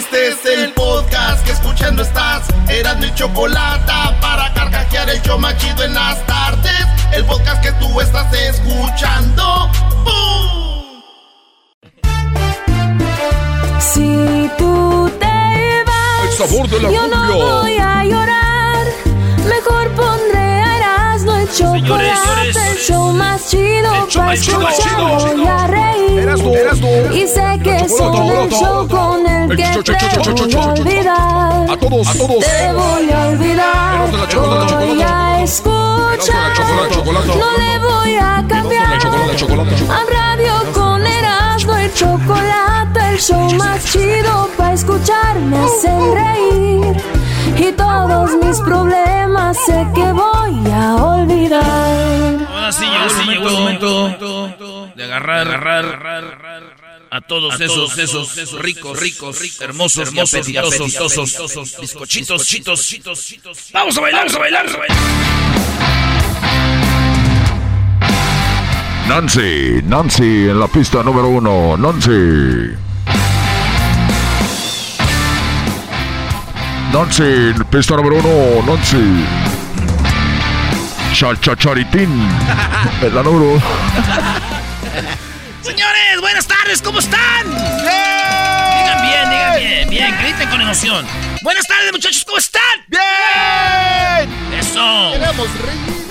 Este es el podcast que escuchando estás. Eran mi chocolate para carcajear el yo machido en las tardes. El podcast que tú estás escuchando. ¡Bum! Si tú te vas, El sabor de la yo no voy a llorar. Mejor a Chocolate, señores. el show más chido El show para más chido, escuchar. chido, Voy chido. a reír. Erasmo, Erasmo. Y sé que son el show con el El que te voy a olvidar. A todos, a todos. Te voy a olvidar. Voy a escuchar. No le voy a cambiar. A radio con Erasmo y chocolate, el show más chido para escuchar me hacen reír. Y todos mis problemas sé que voy a olvidar. Ahora sí llegó el momento de agarrar, agarrar, a todos esos, esos, esos ricos, ricos, hermosos, hermosos, y apetitosos, bizcochitos, chitos, chitos. Vamos a bailar, vamos a bailar, vamos a bailar. Nancy, Nancy en la pista número uno. Nancy. Nancy, pista número uno. Nancy. Cha, cha, charitín. En la número uno. Señores, buenas tardes, ¿cómo están? Digan bien, digan bien, bien, griten con emoción. Buenas tardes, muchachos, ¿cómo están? ¡Bien! Eso. Queremos reír.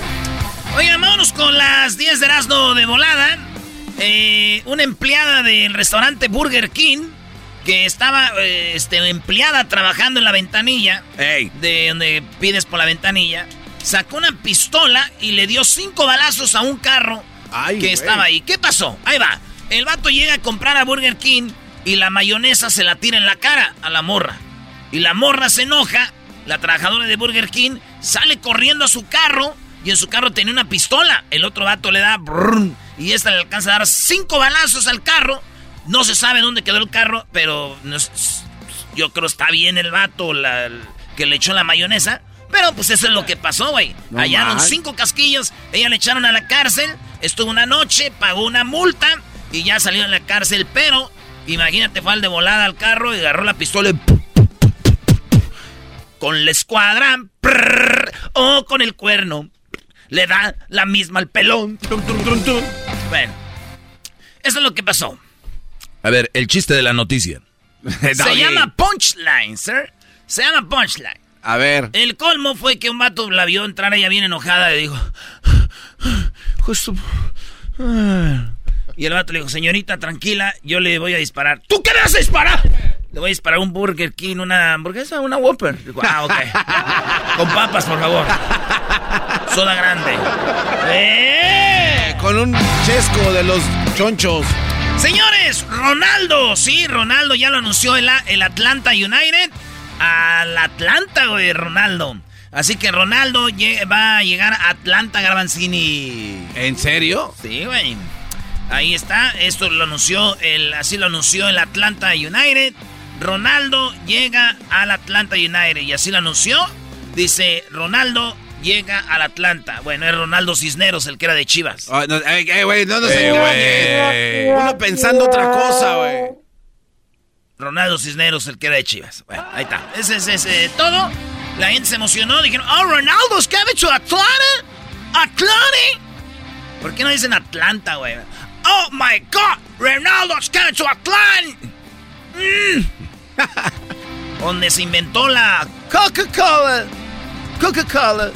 Oigan, vámonos con las 10 de Erasmo de volada. Eh, una empleada del restaurante Burger King que estaba este, empleada trabajando en la ventanilla, de donde pides por la ventanilla, sacó una pistola y le dio cinco balazos a un carro Ay, que estaba ahí. ¿Qué pasó? Ahí va. El vato llega a comprar a Burger King y la mayonesa se la tira en la cara a la morra. Y la morra se enoja, la trabajadora de Burger King sale corriendo a su carro y en su carro tenía una pistola. El otro vato le da y esta le alcanza a dar cinco balazos al carro. No se sabe dónde quedó el carro, pero no es- yo creo está bien el vato la- el que le echó la mayonesa. Pero pues eso es lo que pasó, güey. No Hallaron mal. cinco casquillos, ella le echaron a la cárcel, estuvo una noche, pagó una multa y ya salió de la cárcel. Pero imagínate, fue al de volada al carro y agarró la pistola y con la escuadra o con el cuerno. Le da la misma al pelón. Bueno, eso es lo que pasó. A ver, el chiste de la noticia. Se llama Punchline, sir. Se llama Punchline. A ver. El colmo fue que un vato la vio entrar ella bien enojada y dijo... "Justo- Y el vato le dijo, señorita, tranquila, yo le voy a disparar. ¿Tú qué le vas a disparar? Le voy a disparar un Burger King, una hamburguesa, una Whopper. Digo, ah, ok. Con papas, por favor. Soda grande. ¡Eh! Con un chesco de los chonchos. Señores, Ronaldo, sí, Ronaldo ya lo anunció el, el Atlanta United. Al Atlanta, güey, Ronaldo. Así que Ronaldo va a llegar a Atlanta Garbanzini. ¿En serio? Sí, güey. Ahí está, esto lo anunció, el, así lo anunció el Atlanta United. Ronaldo llega al Atlanta United y así lo anunció. Dice, Ronaldo llega al Atlanta. Bueno, es Ronaldo Cisneros, el que era de Chivas. Ah, no, eh, güey, no nos engañes. Uno pensando otra cosa, güey. Ronaldo Cisneros, el que era de Chivas. Bueno, ahí está. Ese es ese, todo. La gente se emocionó. Dijeron, oh, Ronaldo's coming to Atlanta. Atlanta. ¿Por qué no dicen Atlanta, güey? Oh, my God. Ronaldo's coming to Atlanta. Mm. Donde se inventó la Coca-Cola. Coca-Cola.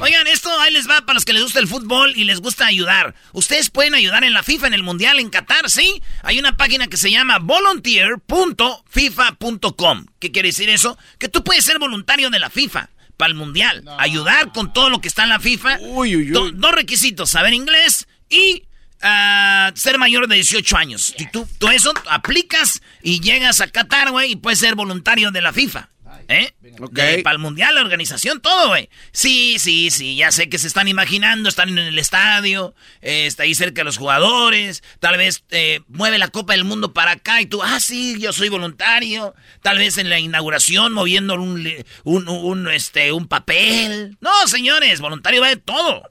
Oigan, esto ahí les va para los que les gusta el fútbol y les gusta ayudar. Ustedes pueden ayudar en la FIFA, en el Mundial, en Qatar, ¿sí? Hay una página que se llama volunteer.fifa.com. ¿Qué quiere decir eso? Que tú puedes ser voluntario de la FIFA para el Mundial. Ayudar con todo lo que está en la FIFA. Uy, uy, uy. Do- dos requisitos, saber inglés y ah, ser mayor de 18 años. Y tú, tú eso aplicas y llegas a Qatar, güey, y puedes ser voluntario de la FIFA. ¿Eh? Ok. Para el mundial, la organización, todo, güey. Sí, sí, sí, ya sé que se están imaginando, están en el estadio, eh, está ahí cerca de los jugadores, tal vez eh, mueve la Copa del Mundo para acá y tú, ah, sí, yo soy voluntario, tal vez en la inauguración moviendo un, un, un, este, un papel. No, señores, voluntario va de todo.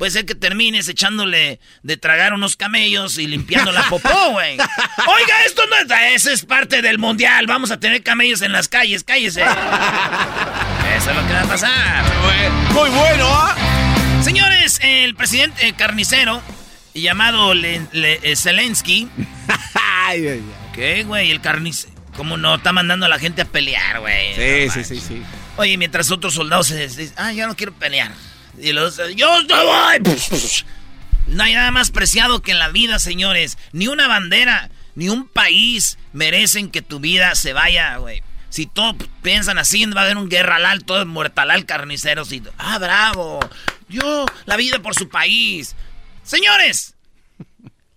Puede ser que termines echándole de tragar unos camellos y limpiando la popó, güey. Oiga, esto no es... Ese es parte del mundial. Vamos a tener camellos en las calles. Cállese. Eso es lo que va a pasar. Muy bueno, ¿ah? Señores, el presidente carnicero llamado Le- Le- eh, Zelensky... Ay, ay, ay. ¿Qué, güey? El carnicero... ¿Cómo no? Está mandando a la gente a pelear, güey. Sí, No sí, sí, sí. Oye, mientras otros soldados se dicen, ah, ya no quiero pelear. Y los, yo no voy. No hay nada más preciado que en la vida, señores. Ni una bandera, ni un país merecen que tu vida se vaya, güey. Si todos piensan así, va a haber un guerralal, todo muertalal, carniceros y... Ah, bravo. Yo, la vida por su país. Señores,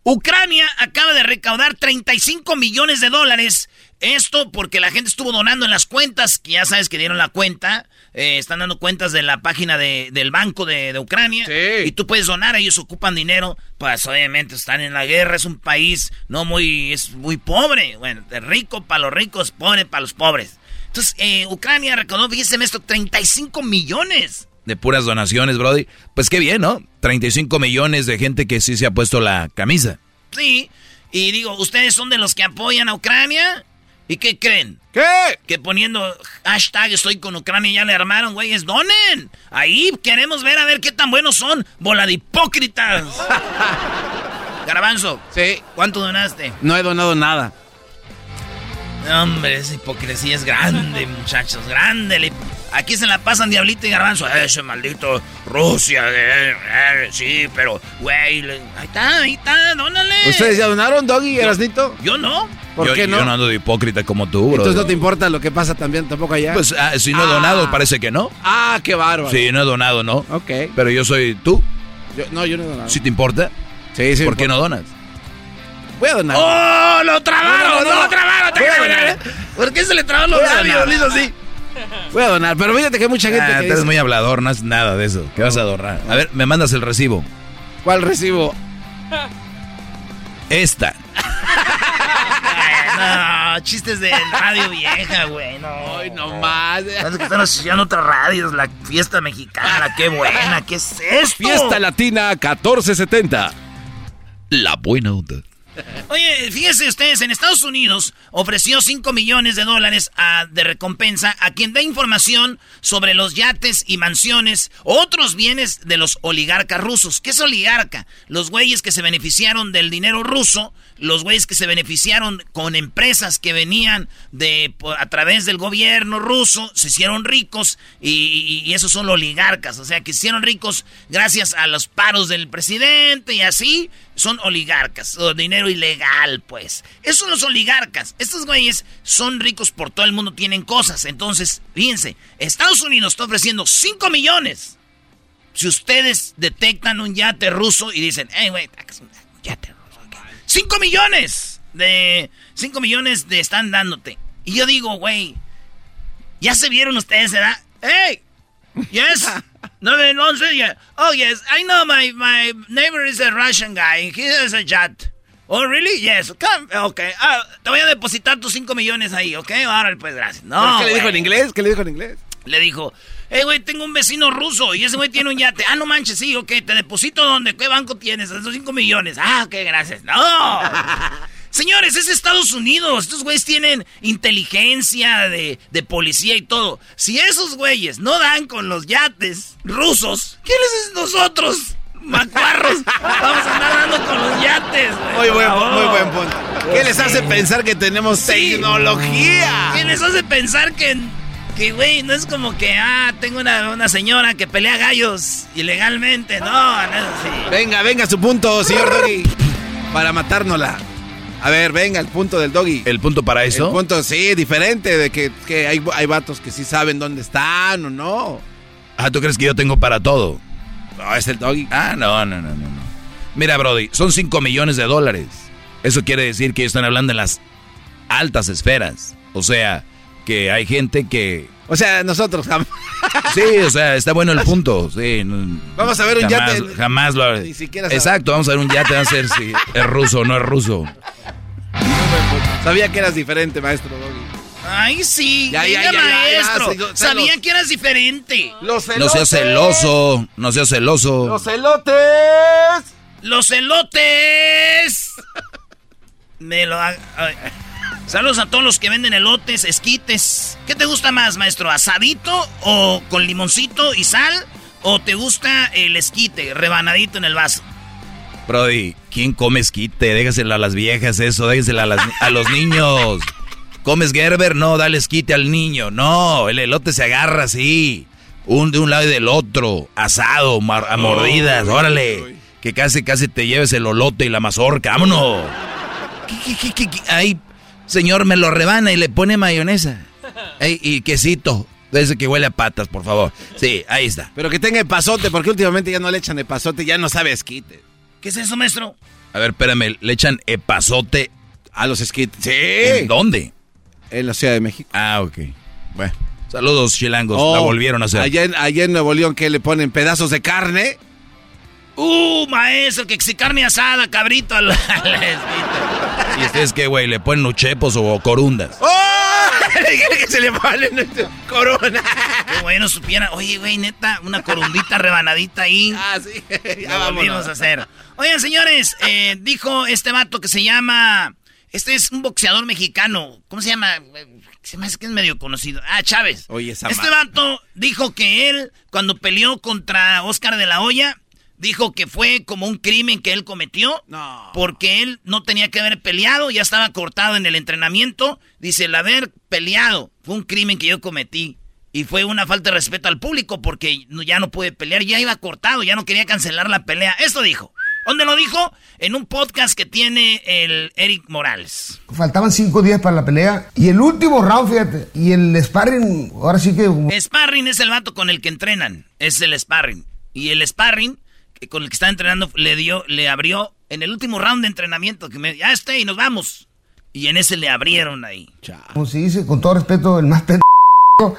Ucrania acaba de recaudar 35 millones de dólares. Esto porque la gente estuvo donando en las cuentas, que ya sabes que dieron la cuenta. Eh, están dando cuentas de la página de- del banco de, de Ucrania. Sí. Y tú puedes donar, ellos ocupan dinero. Pues obviamente están en la guerra, es un país no muy, es muy pobre. Bueno, rico para los ricos, pobre para los pobres. Entonces, eh, Ucrania recaudó, fíjense esto, 35 millones. De puras donaciones, Brody. Pues qué bien, ¿no? 35 millones de gente que sí se ha puesto la camisa. Sí. Y digo, ¿ustedes son de los que apoyan a Ucrania? ¿Y qué creen? ¿Qué? Que poniendo hashtag estoy con Ucrania ya le armaron, güeyes. ¡Donen! Ahí queremos ver a ver qué tan buenos son. ¡Bola de hipócritas! Garbanzo, Sí. ¿cuánto donaste? No he donado nada. Hombre, esa hipocresía es grande, muchachos. Grande. la Aquí se la pasan Diablito y Garbanzo. Ese maldito Rusia. eh, eh, sí, pero, güey. le- Ahí está, ahí está, dónale. ¿Ustedes ya donaron, Doggy y Erasnito? Yo no. ¿Por yo, qué no? Yo no ando de hipócrita como tú, bro. Entonces no te importa lo que pasa también tampoco allá. Pues ah, si no he Ah. donado, parece que no. ah, qué bárbaro. Sí, no he donado, ¿no? Ok. Pero yo soy tú. Yo- no, yo no he donado. ¿Sí te importa? sí, sí. ¿Por qué no donas? Voy a donar. ¡Oh! ¡Lo trabaron! No, no, no, ¡Lo no. trabaron! Voy a donar. ¿Por qué se le traban los labios? hizo así. Voy a donar. Pero fíjate que hay mucha gente Ah, que eres dice, muy hablador, no es nada de eso. ¿Qué vas a adornar? A ver, me mandas el recibo. ¿Cuál recibo? Esta. No, chistes de radio vieja, güey. No. Ay, no más. Parece que están asociando otras radios, la fiesta mexicana, qué buena, ¿qué es esto? Fiesta Latina 1470. La buena onda. Oye, fíjense ustedes, en Estados Unidos ofreció 5 millones de dólares a- de recompensa a quien dé información sobre los yates y mansiones, otros bienes de los oligarcas rusos. ¿Qué es oligarca? Los güeyes que se beneficiaron del dinero ruso, los güeyes que se beneficiaron con empresas que venían de a través del gobierno ruso, se hicieron ricos y, y- y esos son los oligarcas, o sea, que se hicieron ricos gracias a los paros del presidente y así son oligarcas, dinero ilegal, pues. Esos son los oligarcas. Estos güeyes son ricos por todo el mundo, tienen cosas. Entonces, fíjense, Estados Unidos está ofreciendo 5 millones. Si ustedes detectan un yate ruso y dicen, hey, güey, yate ruso. ok". 5 millones de... 5 millones de están dándote. Y yo digo, güey, ¿ya se vieron ustedes, verdad? ¡Hey! Yes. No, no, no sé ya. Oh, yes. I know my, my neighbor is a Russian guy. He has a yacht. Oh, really? Yes. Come. Okay. Ah, te voy a depositar tus 5 millones ahí, ¿ok? Ahora, pues, gracias. No, ¿Qué le dijo en inglés? ¿Qué le dijo en inglés? Le dijo, hey, güey, tengo un vecino ruso y ese güey tiene un yate. Ah, no manches, sí, ok, te deposito dónde, ¿qué banco tienes? Esos 5 millones. Ah, ok, gracias. No. Señores, es Estados Unidos. Estos güeyes tienen inteligencia de, de policía y todo. Si esos güeyes no dan con los yates rusos, ¿quiénes es nosotros? Macuarros. Vamos a andar dando con los yates, güey. Muy buen, muy buen punto. ¿Qué les hace pensar que tenemos Sí. tecnología? ¿Qué les hace pensar que, que güey, no es como que, ah, tengo una, una señora que pelea gallos ilegalmente? No, no es así. Venga, venga, su punto, señor Doggy. Para matárnosla. A ver, venga, el punto del Doggy. ¿El punto para El eso? punto, sí, diferente, de que, que hay, hay vatos que sí saben dónde están o no. Ah, ¿tú crees que yo tengo para todo? No, es el Doggy. Ah, no, no, no, no. no. Mira, Brody, son 5 millones de dólares. Eso quiere decir que ellos están hablando en las altas esferas. O sea, que hay gente que... O sea, nosotros jam- Sí, o sea, está bueno el punto. Sí, Vamos a ver un jamás, yate. Jamás lo... Ni siquiera sabe. Exacto, vamos a ver un yate, vamos a ver si es ruso o no es ruso. sabía que eras diferente, maestro Doggy. Ay, sí. Ya, ya, ya, maestro. Sabía que eras diferente. Los No seas celoso. No seas celoso. Los elotes. Los elotes. Me lo Saludos a todos los que venden elotes, esquites. ¿Qué te gusta más, maestro? ¿Asadito o con limoncito y sal? ¿O te gusta el esquite, rebanadito en el vaso? Brody, ¿quién come esquite? Déjaselo a las viejas eso, déjaselo a, a los niños. ¿Comes Gerber? No, dale esquite al niño. No, el elote se agarra así. Un de un lado y del otro. Asado, a mordidas, órale. Que casi, casi te lleves el olote y la mazorca. ¡Vámonos! ¿Qué, qué, qué, Ahí, señor, me lo rebana y le pone mayonesa. y quesito. Desde que huele a patas, por favor. Sí, ahí está. Pero que tenga pasote, porque últimamente ya no le echan pasote, ya no sabe esquite. ¿Qué es eso, maestro? A ver, espérame, ¿le echan epazote a los esquites? Sí. ¿En dónde? En la Ciudad de México. Ah, ok. Bueno. Saludos, chilangos. la oh, volvieron a hacer. Allá en, allá en Nuevo León, ¿qué le ponen? ¿Pedazos de carne? Uh, maestro, que si carne asada, cabrito al, ¿Y ustedes qué, güey? ¿Le ponen uchepos o corundas? ¡Oh! que se le ponen corona. Qué bueno supiera. Oye, güey, neta, una corundita rebanadita ahí. Ah, sí. Ya volvimos a hacer. Oigan, señores, eh, dijo este vato que se llama... Este es un boxeador mexicano. ¿Cómo se llama? Se me hace que es medio conocido. Ah, Chávez. Oye, esa Este vato dijo que él, cuando peleó contra Oscar de la Hoya, dijo que fue como un crimen que él cometió. No. Porque él no tenía que haber peleado, ya estaba cortado en el entrenamiento. Dice, el haber peleado fue un crimen que yo cometí. Y fue una falta de respeto al público porque ya no pude pelear, ya iba cortado, ya no quería cancelar la pelea. Esto dijo. ¿Dónde lo dijo? En un podcast que tiene el Eric Morales. Faltaban cinco días para la pelea. Y el último round, fíjate. Y el sparring, ahora sí que. Sparring es el vato con el que entrenan. Es el sparring. Y el sparring con el que está entrenando le dio, le abrió en el último round de entrenamiento. Que me, ya esté y nos vamos. Y en ese le abrieron ahí. Como se dice, con todo respeto, el más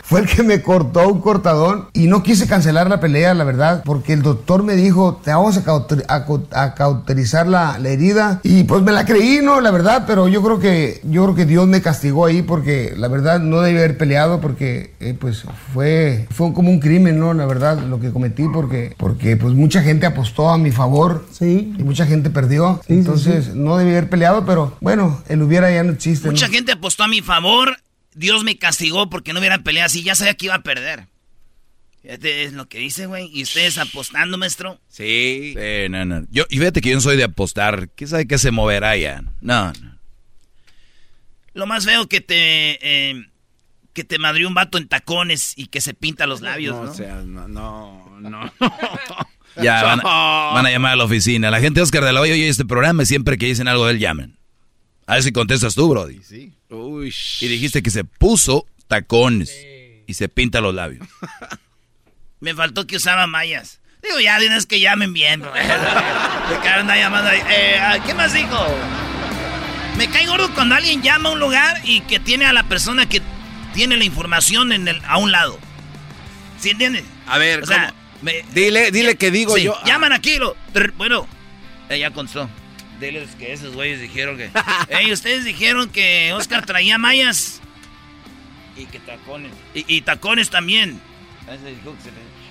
fue el que me cortó un cortadón y no quise cancelar la pelea, la verdad, porque el doctor me dijo, te vamos a, cauterizar la, herida y pues me la creí, ¿no? La verdad, pero yo creo que yo creo que Dios me castigó ahí porque la verdad no debí haber peleado porque eh, pues fue, fue como un crimen, ¿no? La verdad, lo que cometí porque, porque pues mucha gente apostó a mi favor sí. y mucha gente perdió. Entonces no debí haber peleado, pero bueno, el hubiera ya no existe. Mucha gente apostó a mi favor Dios me castigó porque no hubieran peleado así, ya sabía que iba a perder. Fíjate, es lo que dice, güey. ¿Y ustedes apostando, maestro? Sí. Sí, no, no. Yo, y fíjate que yo no soy de apostar. ¿Qué sabe que se moverá ya? No, no. Lo más feo que te... Eh, que te madrió un vato en tacones y que se pinta los labios, ¿no? No, o sea, no, no, no. ya, van a, van a, llamar a la oficina. La gente de Oscar de la Hoya oye este programa y siempre que dicen algo de él llaman. A ver si contestas tú, Brody. Sí. Y dijiste que se puso tacones y se pinta los labios. Me faltó que usaba mallas. Digo, ya tienes que llamen bien. Me anda llamando ahí. Eh, ¿Qué más dijo? Me cae gordo cuando alguien llama a un lugar y que tiene a la persona que tiene la información en el, a un lado. ¿Sí entiendes? A ver, dile, dile que digo yo. Llaman aquí. Lo, bueno, ella constó diles que esos güeyes dijeron que. Ey, ustedes dijeron que Oscar traía mallas. Y que tacones. Y, tacones también.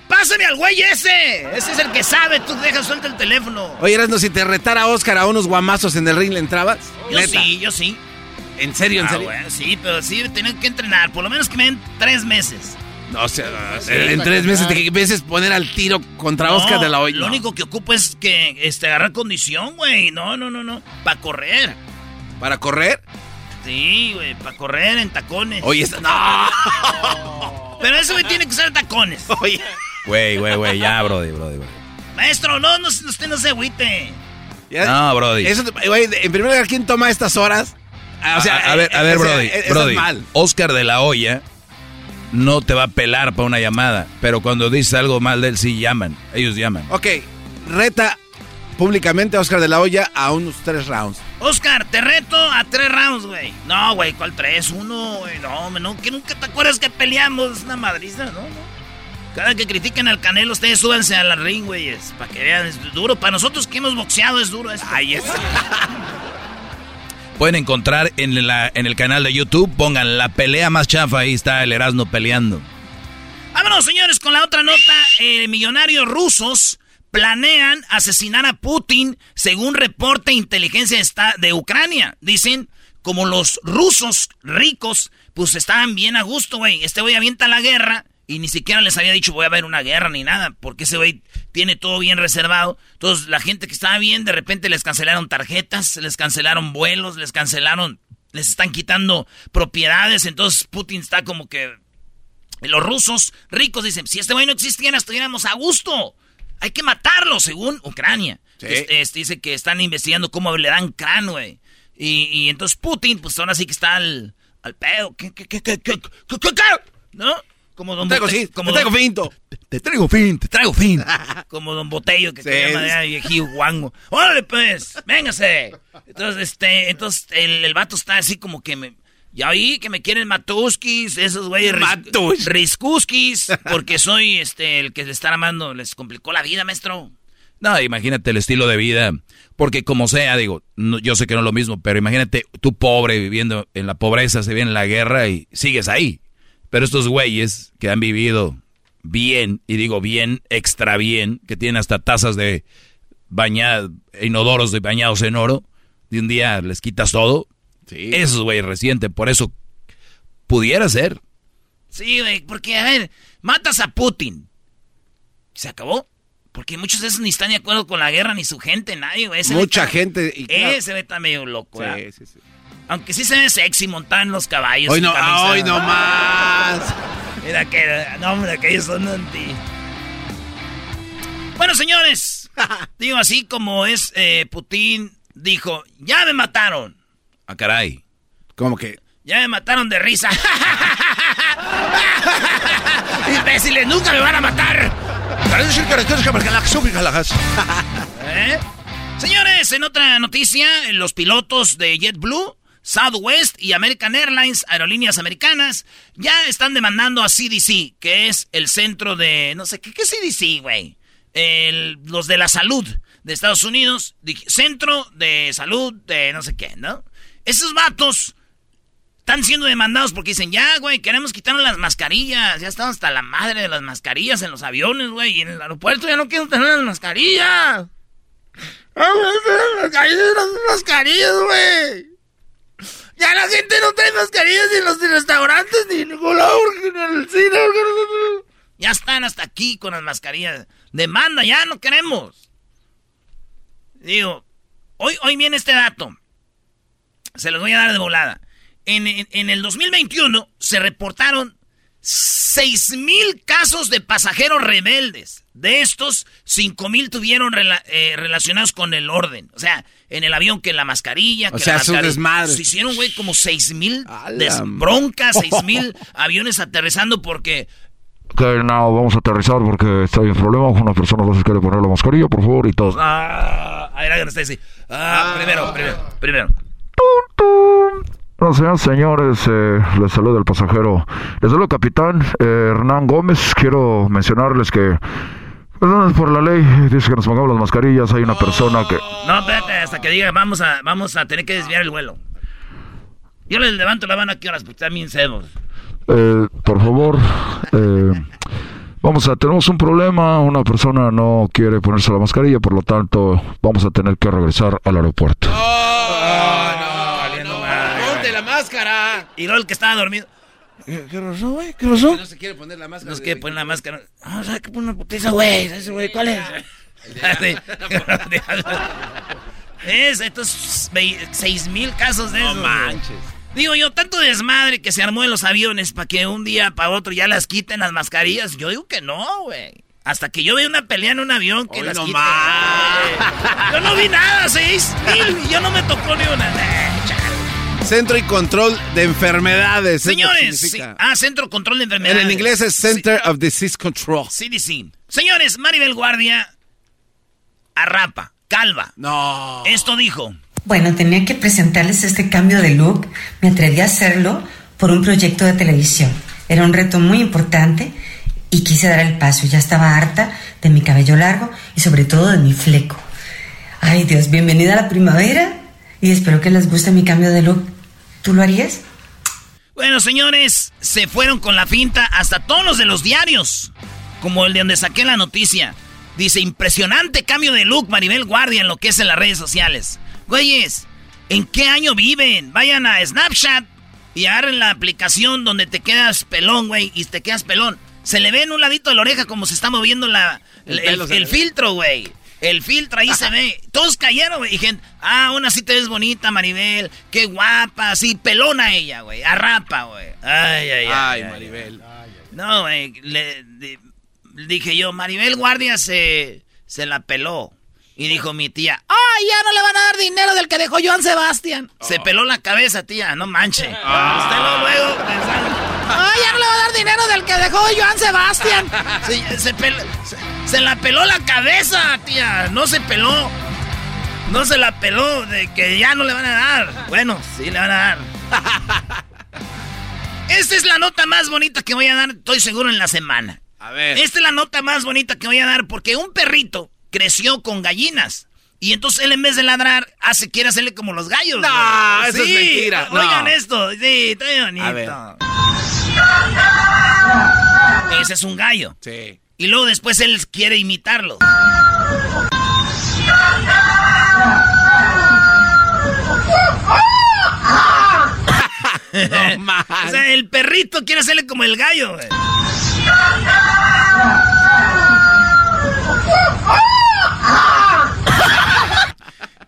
¡Pásame al güey ese! Ese es el que sabe, tú dejas suelta el teléfono. Oye, Erasno, si te retara Oscar a unos guamazos en el ring, ¿le entrabas? Yo sí, yo sí. ¿En serio, en ah, serio? sí, pero sí, tienen que entrenar. Por lo menos que me den tres meses. O sea, en tres meses te veces poner al tiro contra Oscar de la Hoya. Lo único que ocupo es que este, agarrar condición, güey. No, no, no, no. Para correr. ¿Para correr? Sí, güey, para correr en tacones. Oye, no. Pero eso, güey, tiene que usar tacones. Oye. Güey, güey, güey, ya, brody, brody, brody. Maestro, no, no, usted no se agüite. No, brody. Eso, güey, en primer lugar, ¿quién toma estas horas? O sea, a, ver, a ver, brody, brody. Oscar de la Hoya no te va a pelar para una llamada. Pero cuando dices algo mal de él, sí llaman. Ellos llaman. Ok, reta públicamente a Oscar de la Hoya a unos tres rounds. Oscar, te reto a tres rounds, güey. No, güey, ¿cuál tres? Uno, güey. No, no, que nunca te acuerdas que peleamos. Es una madriza, ¿no? no. Cada que critiquen al Canelo, ustedes súbanse a la ring, güey. Para que vean, es duro. Para nosotros que hemos boxeado es duro esto. Ahí está. Pueden encontrar en, la, en el canal de YouTube. Pongan la pelea más chafa. Ahí está el Erasmo peleando. Vámonos, señores, con la otra nota. Eh, millonarios rusos planean asesinar a Putin según reporte inteligencia de Ucrania. Dicen, como los rusos ricos, pues estaban bien a gusto, güey. Este güey avienta la guerra y ni siquiera les había dicho voy a ver una guerra ni nada, porque ese güey tiene todo bien reservado. Entonces, la gente que estaba bien, de repente les cancelaron tarjetas, les cancelaron vuelos, les cancelaron, les están quitando propiedades. Entonces, Putin está como que. Los rusos ricos dicen: si este güey no existiera, estuviéramos a gusto. Hay que matarlo, según Ucrania. Este, dice que están investigando cómo le dan crán, güey. Y, y, entonces Putin, pues ahora sí que está al, al pedo. ¿Qué, qué, qué, qué, qué, qué, qué, ¿No? Como Don te traigo, sí, como te traigo finto. Te, traigo fin, te traigo fin. como Don Botello, que se llama de viejillo guango. ¡Órale, pues! ¡Véngase! Entonces, este, entonces el, el vato está así como que me... Ya oí que me quieren matuskis, esos güeyes ris, riskuskis, porque soy este el que se está amando, les complicó la vida, maestro. No, imagínate el estilo de vida, porque como sea, digo, yo sé que no es lo mismo, pero imagínate tú pobre viviendo en la pobreza, se viene la guerra y sigues ahí. Pero estos güeyes que han vivido bien, y digo bien, extra bien, que tienen hasta tazas de bañados, inodoros de bañados en oro, de un día les quitas todo. Sí. Esos güeyes recientes, por eso pudiera ser. Sí, güey, porque, a ver, matas a Putin. ¿Se acabó? Porque muchos de esos ni están de acuerdo con la guerra, ni su gente, nadie, güey. Mucha gente. Y Ese ve está medio loco, sí, sí, sí. Aunque sí se ve sexy montar en los caballos. Hoy no, hoy no más. Mira que, no, hombre, que ellos son anti. Bueno, señores, digo así como es eh, Putin, dijo, ya me mataron. Ah, caray. ¿Cómo que? Ya me mataron de risa. Imbéciles, nunca me van a matar. ¿Eh? Señores, en otra noticia, los pilotos de JetBlue Southwest y American Airlines, aerolíneas americanas, ya están demandando a CDC, que es el centro de, no sé, ¿qué, qué CDC, güey? Los de la salud de Estados Unidos, centro de salud de no sé qué, ¿no? Esos vatos están siendo demandados porque dicen, ya, güey, queremos quitarnos las mascarillas, ya estamos hasta la madre de las mascarillas en los aviones, güey, y en el aeropuerto ya no quiero tener las mascarillas. las mascarillas, güey. Ya la gente no trae mascarillas ni en los restaurantes ni en ningún lado, en el cine. Ya están hasta aquí con las mascarillas. Demanda, ya no queremos. Digo, hoy, hoy viene este dato. Se los voy a dar de volada. En, en, el 2021 se reportaron 6.000 casos de pasajeros rebeldes. De estos, 5.000 tuvieron eh, relacionados con el orden. O sea, en el avión que la mascarilla. O sea, sus desmadres. Se hicieron, güey, como seis mil broncas, seis mil aviones aterrizando porque... Que no, vamos a aterrizar porque está en problema. Una persona no se quiere poner la mascarilla, por favor, y todo. Ah, a ver, Stacy. Ah, primero, primero, primero. Gracias, señores. Eh, les saluda el pasajero. Les saluda el capitán eh, Hernán Gómez. Quiero mencionarles que Perdón, por la ley dice que nos pongamos las mascarillas. Hay una persona que. No, espérate, hasta que diga, vamos a, vamos a tener que desviar el vuelo. Yo les levanto la mano aquí horas porque están bien cedos. Eh, por favor, eh, vamos a, tenemos un problema. Una persona no quiere ponerse la mascarilla, por lo tanto, vamos a tener que regresar al aeropuerto. ¡Oh, no! no, no, ¡Ponte la máscara! Y luego el que estaba dormido. ¿Qué, pasó, güey? ¿Qué pasó? No se quiere poner la máscara. No se quiere poner la máscara. Ah, ¿sabes qué pone una putiza, güey? Ese güey, ¿cuál es? es, estos seis mil casos de eso. No manches. Digo yo, tanto desmadre que se armó en los aviones para que un día para otro ya las quiten las mascarillas. Yo digo que no, güey. Hasta que yo vea una pelea en un avión que las no quiten. Yo no vi nada, seis mil, y yo no me tocó ni una. Centro y Control de Enfermedades. Señores, ah, Centro Control de Enfermedades. En inglés es Center of Disease Control. CDC. Señores, Maribel Guardia arrapa, calva. No. Esto dijo. Bueno, tenía que presentarles este cambio de look. Me atreví a hacerlo por un proyecto de televisión. Era un reto muy importante y quise dar el paso. Ya estaba harta de mi cabello largo y sobre todo de mi fleco. Ay Dios, bienvenida a la primavera y espero que les guste mi cambio de look. ¿Tú lo harías? Bueno, señores, se fueron con la finta hasta todos los de los diarios, como el de donde saqué la noticia. Dice, impresionante cambio de look Maribel Guardia en lo que es en las redes sociales. Güeyes, ¿en qué año viven? Vayan a Snapchat y agarren la aplicación donde te quedas pelón, güey, y te quedas pelón. Se le ve en un ladito de la oreja como se está moviendo la, el, filtro, güey. El filtro ahí se ve. Todos cayeron, güey. Y gente, ah, aún así te ves bonita, Maribel. Qué guapa, así, pelona ella, güey. Arrapa, güey. Ay, ay, ay. Ay, Maribel. No, güey. Le, dije yo, Maribel Guardia se, se la peló. Y dijo mi tía, ¡ay, ya no le van a dar dinero del que dejó Joan Sebastián! Se oh. peló la cabeza, tía, no manche. Ah. Usted lo luego ¡ay, ya no le va a dar dinero del que dejó Joan Sebastián! Se, la peló la cabeza, tía, no se peló. No se la peló de que ya no le van a dar. Bueno, sí le van a dar. Esta es la nota más bonita que voy a dar, estoy seguro, en la semana. A ver. Esta es la nota más bonita que voy a dar porque un perrito creció con gallinas. Y entonces él en vez de ladrar, hace, quiere hacerle como los gallos. No, eso es mentira. Oigan esto, sí, está bonito. Ese es un gallo. Sí. Y luego después él quiere imitarlo. no, o sea, el perrito quiere hacerle como el gallo, güey.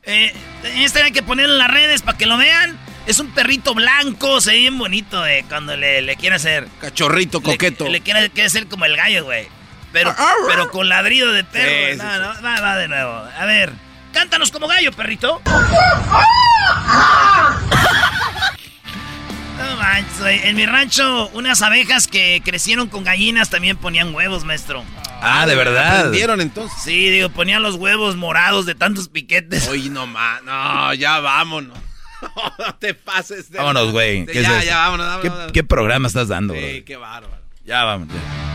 Eh, este hay que ponerlo en las redes para que lo vean. Es un perrito blanco, se ve bien bonito eh, cuando le, quiere hacer. Cachorrito, coqueto. Le, quiere, hacer como el gallo, güey. Pero, ah, ah, ah. pero con ladrido de perro. no, no, va, va de nuevo. A ver, cántanos como gallo, perrito. No manches, en mi rancho, unas abejas que crecieron con gallinas también ponían huevos, maestro. Ah, de verdad. ¿Aprendieron entonces? Sí, digo, ponían los huevos morados de tantos piquetes. Oye, no más, no, ya vámonos. no te pases de Vámonos, güey. Ya, ya, vámonos, vámonos. ¿Qué, programa estás dando, Sí, qué bárbaro. Ya, vamos. ¿Quieren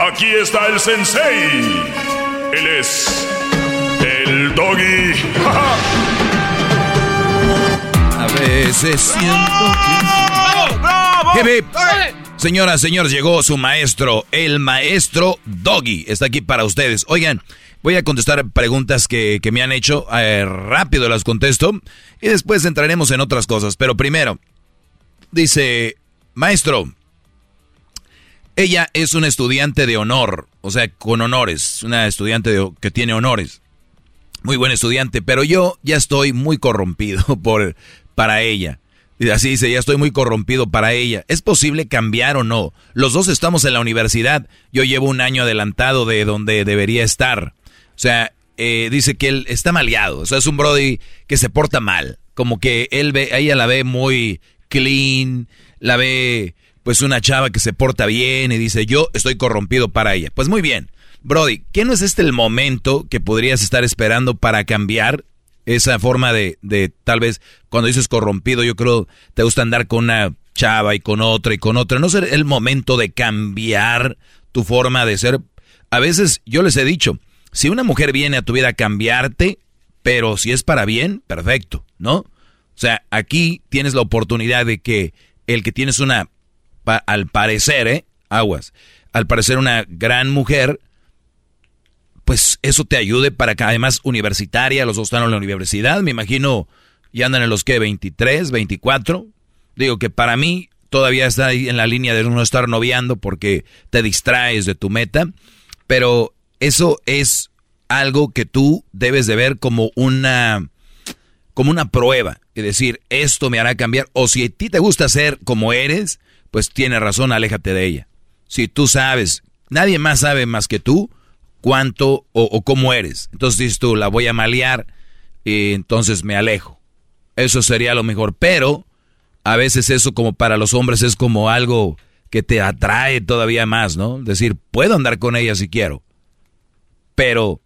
Aquí está el sensei. Él es el doggy. a veces siento que... ¡Bravo! ¡Bravo! Señoras, señores, llegó su maestro, el maestro Doggy. Está aquí para ustedes. Oigan, voy a contestar preguntas que, me han hecho. Eh, rápido las contesto. Y después entraremos en otras cosas. Pero primero, dice, maestro, ella es una estudiante de honor. O sea, con honores. Una estudiante que tiene honores. Muy buen estudiante. Pero yo ya estoy muy corrompido por, para ella. Y así dice, ya estoy muy corrompido para ella. ¿Es posible cambiar o no? Los dos estamos en la universidad. Yo llevo un año adelantado de donde debería estar. O sea, eh, dice que él está maleado. O sea, es un Brody que se porta mal. Como que él ve, ella la ve muy clean, la ve pues una chava que se porta bien y dice, yo estoy corrompido para ella. Pues muy bien. Brody, ¿qué no es este el momento que podrías estar esperando para cambiar esa forma de, de tal vez cuando dices corrompido, yo creo te gusta andar con una chava y con otra y con otra. No ser el momento de cambiar tu forma de ser. A veces yo les he dicho, si una mujer viene a tu vida a cambiarte, pero si es para bien, perfecto, ¿no? O sea, aquí tienes la oportunidad de que el que tienes una, al parecer, ¿eh? Aguas, al parecer una gran mujer, pues eso te ayude para que además universitaria, los dos están en la universidad, me imagino, y andan en los que 23, 24. Digo que para mí todavía está ahí en la línea de no estar noviando porque te distraes de tu meta, pero eso es algo que tú debes de ver como una como una prueba y decir, esto me hará cambiar o si a ti te gusta ser como eres, pues tiene razón, aléjate de ella. Si tú sabes, nadie más sabe más que tú, cuánto o, cómo eres. Entonces dices tú, la voy a malear, y entonces me alejo. Eso sería lo mejor. Pero a veces eso como para los hombres es como algo que te atrae todavía más, ¿no? Decir, puedo andar con ella si quiero. Pero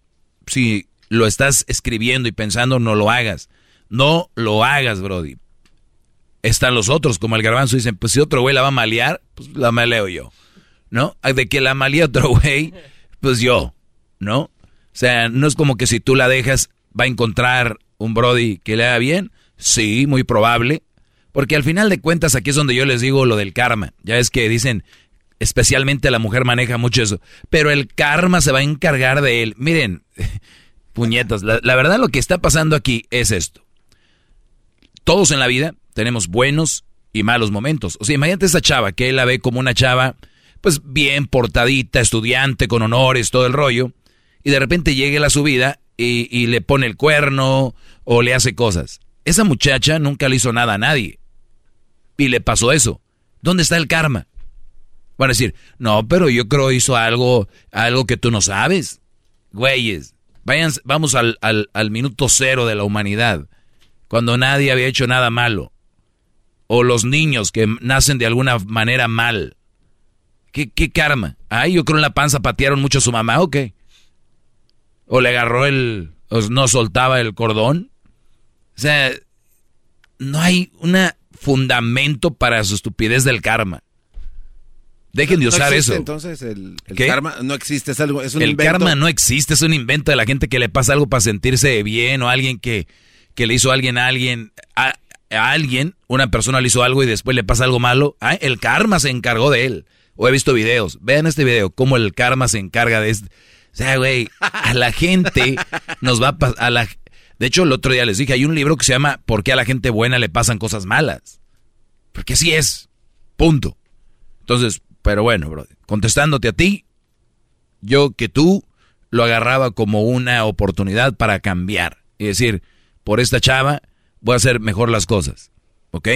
si lo estás escribiendo y pensando, no lo hagas. No lo hagas, Brody. Están los otros, como el garbanzo, dicen, pues si otro güey la va a malear, pues la maleo yo. ¿No? De que la malea otro güey, pues yo. ¿No? O sea, no es como que si tú la dejas, va a encontrar un Brody que le haga bien. Sí, muy probable. Porque al final de cuentas aquí es donde yo les digo lo del karma. Ya es que dicen, especialmente la mujer maneja mucho eso. Pero el karma se va a encargar de él. Miren, puñetas, la, la, verdad lo que está pasando aquí es esto. Todos en la vida tenemos buenos y malos momentos. O sea, imagínate esa chava que él la ve como una chava, pues bien portadita, estudiante, con honores, todo el rollo. Y de repente llega a su vida y, y le pone el cuerno o le hace cosas. Esa muchacha nunca le hizo nada a nadie y le pasó eso. ¿Dónde está el karma? Van a decir, no, pero yo creo hizo algo, algo que tú no sabes. Güeyes, vayan, vamos al, al, al minuto cero de la humanidad, cuando nadie había hecho nada malo. O los niños que nacen de alguna manera mal. ¿Qué, qué karma? Ay, yo creo en la panza patearon mucho a su mamá, ¿o qué? O le agarró el... O no soltaba el cordón. O sea, no hay una fundamento para su estupidez del karma. Dejen de usar no existe, eso. Entonces el, el karma no existe, es algo, es un el invento. karma no existe, es un invento de la gente que le pasa algo para sentirse bien o alguien que, que le hizo a alguien a alguien a, a, alguien, una persona le hizo algo y después le pasa algo malo. El karma se encargó de él. O he visto videos. Vean este video, cómo el karma se encarga de este. O sea, güey, a la gente nos va a a la de hecho, el otro día les dije, hay un libro que se llama ¿Por qué a la gente buena le pasan cosas malas? Porque así es. Punto. Entonces, pero bueno, bro, contestándote a ti, yo que tú lo agarraba como una oportunidad para cambiar. Y decir, por esta chava voy a hacer mejor las cosas. ¿Ok?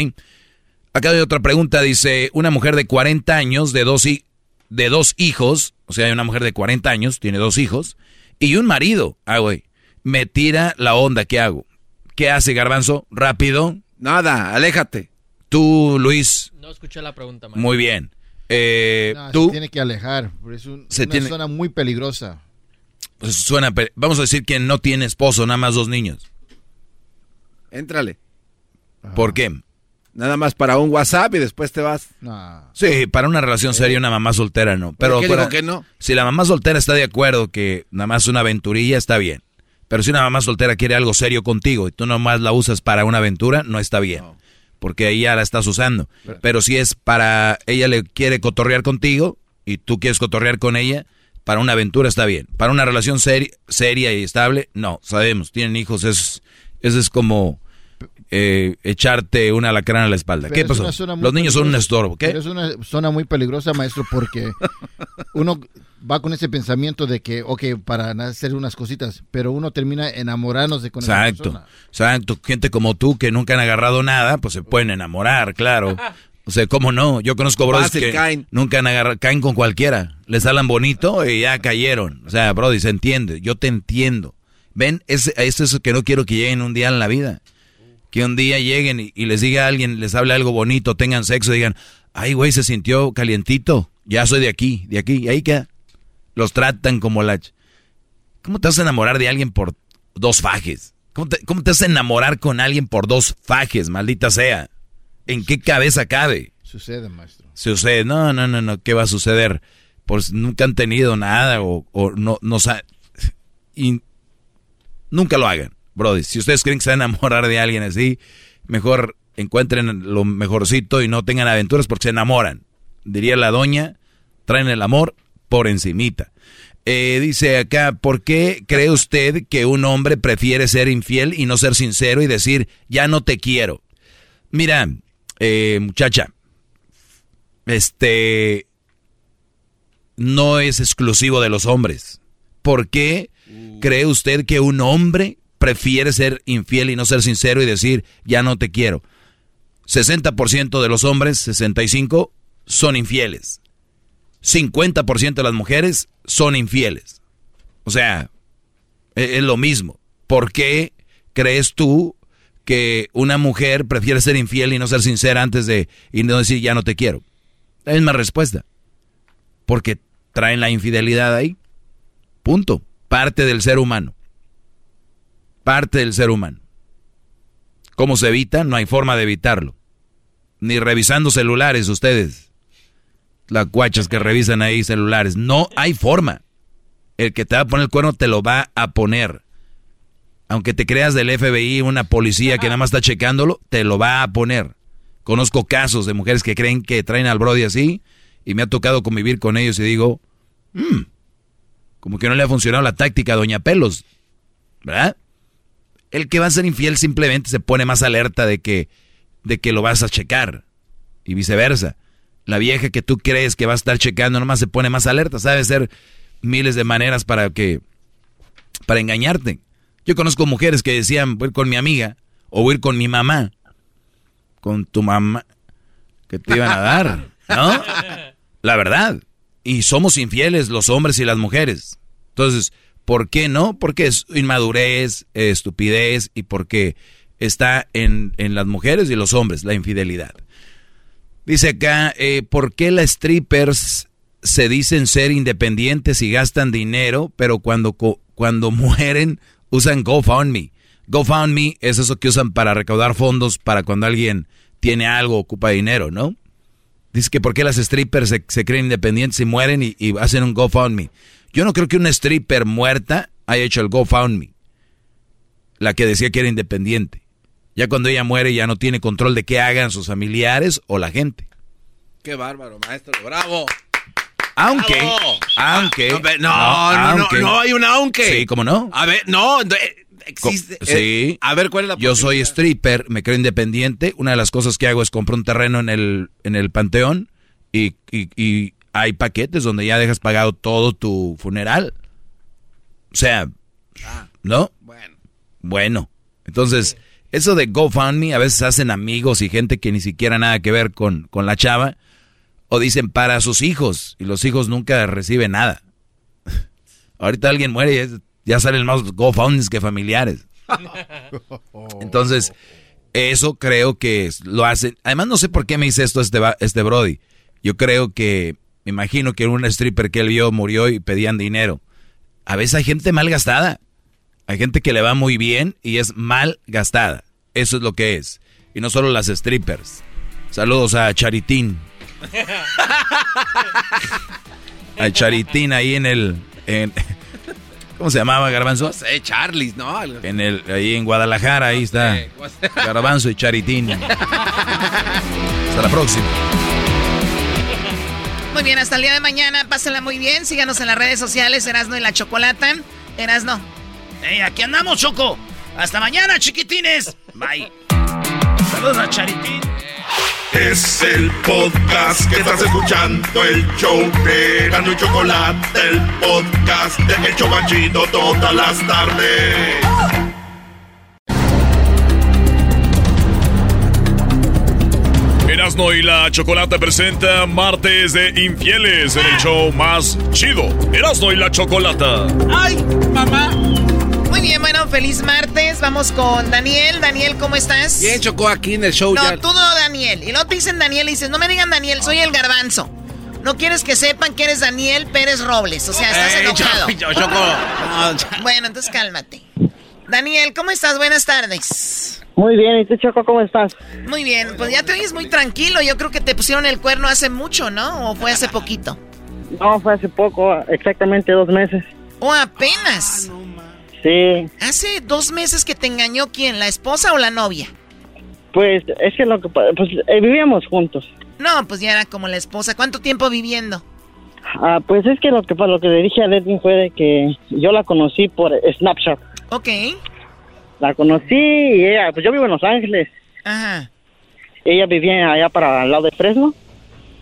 Acá hay otra pregunta, dice, una mujer de 40 años, de dos, de dos hijos, o sea, hay una mujer de 40 años, tiene dos hijos, y un marido. Ah, güey me tira la onda, ¿qué hago? ¿Qué hace Garbanzo? Rápido. Nada, aléjate. Tú, Luis. No escuché la pregunta. Muy bien. Eh, no, tú. Se tiene que alejar, es un, Se una tiene- zona muy peligrosa. Pues suena, vamos a decir que no tiene esposo, nada más dos niños. Éntrale. ¿Por qué? Nada más para un WhatsApp y después te vas. No. Sí, para una relación seria una mamá soltera no. Pero qué para- digo que no? si la mamá soltera está de acuerdo que nada más una aventurilla está bien. Pero si una mamá soltera quiere algo serio contigo y tú nomás la usas para una aventura, no está bien. Porque ahí ya la estás usando. Pero si es para ella le quiere cotorrear contigo y tú quieres cotorrear con ella, para una aventura está bien. Para una relación seri- seria y estable, no. Sabemos, tienen hijos, es, eso es como eh, echarte una alacrán a la espalda. Pero ¿Qué es pasó? Los niños son un estorbo. ¿Qué? Pero es una zona muy peligrosa, maestro, porque uno va con ese pensamiento de que, ok, para hacer unas cositas, pero uno termina enamorándose con esa Exacto, persona. exacto. Gente como tú que nunca han agarrado nada, pues se pueden enamorar, claro. O sea, ¿cómo no? Yo conozco Fácil, que caen. nunca han agarrado, caen con cualquiera. Les hablan bonito y ya cayeron. O sea, brody, se entiende. Yo te entiendo. Ven, es, es eso que no quiero que lleguen un día en la vida. Que un día lleguen y, y les diga a alguien, les hable algo bonito, tengan sexo digan, ay, güey, se sintió calientito. Ya soy de aquí, de aquí. Y ahí queda. Los tratan como la... ¿Cómo te vas a enamorar de alguien por dos fajes? ¿Cómo te, cómo te vas a enamorar con alguien por dos fajes, maldita sea? ¿En qué cabeza cabe? Sucede, maestro. Sucede, no, no, no, no, ¿qué va a suceder? Pues nunca han tenido nada o, o no, no sa- y nunca lo hagan, brody. Si ustedes creen que se van a enamorar de alguien así, mejor encuentren lo mejorcito y no tengan aventuras porque se enamoran. Diría la doña, traen el amor por encimita. Eh, dice acá, ¿por qué cree usted que un hombre prefiere ser infiel y no ser sincero y decir, ya no te quiero? Mira, eh, muchacha, este no es exclusivo de los hombres. ¿Por qué cree usted que un hombre prefiere ser infiel y no ser sincero y decir, ya no te quiero? 60% de los hombres, 65, son infieles. 50% de las mujeres son infieles. O sea, e- es lo mismo. ¿Por qué crees tú que una mujer prefiere ser infiel y no ser sincera antes de y no decir ya no te quiero? La misma respuesta. Porque traen la infidelidad ahí. Punto. Parte del ser humano. Parte del ser humano. ¿Cómo se evita? No hay forma de evitarlo. Ni revisando celulares ustedes. Las cuachas que revisan ahí celulares. No hay forma. El que te va a poner el cuerno te lo va a poner. Aunque te creas del FBI, una policía que nada más está checándolo, te lo va a poner. Conozco casos de mujeres que creen que traen al Brody así y me ha tocado convivir con ellos y digo, mmm, como que no le ha funcionado la táctica a Doña Pelos, ¿verdad? El que va a ser infiel simplemente se pone más alerta de que, de que lo vas a checar y viceversa. La vieja que tú crees que va a estar checando nomás se pone más alerta, sabe ser miles de maneras para que para engañarte. Yo conozco mujeres que decían, voy con mi amiga o voy con mi mamá con tu mamá que te iban a dar, ¿no? La verdad. Y somos infieles los hombres y las mujeres. Entonces, ¿por qué no? Porque es inmadurez, estupidez y porque está en, en las mujeres y los hombres la infidelidad. Dice acá, eh, ¿por qué las strippers se dicen ser independientes y gastan dinero, pero cuando, cuando mueren usan GoFundMe? GoFundMe es eso que usan para recaudar fondos para cuando alguien tiene algo, ocupa dinero, ¿no? Dice que por qué las strippers se, creen independientes y mueren y, hacen un GoFundMe. Yo no creo que una stripper muerta haya hecho el GoFundMe. La que decía que era independiente. Ya cuando ella muere ya no tiene control de qué hagan sus familiares o la gente. Qué bárbaro, maestro. Bravo. Aunque, aunque, no, no, no, no, hay un aunque. Sí, ¿cómo no? A ver, no, existe. Sí. Eh, a ver, ¿cuál es la Yo soy stripper, me creo independiente. Una de las cosas que hago es comprar un terreno en el, en el panteón y, y, hay paquetes donde ya dejas pagado todo tu funeral. O sea, ah, ¿no? Bueno. Bueno. Entonces, eso de GoFundMe, a veces hacen amigos y gente que ni siquiera nada que ver con, con la chava. O dicen para sus hijos y los hijos nunca reciben nada. Ahorita alguien muere y es, ya salen más GoFundMes que familiares. Entonces, eso creo que lo hacen. Además, no sé por qué me dice esto este, este Brody. Yo creo que, me imagino que un stripper que él vio murió y pedían dinero. A veces hay gente mal gastada. Hay gente que le va muy bien y es mal gastada. Eso es lo que es. Y no solo las strippers. Saludos a Charitín. a Charitín ahí en el... ¿Cómo se llamaba Garbanzo? Sé, Charlie, ¿no? En el, ahí en Guadalajara, ahí está. Garbanzo y Charitín. Hasta la próxima. Muy bien, hasta el día de mañana. Pásenla muy bien. Síganos en las redes sociales, Erasno y la Chocolata. Erasno. Hey, aquí andamos, Choco. Hasta mañana, chiquitines. Bye. Saludos a Charitín. Es el podcast que estás escuchando, el show de Gano y Chocolate, el podcast de Hecho Chocachito todas las tardes. Erasno y la Chocolate presenta Martes de Infieles en el show más chido. Erasno y la Chocolata. ¡Ay, mamá! Bien, bueno, feliz martes. Vamos con Daniel. Daniel, ¿cómo estás? Bien, chocó aquí en el show. No, tú no, Daniel. Y luego te dicen Daniel y dices, no me digan Daniel, soy el garbanzo. No quieres que sepan que eres Daniel Pérez Robles. O sea, estás enojado. Choco. bueno, entonces cálmate. Daniel, ¿cómo estás? Buenas tardes. Muy bien, ¿y tú, Choco, cómo estás? Muy bien, pues ya te oyes muy tranquilo. Yo creo que te pusieron el cuerno hace mucho, ¿no? ¿O fue hace poquito? No, fue hace poco, exactamente dos meses. ¿O apenas? Sí. ¿Hace dos meses que te engañó quién? ¿La esposa o la novia? Pues es que lo que pues eh, vivíamos juntos. No, pues ya era como la esposa. ¿Cuánto tiempo viviendo? Ah, pues es que lo que lo que le dije a Edwin fue de que yo la conocí por Snapchat. Ok. La conocí y ella, pues yo vivo en Los Ángeles. Ajá. Ella vivía allá para el lado de Fresno.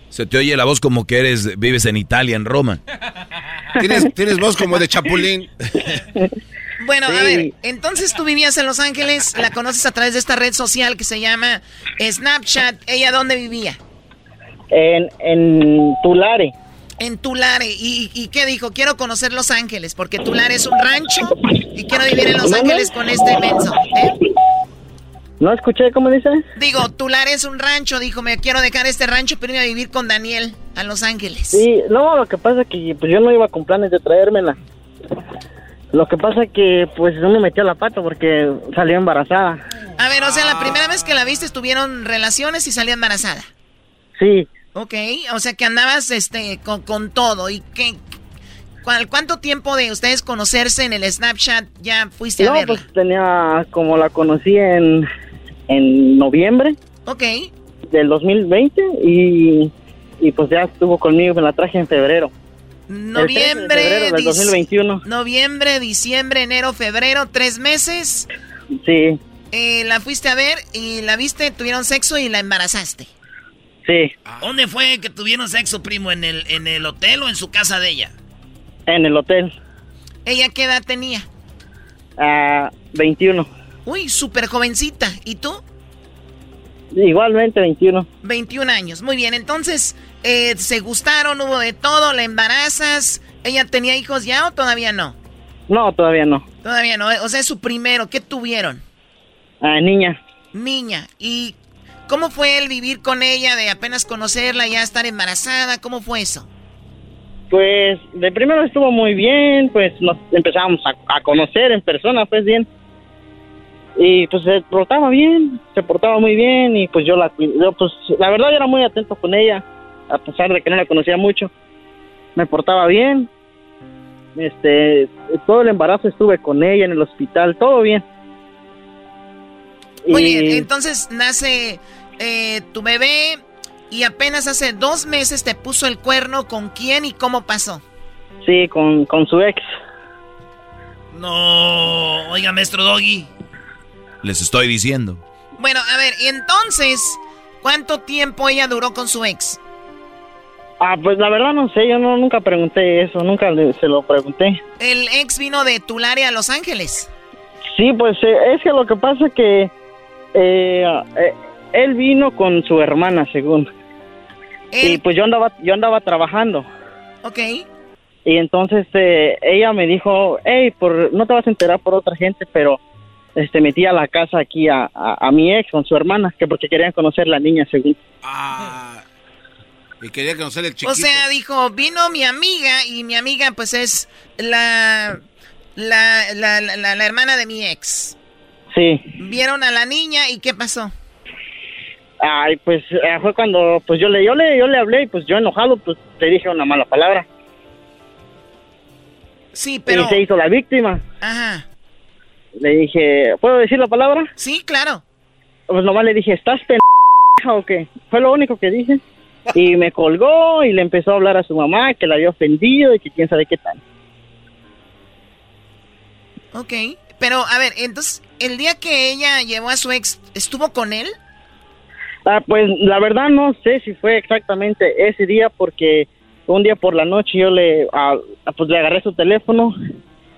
Se te oye la voz como que eres, vives en Italia, en Roma. tienes, tienes voz como de chapulín. Bueno, a ver, entonces tú vivías en Los Ángeles, la conoces a través de esta red social que se llama Snapchat. ¿Ella dónde vivía? En, en Tulare. En Tulare. ¿Y, ¿Y, qué dijo? Quiero conocer Los Ángeles, porque Tulare es un rancho. Y quiero vivir en Los Ángeles con este menso, ¿eh? No escuché, ¿cómo dice? Digo, Tular es un rancho, dijo, me quiero dejar este rancho pero irme a vivir con Daniel a Los Ángeles. Sí, no, lo que pasa es que pues yo no iba con planes de traérmela. Lo que pasa es que pues no me metió la pata porque salió embarazada. A ver, o sea, la primera vez que la viste tuvieron relaciones y salió embarazada. Sí. Ok, o sea que andabas este con, con todo. ¿Y qué, ¿Cuánto tiempo de ustedes conocerse en el Snapchat ya fuiste a verla? pues tenía, como la conocí en, en noviembre. Ok. Del 2020 y, y pues ya estuvo conmigo, me la traje en febrero. Noviembre, febrero del 2021. Noviembre, diciembre, enero, febrero, tres meses. Sí. Eh, la fuiste a ver y la viste, tuvieron sexo y la embarazaste. Sí. ¿Dónde fue que tuvieron sexo, primo? ¿En el, en el hotel o en su casa de ella? En el hotel. ¿Ella qué edad tenía? Ah, 21. Uy, súper jovencita. ¿Y tú? Igualmente 21. 21 años. Muy bien, entonces, eh, ¿se gustaron? ¿Hubo de todo? ¿La embarazas? ¿Ella tenía hijos ya o todavía no? No, todavía no. Todavía no. O sea, es su primero. ¿Qué tuvieron? Ah, niña. Niña. ¿Y cómo fue el vivir con ella, de apenas conocerla, ya estar embarazada? ¿Cómo fue eso? Pues de primero estuvo muy bien, pues nos empezamos a, conocer en persona, pues bien. Y pues se portaba bien, se portaba muy bien y pues yo la yo, pues la verdad yo era muy atento con ella, a pesar de que no la conocía mucho. Me portaba bien. Este, todo el embarazo estuve con ella en el hospital, todo bien. Oye, entonces nace eh, tu bebé, y apenas hace dos meses te puso el cuerno. ¿Con quién y cómo pasó? Sí, con, con su ex. No, oiga, maestro Doggy. Les estoy diciendo. Bueno, a ver, y entonces, ¿cuánto tiempo ella duró con su ex? Ah, pues la verdad no sé, yo no, nunca pregunté eso, nunca se lo pregunté. ¿El ex vino de Tulare a Los Ángeles? Sí, pues eh, es que lo que pasa es que eh, eh, él vino con su hermana, según. Y pues yo andaba, yo andaba trabajando. Ok. Y entonces eh, ella me dijo, hey, por, no te vas a enterar por otra gente, pero este metí a la casa aquí a, a, mi ex con su hermana, que porque querían conocer la niña, según. Ah. Y quería conocer el chiquito. O sea, dijo, vino mi amiga y mi amiga pues es la, la, la, la, la hermana de mi ex. Sí. Vieron a la niña y ¿qué pasó? Ay, pues eh, fue cuando pues yo le, yo le yo le hablé y pues yo enojado pues le dije una mala palabra. Sí, pero y se hizo la víctima. Ajá. Le dije, ¿puedo decir la palabra? Sí, claro. Pues nomás le dije, ¿estás pendeja o qué? Fue lo único que dije. Y me colgó y le empezó a hablar a su mamá que la había ofendido y que quién sabe qué tal. Ok, pero a ver, entonces, el día que ella llevó a su ex, ¿estuvo con él? Ah, pues la verdad no sé si fue exactamente ese día porque un día por la noche yo le, ah, pues le agarré su teléfono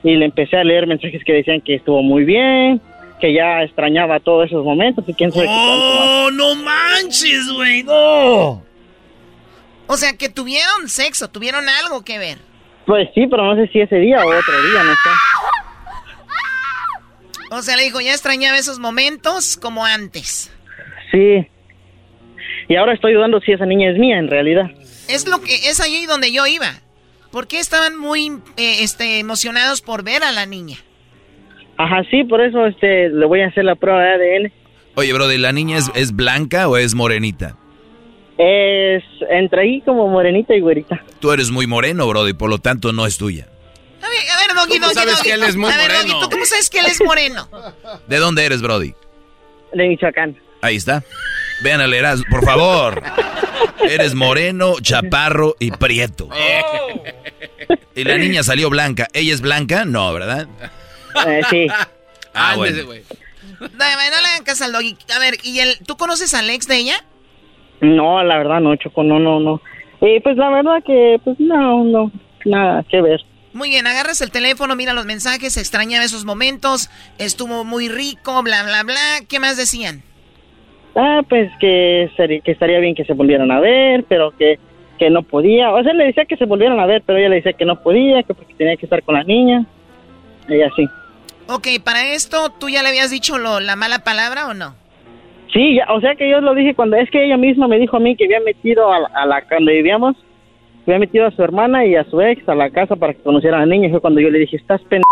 y le empecé a leer mensajes que decían que estuvo muy bien, que ya extrañaba todos esos momentos y quién sabe ¡Oh, no manches, güey! ¡No! O sea, que tuvieron sexo, tuvieron algo que ver. Pues sí, pero no sé si ese día o otro día, no sé. O sea, le dijo, ya extrañaba esos momentos como antes. Sí. Y ahora estoy dudando si esa niña es mía en realidad. Es lo que es allí donde yo iba. ¿Por qué estaban muy eh, este, emocionados por ver a la niña? Ajá, sí, por eso este, le voy a hacer la prueba de ADN. Oye, bro, ¿la niña es, es blanca o es morenita? Es entre ahí como morenita y güerita. Tú eres muy moreno, bro, y por lo tanto no es tuya. A ver, a ver Doggy, Doggy, sabes que él es muy a ver, moreno? Doggy, ¿tú cómo sabes que él es moreno? ¿De dónde eres, Brody? De Michoacán. Ahí está. Vean al Erasmo, por favor. Eres moreno, chaparro y prieto. Y la niña salió blanca. ¿Ella es blanca? No, ¿verdad? Eh, sí. Ah, Ándese, bueno. güey. No, no le hagan caso al Doggy. A ver, ¿y el, tú conoces al ex de ella? No, la verdad no, Choco, no, no, no. Y pues la verdad que, pues no, no, nada que ver. Muy bien, agarras el teléfono, mira los mensajes, extrañaba esos momentos, estuvo muy rico, bla, bla, bla. ¿Qué más decían? Ah, pues que, sería, que estaría bien que se volvieran a ver, pero que, que no podía. O sea, le decía que se volvieran a ver, pero ella le decía que no podía, que porque tenía que estar con la niña. Y así. Ok, para esto, ¿tú ya le habías dicho lo, la mala palabra o no? Sí, ya, o sea que yo lo dije cuando es que ella misma me dijo a mí que había metido a la, a la donde vivíamos, había metido a su hermana y a su ex a la casa para que conocieran a la niña. Fue cuando yo le dije, ¿estás pendejo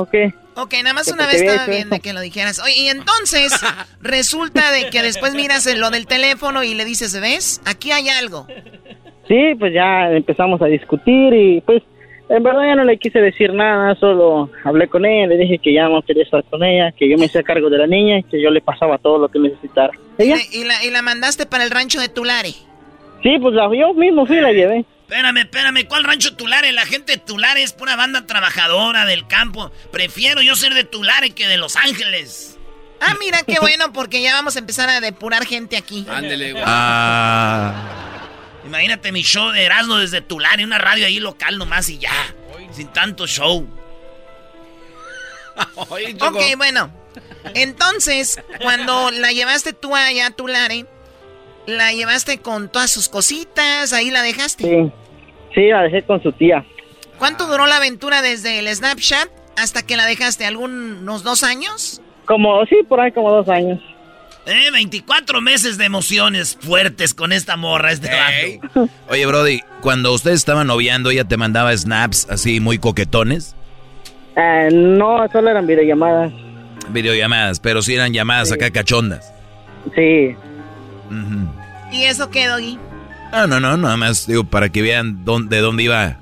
o qué? Ok, nada más una vez estaba bien de que lo dijeras. Oye, y entonces resulta de que después miras lo del teléfono y le dices, ¿ves? Aquí hay algo. Sí, pues ya empezamos a discutir y pues en verdad ya no le quise decir nada, solo hablé con ella, le dije que ya no quería estar con ella, que yo me hacía cargo de la niña y que yo le pasaba todo lo que necesitara. Y, le- y la, y la mandaste para el rancho de Tulare. Sí, pues la, yo mismo fui la llevé. Espérame, espérame, ¿cuál rancho Tulare? La gente de Tulare es pura banda trabajadora del campo. Prefiero yo ser de Tulare que de Los Ángeles. Ah, mira qué bueno, porque ya vamos a empezar a depurar gente aquí. Ándele, güey. Ah. Imagínate mi show de Erasmo desde Tulare, una radio ahí local nomás y ya. Sin tanto show. Ok, bueno. Entonces, cuando la llevaste tú allá a Tulare, la llevaste con todas sus cositas, ahí la dejaste. Sí, sí, la dejé con su tía. ¿Cuánto duró la aventura desde el Snapchat hasta que la dejaste? ¿Algunos dos años? Como, sí, por ahí como dos años. Eh, 24 meses de emociones fuertes con esta morra, este vato. Oye, Brody, cuando ustedes estaban noviando, ella te mandaba snaps así muy coquetones, Eh, no, solo eran videollamadas. videollamadas, pero sí eran llamadas acá cachondas. Sí. ¿Y eso qué, Doggy? No, no, no, nada más digo para que vean dónde, de dónde iba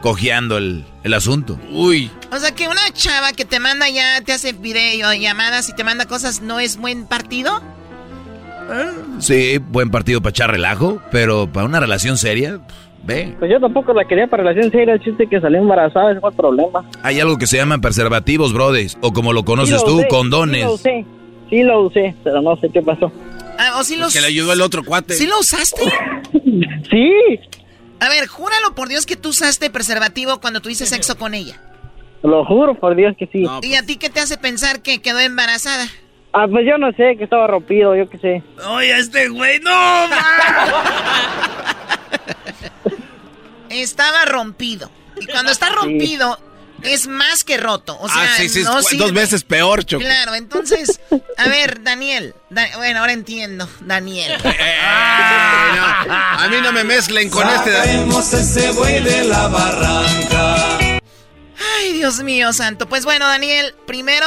cojeando el, el asunto. Uy. O sea, que una chava que te manda ya, te hace videollamadas y te manda cosas, ¿no es buen partido? Sí, buen partido para echar relajo, pero para una relación seria, ve. Pues yo tampoco la quería para relación seria, el chiste que salió embarazada, ese fue el problema. Hay algo que se llaman preservativos, Brody, o como lo conoces Sí lo tú, usé, condones. Sí lo usé, sí lo usé, pero no sé qué pasó. Ah, ¿o sí los... Que le ayudó el otro cuate. ¿Sí lo usaste? Sí. A ver, júralo por Dios que tú usaste preservativo cuando tuviste sexo con ella. Lo juro por Dios que sí. ¿Y a ti qué te hace pensar que quedó embarazada? Ah, pues yo no sé, que estaba rompido, yo qué sé. Oye, este güey, no. Estaba rompido. Y cuando está rompido, es más que roto. O sea, ah, sí, sí, es no cu- sirve. dos veces peor, Choco. Claro, entonces, a ver, Daniel. Da- bueno, ahora entiendo, Daniel. Eh, A mí no me mezclen con este. ese buey de la barranca. Ay, Dios mío, santo. Pues bueno, Daniel, primero,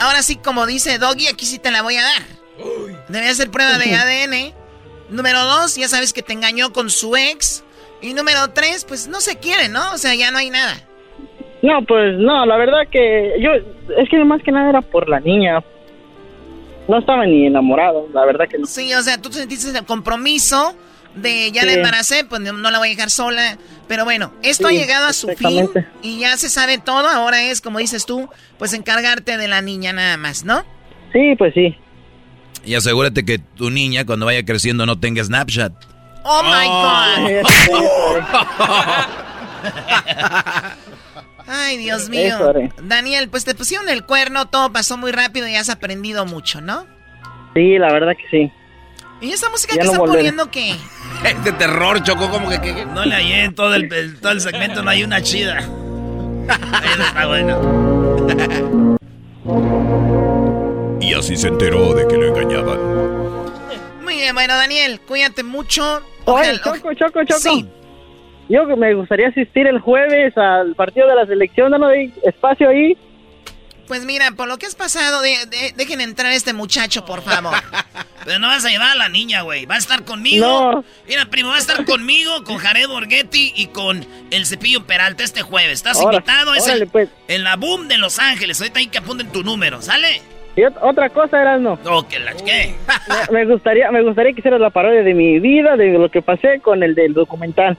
ahora sí, como dice Doggy, aquí sí te la voy a dar. Debe hacer prueba de ADN. Número dos, ya sabes que te engañó con su ex. Y número tres, pues no se quiere, ¿no? O sea, ya no hay nada. No, pues no, la verdad que yo, es que más que nada era por la niña. No estaba ni enamorado, la verdad que no. Sí, o sea, tú sentiste el compromiso de ya la Sí. embaracé, pues no, no la voy a dejar sola. Pero bueno, esto Sí, ha llegado a su fin y ya se sabe todo. Ahora es, como dices tú, pues encargarte de la niña nada más, ¿no? Sí, pues sí. Y asegúrate que tu niña cuando vaya creciendo no tenga Snapchat. Oh my God. Ay, Dios mío. Daniel, pues te pusieron el cuerno, todo pasó muy rápido y has aprendido mucho, ¿no? Sí, la verdad que sí. ¿Y esa música Ya que no están volveré. poniendo qué? De terror, Choco, como que. que- No le hallé en todo el, el- todo el segmento, no hay una chida. Eso está bueno. Y así se enteró de que lo engañaban. Muy bien, bueno, Daniel, cuídate mucho. Oye, Ojalá- Choco, Choco, Choco. Sí. Yo que me gustaría asistir el jueves al partido de la selección, ¿no hay espacio ahí? Pues mira, por lo que has pasado, de- de- dejen entrar a este muchacho, por favor. Pero no vas a llevar a la niña, güey. Va a estar conmigo. No. Mira, primo, va a estar conmigo, con Jared Borghetti y con el Cepillo Peralta este jueves. Estás Ahora- invitado. Es órale, el- pues. en la boom de Los Ángeles. Ahorita hay que apunten tu número, ¿sale? Y ot- otra cosa, era no. Oh, que la ¿qué? me, me gustaría, me gustaría que hicieras la parodia de mi vida, de lo que pasé con el del documental.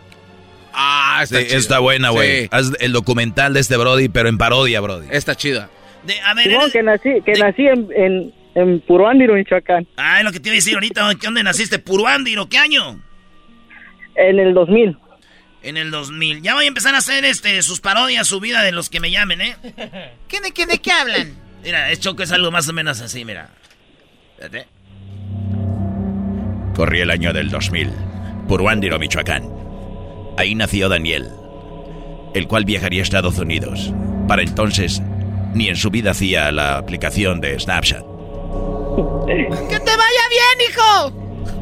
Ah, está Sí, está buena, güey. Sí, Haz el documental de este Brody, pero en parodia, Brody. está chida. De- a ver, eres- que nací, que nací en, en, en Puruándiro, Michoacán, Ay, lo que te iba a decir ahorita, ¿qué dónde naciste? ¿Puruándiro? ¿Qué año? en el 2000. En el 2000. Ya voy a empezar a hacer este sus parodias, su vida de los que me llamen, ¿eh? ¿Qué, de, qué, ¿De qué hablan? Mira, es Choco es algo más o menos así, mira. Espérate. Corría el año del 2000, Puruándiro, Michoacán. Ahí nació Daniel, el cual viajaría a Estados Unidos. Para entonces, ni en su vida hacía la aplicación de Snapchat. ¡Que te vaya bien, hijo!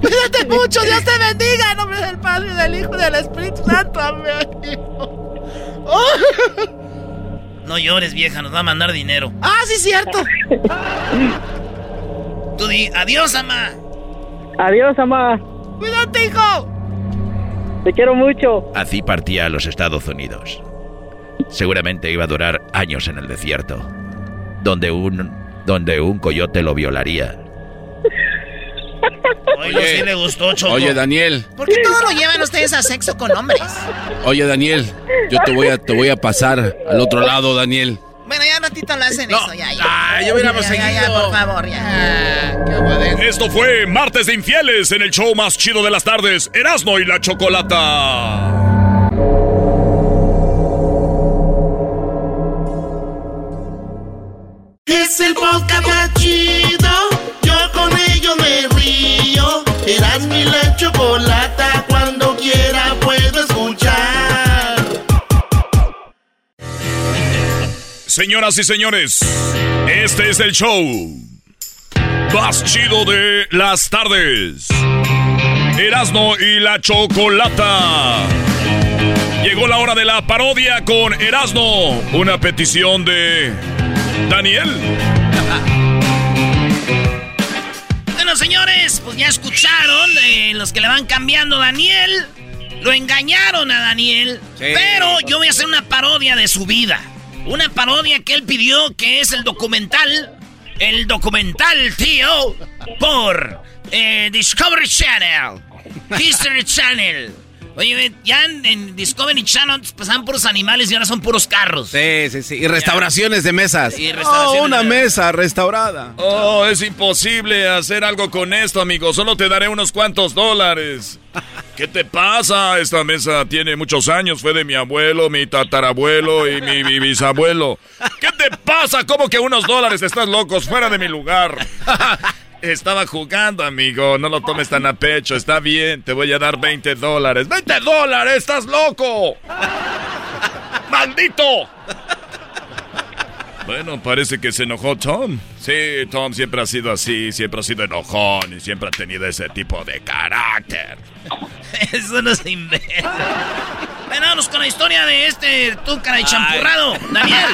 Cuídate mucho, Dios te bendiga en nombre del Padre, del Hijo y del Espíritu Santo. Amén. No llores, vieja, nos va a mandar dinero. Ah, sí, cierto. Tú di adiós, mamá. Adiós, mamá. Cuídate, hijo. Te quiero mucho. Así partía a los Estados Unidos. Seguramente iba a durar años en el desierto, donde un, donde un coyote lo violaría. Oye, sí le gustó, Choco. Oye, Daniel. ¿Por qué todo lo llevan ustedes a sexo con hombres? Oye, Daniel, yo te voy a, te voy a pasar al otro lado, Daniel. Bueno, ya ratito lo hacen eso, ya, ya. Ah, ya hubiéramos ya, ya, ya, seguido. por favor, ya. Esto fue Martes de Infieles en el show más chido de las tardes, Erasmo y la Chocolata. Es el podcast más chido. Yo con ello me río. Eras mi la chocolata. Señoras y señores, este es el show más chido de las tardes. Erasmo y la Chocolata. Llegó la hora de la parodia con Erasmo. Una petición de Daniel. Bueno, señores, pues ya escucharon eh, los que le van cambiando a Daniel. Lo engañaron a Daniel. Sí. Pero yo voy a hacer una parodia de su vida. Una parodia que él pidió, que es el documental. El documental, tío, por eh, Discovery Channel. History Channel. Oye, ya en, en Discovery Channel pasaban puros animales y ahora son puros carros. Sí, sí, sí. Y restauraciones de mesas. Y restauraciones Oh, una de- mesa restaurada. Oh, es imposible hacer algo con esto, amigo. Solo te daré unos cuantos dólares. ¿Qué te pasa? Esta mesa tiene muchos años. Fue de mi abuelo, mi tatarabuelo y mi, mi bisabuelo. ¿Qué te pasa? ¿Cómo que unos dólares? Estás locos, fuera de mi lugar. Estaba jugando, amigo. No lo tomes tan a pecho. Está bien, te voy a dar 20 dólares. ¡20 dólares! ¡Estás loco! ¡Maldito! Bueno, parece que se enojó Tom. Sí, Tom siempre ha sido así, siempre ha sido enojón y siempre ha tenido ese tipo de carácter. Eso no se inventa. Vamos con la historia de este tú, cara de champurrado, Daniel.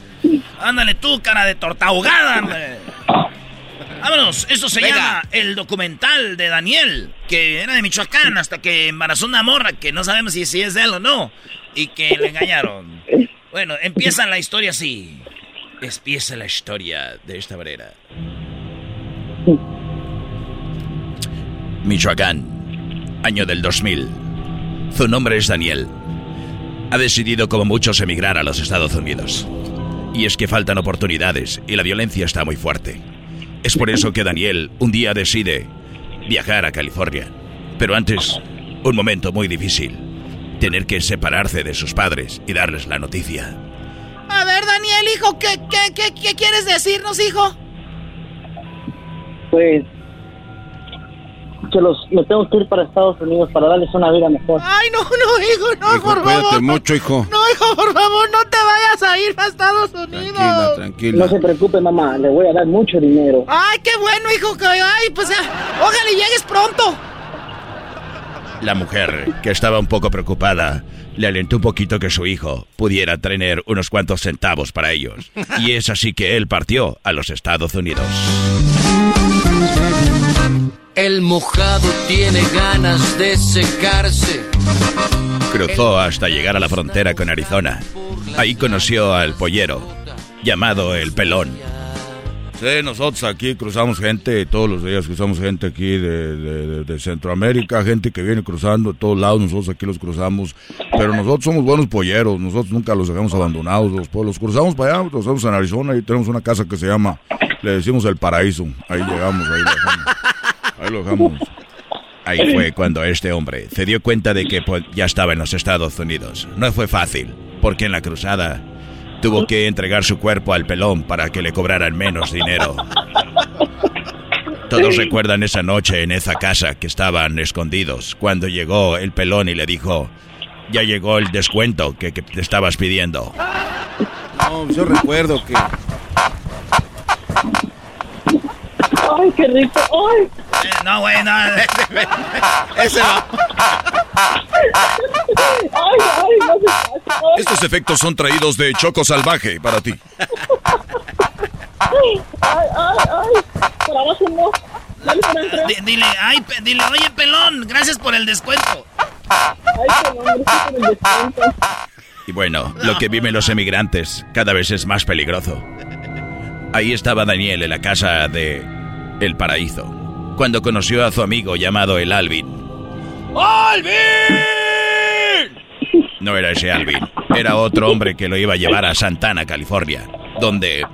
Ándale tú, cara de torta ahogada, hombre. Vámonos, eso se Venga. llama el documental de Daniel, que era de Michoacán hasta que embarazó una morra que no sabemos si, si es de él o no, y que le engañaron. Bueno, empieza la historia así. Empieza la historia de esta manera. Michoacán, año del 2000. Su nombre es Daniel. Ha decidido, como muchos, emigrar a los Estados Unidos. Y es que faltan oportunidades y la violencia está muy fuerte. Es por eso que Daniel un día decide viajar a California. Pero antes, un momento muy difícil. Tener que separarse de sus padres y darles la noticia. A ver, Daniel, hijo, ¿qué, qué, qué, qué quieres decirnos, hijo? Pues. Que los, me tengo que ir para Estados Unidos para darles una vida mejor. Ay, no, no, hijo, no, Hijo, por cuídate favor. mucho, hijo. No, hijo, por favor, no te vayas a ir a Estados Unidos. Tranquila, tranquila. No se preocupe, mamá, le voy a dar mucho dinero. Ay, qué bueno, hijo, que ay, pues ojalá llegues pronto. La mujer, que estaba un poco preocupada, le alentó un poquito que su hijo pudiera tener unos cuantos centavos para ellos. Y es así que él partió a los Estados Unidos. El mojado tiene ganas de secarse. Cruzó hasta llegar a la frontera con Arizona. Ahí conoció al pollero, llamado el pelón. Sí, nosotros aquí cruzamos gente, todos los días cruzamos gente aquí de, de- de- de Centroamérica, gente que viene cruzando de todos lados, nosotros aquí los cruzamos, pero nosotros somos buenos polleros, nosotros nunca los dejamos abandonados, los, pues, los cruzamos para allá, cruzamos en Arizona y tenemos una casa que se llama, le decimos el paraíso, ahí llegamos, ahí lo dejamos, ahí lo dejamos. Ahí fue cuando este hombre se dio cuenta de que pues, ya estaba en los Estados Unidos. No fue fácil, porque en la cruzada tuvo que entregar su cuerpo al pelón para que le cobraran menos dinero. Todos recuerdan esa noche en esa casa que estaban escondidos, cuando llegó el pelón y le dijo, ya llegó el descuento que, que te estabas pidiendo. No, yo recuerdo que. Ay, qué rico. Ay. Eh, no, güey, no. Ese va. Ay, ay, no se. Ay, Estos efectos son traídos de Choco Salvaje para ti. ay, ay, ay. Por abajo no. Dile, ay, dile, oye, pelón, gracias por el descuento. Ay, qué nombre, sí, por el descuento. Y bueno, lo que viven los emigrantes cada vez es más peligroso. Ahí estaba Daniel en la casa de El Paraíso, cuando conoció a su amigo llamado el Alvin. ¡Alvin! No era ese Alvin, era otro hombre que lo iba a llevar a Santana, California, donde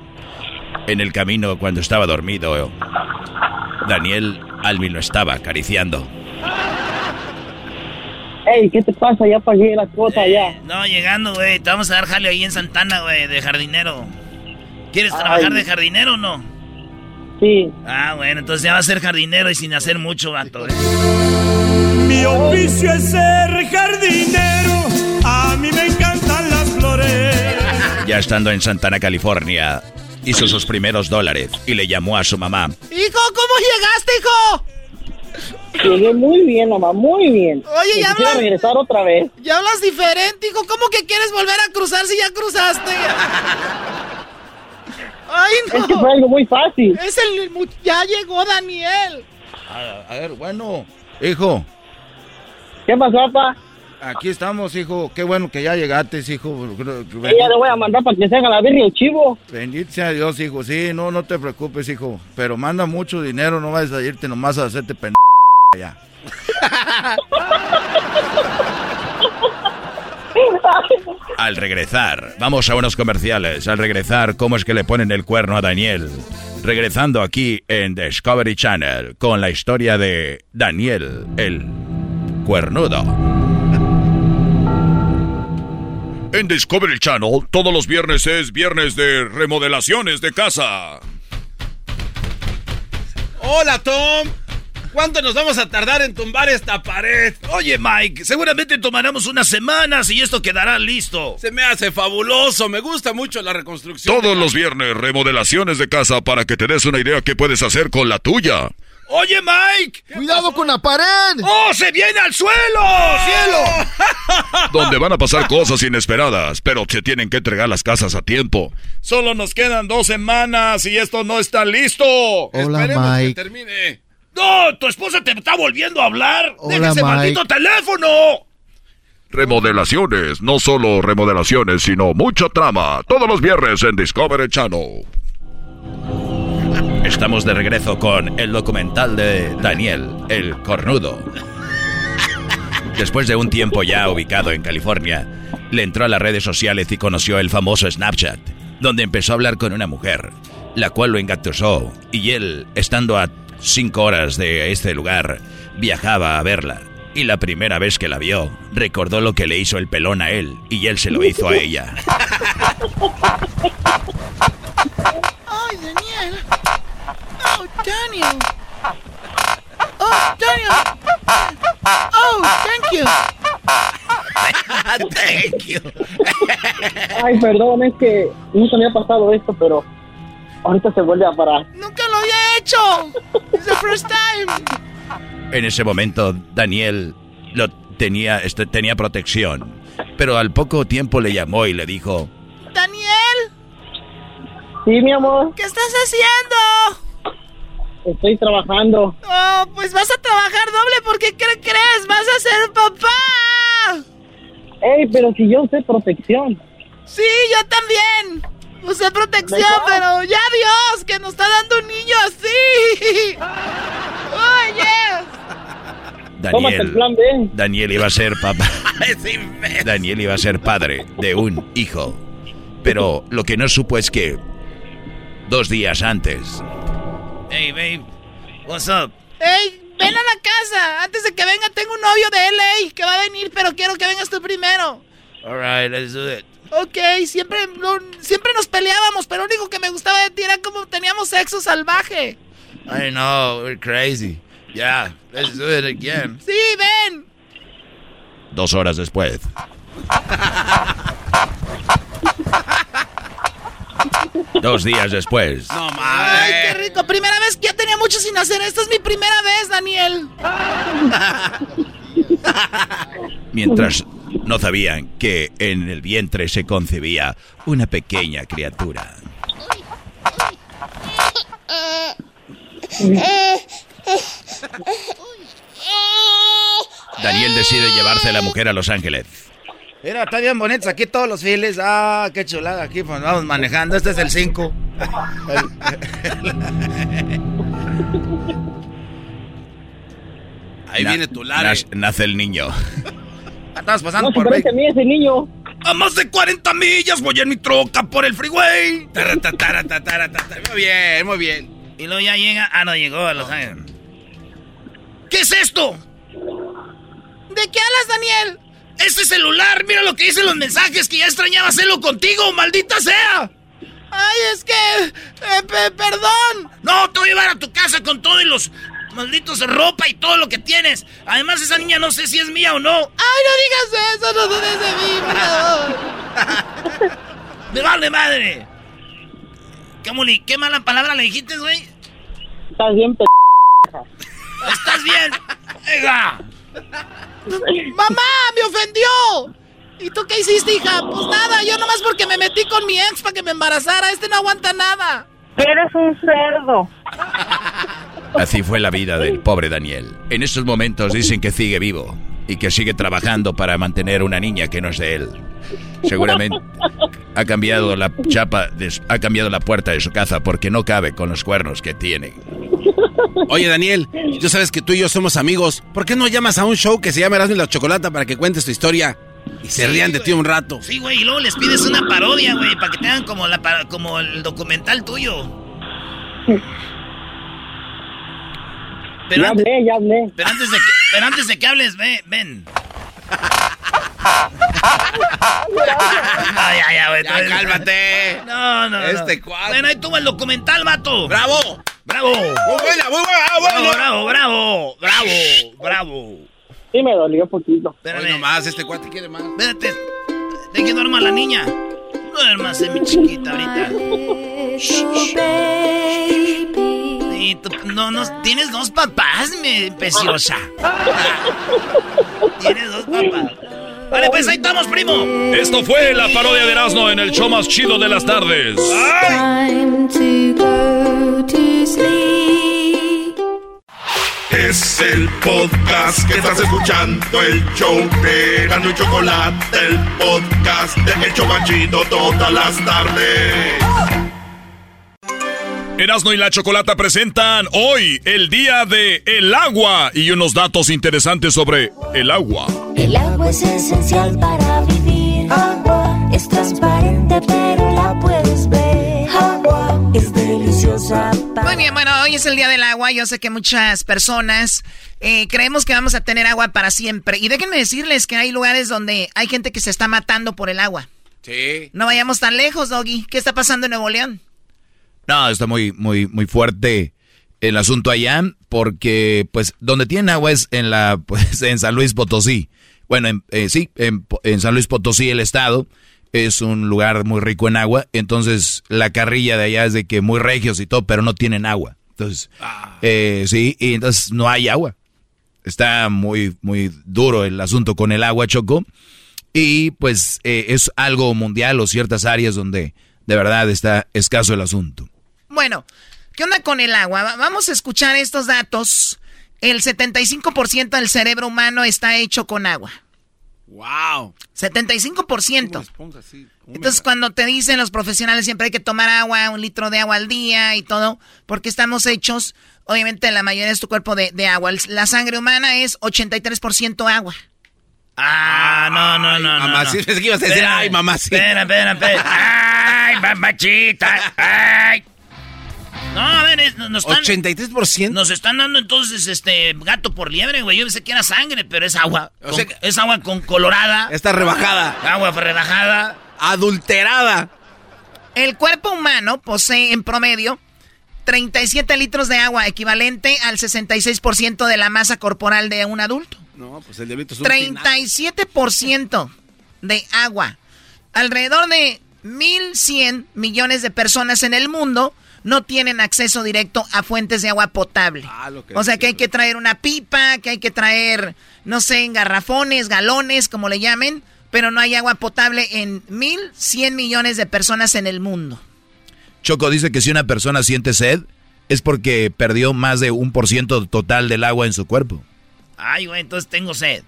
en el camino cuando estaba dormido, Daniel Alvin lo estaba acariciando. Ey, ¿qué te pasa? Ya pagué la cuota ya. No, llegando, güey, te vamos a dar jale ahí en Santana, güey, de jardinero. ¿Quieres trabajar Ay. de jardinero o no? Sí. Ah, bueno, entonces ya va a ser jardinero y sin hacer mucho, vato. ¿eh? Mi oficio es ser jardinero, a mí me encantan las flores. Ya estando en Santana, California, hizo sus primeros dólares y le llamó a su mamá. Hijo, ¿cómo llegaste, hijo? Llegué muy bien, mamá, muy bien. Oye, Me ya hablas- regresar otra vez. Ya hablas diferente, hijo. ¿Cómo que quieres volver a cruzar si ya cruzaste? Ay, no. Es que fue algo muy fácil. Es el... Ya llegó Daniel. A, a ver, bueno, hijo. ¿Qué pasó, papá? Aquí estamos, hijo. Qué bueno que ya llegaste, hijo. Ella le voy a mandar para que se haga la birria el chivo. Bendito sea Dios, hijo. Sí, no, no te preocupes, hijo. Pero manda mucho dinero, no vayas a irte nomás a hacerte pendejo allá. Al regresar, vamos a unos comerciales. Al regresar, ¿cómo es que le ponen el cuerno a Daniel? Regresando aquí en Discovery Channel con la historia de Daniel, el cuernudo. En Discovery Channel, todos los viernes es viernes de remodelaciones de casa. Hola, Tom. ¿Cuánto nos vamos a tardar en tumbar esta pared? Oye, Mike, seguramente tomaremos unas semanas y esto quedará listo. Se me hace fabuloso. Me gusta mucho la reconstrucción. Todos los viernes remodelaciones de casa para que te des una idea qué puedes hacer con la tuya. Oye, Mike. ¡Cuidado con la pared! ¡Oh, se viene al suelo! ¡Cielo! Donde van a pasar cosas inesperadas, pero se tienen que entregar las casas a tiempo. Solo nos quedan dos semanas y esto no está listo. Hola, Esperemos que Mike. termine. ¡No! ¡Tu esposa te está volviendo a hablar! Hola, ¡Deja ese Mike. maldito teléfono! Remodelaciones, no solo remodelaciones, sino mucha trama. Todos los viernes en Discovery Channel. Estamos de regreso con el documental de Daniel, el cornudo. Después de un tiempo ya ubicado en California, le entró a las redes sociales y conoció el famoso Snapchat, donde empezó a hablar con una mujer, la cual lo engatusó, y él, estando a cinco horas de este lugar, viajaba a verla. Y la primera vez que la vio, recordó lo que le hizo el pelón a él, y él se lo hizo a ella. Ay, Daniel. Oh, Daniel. Oh, Daniel. Oh, thank you. Thank you. Ay, perdón, es que nunca me ha pasado esto, pero ahorita se vuelve a parar. Nunca lo había hecho. It's the first time. En ese momento, Daniel lo tenía, este, tenía protección, pero al poco tiempo le llamó y le dijo, Daniel, Sí, mi amor, ¿qué estás haciendo? estoy trabajando. Oh, pues vas a trabajar doble porque ¿qué crees? Vas a ser papá. Ey, pero si yo usé protección. Sí, yo también. Usé protección, ¿Verdad? pero ya Dios, que nos está dando un niño así. Oh, yes. Tómate el Daniel, plan B. Daniel iba a ser papá. Daniel iba a ser padre de un hijo. Pero lo que no supo es que dos días antes, Hey, babe. What's up? Hey, ven a la casa. Antes de que venga, tengo un novio de LA que va a venir, pero quiero que vengas tú primero. All right, let's do it. Ok, siempre, siempre nos peleábamos, pero lo único que me gustaba de ti era como teníamos sexo salvaje. I know, we're crazy. Yeah, let's do it again. Sí, ven. dos horas después, Dos días después. No Ay, qué rico. Primera vez que ya tenía mucho sin hacer. Esta es mi primera vez, Daniel. Mientras no sabían que en el vientre se concebía una pequeña criatura. Daniel decide llevarse a la mujer a Los Ángeles. Mira, está bien bonitos aquí todos los files. Ah, qué chulada. Aquí pues vamos manejando. Este es el 5. Ahí viene tu lara. Nace el niño. Estás pasando por ahí. mí ese niño. A más de 40 millas voy en mi troca por el freeway. Muy bien, muy bien. Y luego ya llega. Ah, no llegó a Los Ángeles. ¿Qué es esto? ¿De qué hablas, Daniel? Este celular, mira lo que dicen los mensajes que ya extrañaba hacerlo contigo, maldita sea. Ay, es que... Eh, perdón. No, te voy a llevar a tu casa con todo y los malditos ropa y todo lo que tienes. Además, esa niña no sé si es mía o no. Ay, no digas eso, no dudes de mí, Me vale madre. ¿Qué, ¿Qué mala palabra le dijiste, güey? Estás bien, p... ¿Estás bien? ¡Ega! ¡Mamá! ¡Me ofendió! ¿Y tú qué hiciste, hija? Pues nada, yo nomás porque me metí con mi ex para que me embarazara. Este no aguanta nada. Eres un cerdo. Así fue la vida del pobre Daniel. En estos momentos dicen que sigue vivo y que sigue trabajando para mantener una niña que no es de él. Seguramente ha cambiado la chapa, ha cambiado la puerta de su casa porque no cabe con los cuernos que tiene. Oye, Daniel, tú sabes que tú y yo somos amigos. ¿Por qué no llamas a un show que se llama Erasmo y la Chocolata para que cuentes tu historia? Y se rían de ti un rato. Sí, güey, y luego les pides una parodia, güey, para que tengan como, la, como el documental tuyo. Pero ya hablé, ya hablé. Pero antes de que, pero antes de que hables, ven. ven. ay, ay, ay, ya, cálmate. No, no, Este no. Bueno, ahí tuvo el documental, mato. ¡Bravo! ¡Bravo! Muy buena, muy buena, bravo, bravo, bravo, bravo, bravo. Sí, me dolió poquito. Espérame. Hoy nomás, este cuate quiere más. Espérate. ¿De qué duerma la niña? No duermas en mi chiquita ahorita. Y tú, no, no, tienes dos papás, mi preciosa. tienes dos papás. Vale, pues ahí estamos, primo. Esto fue la parodia de Erasmo en el show más chido de las tardes. Es el podcast que estás escuchando, el show de Erasmo y Chocolate, el podcast de El Chobachito todas las tardes. Erasmo y la Chocolata presentan hoy el día de el agua y unos datos interesantes sobre el agua. El agua es esencial para vivir. Agua es transparente, pero la puedes ver. Agua es deliciosa. Muy bien, bueno, hoy es el día del agua. Yo sé que muchas personas eh, creemos que vamos a tener agua para siempre. Y déjenme decirles que hay lugares donde hay gente que se está matando por el agua. Sí. No vayamos tan lejos, Doggy. ¿Qué está pasando en Nuevo León? No, está muy, muy, muy fuerte el asunto allá, porque pues donde tienen agua es en la, pues en San Luis Potosí. Bueno, eh, sí, en, San Luis Potosí el estado es un lugar muy rico en agua, entonces la carrilla de allá es de que muy regios y todo, pero no tienen agua. Entonces, ah. eh, sí, y entonces no hay agua. Está muy, muy duro el asunto con el agua, Choco. Y pues eh, es algo mundial o ciertas áreas donde de verdad está escaso el asunto. Bueno, ¿qué onda con el agua? Vamos a escuchar estos datos. El 75% del cerebro humano está hecho con agua. ¡Wow! 75%. Entonces, cuando te dicen los profesionales siempre hay que tomar agua, un litro de agua al día y todo, porque estamos hechos, obviamente la mayoría es tu cuerpo de, agua. La sangre humana es 83% agua. Ah, no, no, no. Mamá, sí, es que ibas a decir, ay, mamá, sí. Espera, espera, espera. Ay, mamachita. Ay. No, a ver, nos están... 83%. Nos están dando entonces este gato por liebre, güey. Yo pensé que era sangre, pero es agua. O sea, es agua con colorada. Está rebajada. Agua rebajada. Adulterada. El cuerpo humano posee en promedio 37 litros de agua, equivalente al 66% de la masa corporal de un adulto. No, pues el diabetes es 37% de agua. Alrededor de 1.100 millones de personas en el mundo no tienen acceso directo a fuentes de agua potable. Ah, o sea que hay que traer una pipa, que hay que traer, no sé, garrafones, galones, como le llamen, pero no hay agua potable en 1.100 millones de personas en el mundo. Choco dice que si una persona siente sed, es porque perdió más de un por ciento total del agua en su cuerpo. Ay, güey, entonces tengo sed.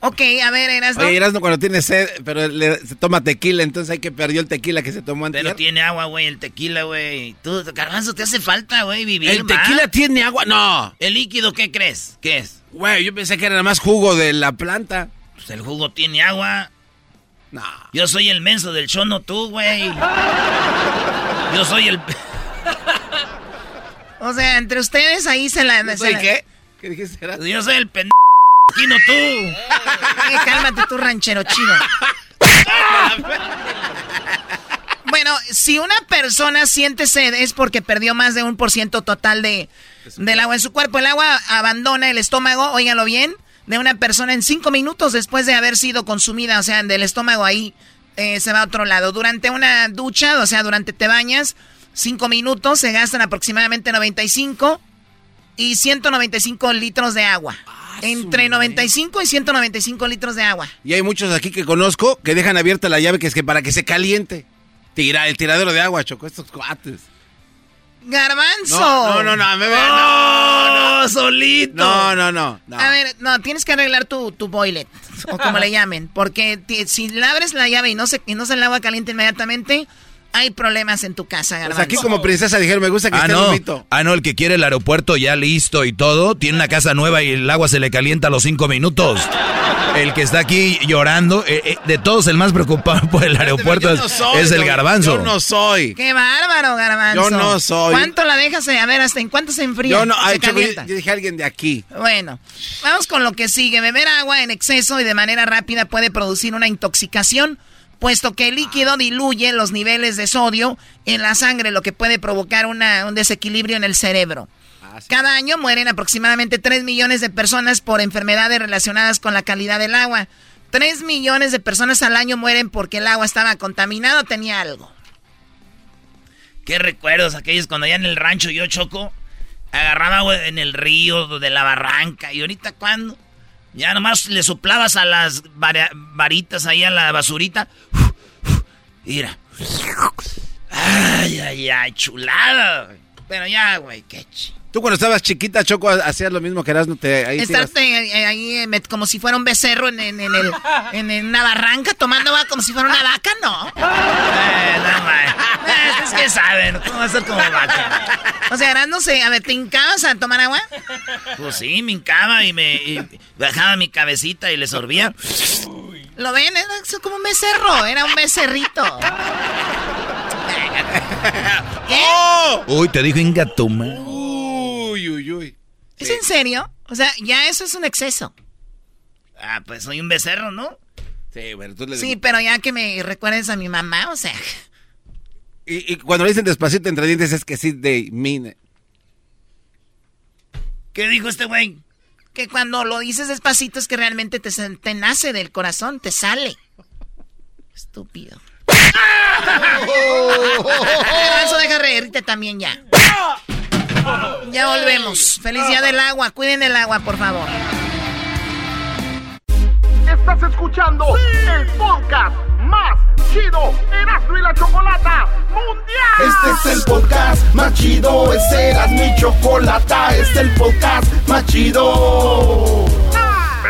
Ok, a ver, Erasno. Oye, Erasno cuando tiene sed, pero se toma tequila, entonces hay que perdió el tequila que se tomó antes. Pero tiene agua, güey, el tequila, güey. Tú, Garbanzo, te hace falta, güey, vivir, ¿El tequila tiene agua? No. ¿El líquido qué crees? ¿Qué es? Güey, yo pensé que era nada más jugo de la planta. Pues el jugo tiene agua. No. Yo soy el menso del chono, tú, güey. Yo soy el... o sea, entre ustedes ahí se la... ¿Soy qué? ¿Qué dijiste? Yo soy el pendejo Chino, tú. cálmate tú, ranchero chino. bueno, si una persona siente sed es porque perdió más de un por ciento total de, del agua en su cuerpo. El agua abandona el estómago, óigalo bien, de una persona en cinco minutos después de haber sido consumida, o sea, del estómago ahí eh, se va a otro lado. Durante una ducha, o sea, durante te bañas, cinco minutos se gastan aproximadamente 95 y 195 litros de agua. Entre 95 y 195 litros de agua. Y hay muchos aquí que conozco que dejan abierta la llave que es que para que se caliente. Tira, el tiradero de agua, chocó estos cuates. Garbanzo. No, no, no, me no, no, solito. No, no, no, A ver, no, tienes que arreglar tu, tu boilet, o como le llamen, porque si abres la llave y no se, y no se el agua caliente inmediatamente, hay problemas en tu casa, Garbanzo. aquí como princesa dijeron, me gusta que ah, esté no. Ah, no, el que quiere el aeropuerto ya listo y todo, tiene una casa nueva y el agua se le calienta a los cinco minutos. El que está aquí llorando, eh, eh, de todos el más preocupado por el aeropuerto es, el garbanzo. Yo no soy. Qué bárbaro, garbanzo. Yo no soy. ¿Cuánto la dejas? A ver, ¿hasta en cuánto se enfría? Yo no, se yo, yo dije a alguien de aquí. Bueno, vamos con lo que sigue. Beber agua en exceso y de manera rápida puede producir una intoxicación puesto que el líquido diluye los niveles de sodio en la sangre, lo que puede provocar un desequilibrio en el cerebro. Ah, Cada año mueren aproximadamente 3 millones de personas por enfermedades relacionadas con la calidad del agua. 3 millones de personas al año mueren porque el agua estaba contaminada o tenía algo. Qué recuerdos aquellos cuando allá en el rancho yo choco, agarraba agua en el río, de la barranca, y ahorita cuando ya nomás le soplabas a las varitas ahí a la basurita. Mira. Ay, ay, ay, chulada. Pero ya, güey, qué ch... Tú cuando estabas chiquita, Choco, hacías lo mismo que eras, no te... Ahí Estarte ahí, eh, como si fuera un becerro en, en, el, en, una barranca tomando agua como si fuera una vaca, ¿no? Eh, no, eh, es que saben, ¿cómo va a ser como vaca? O sea, no sé, a ver, ¿te hincabas a tomar agua? Pues sí, me hincaba y me bajaba mi cabecita y le sorbía. ¿Lo ven? Era como un becerro, era un becerrito. ¿Qué? ¡Oh! Uy, te dijo ingatuma. ¿Es en serio? O sea, ya eso es un exceso. Ah, pues soy un becerro, ¿no? Sí, bueno, tú le Sí, pero ya que me recuerdes a mi mamá, o sea. Y, cuando le dicen despacito entre dientes es que sí de mine. ¿Qué dijo este güey? Que cuando lo dices despacito es que realmente te, te nace del corazón, te sale. Estúpido. Eso deja reírte también ya. Ya volvemos. Feliz día del agua. Cuiden el agua, por favor. Estás escuchando el podcast más chido Erasmo y la Chocolata Mundial. Este es el podcast más chido. Este era mi chocolata. Este es el podcast más chido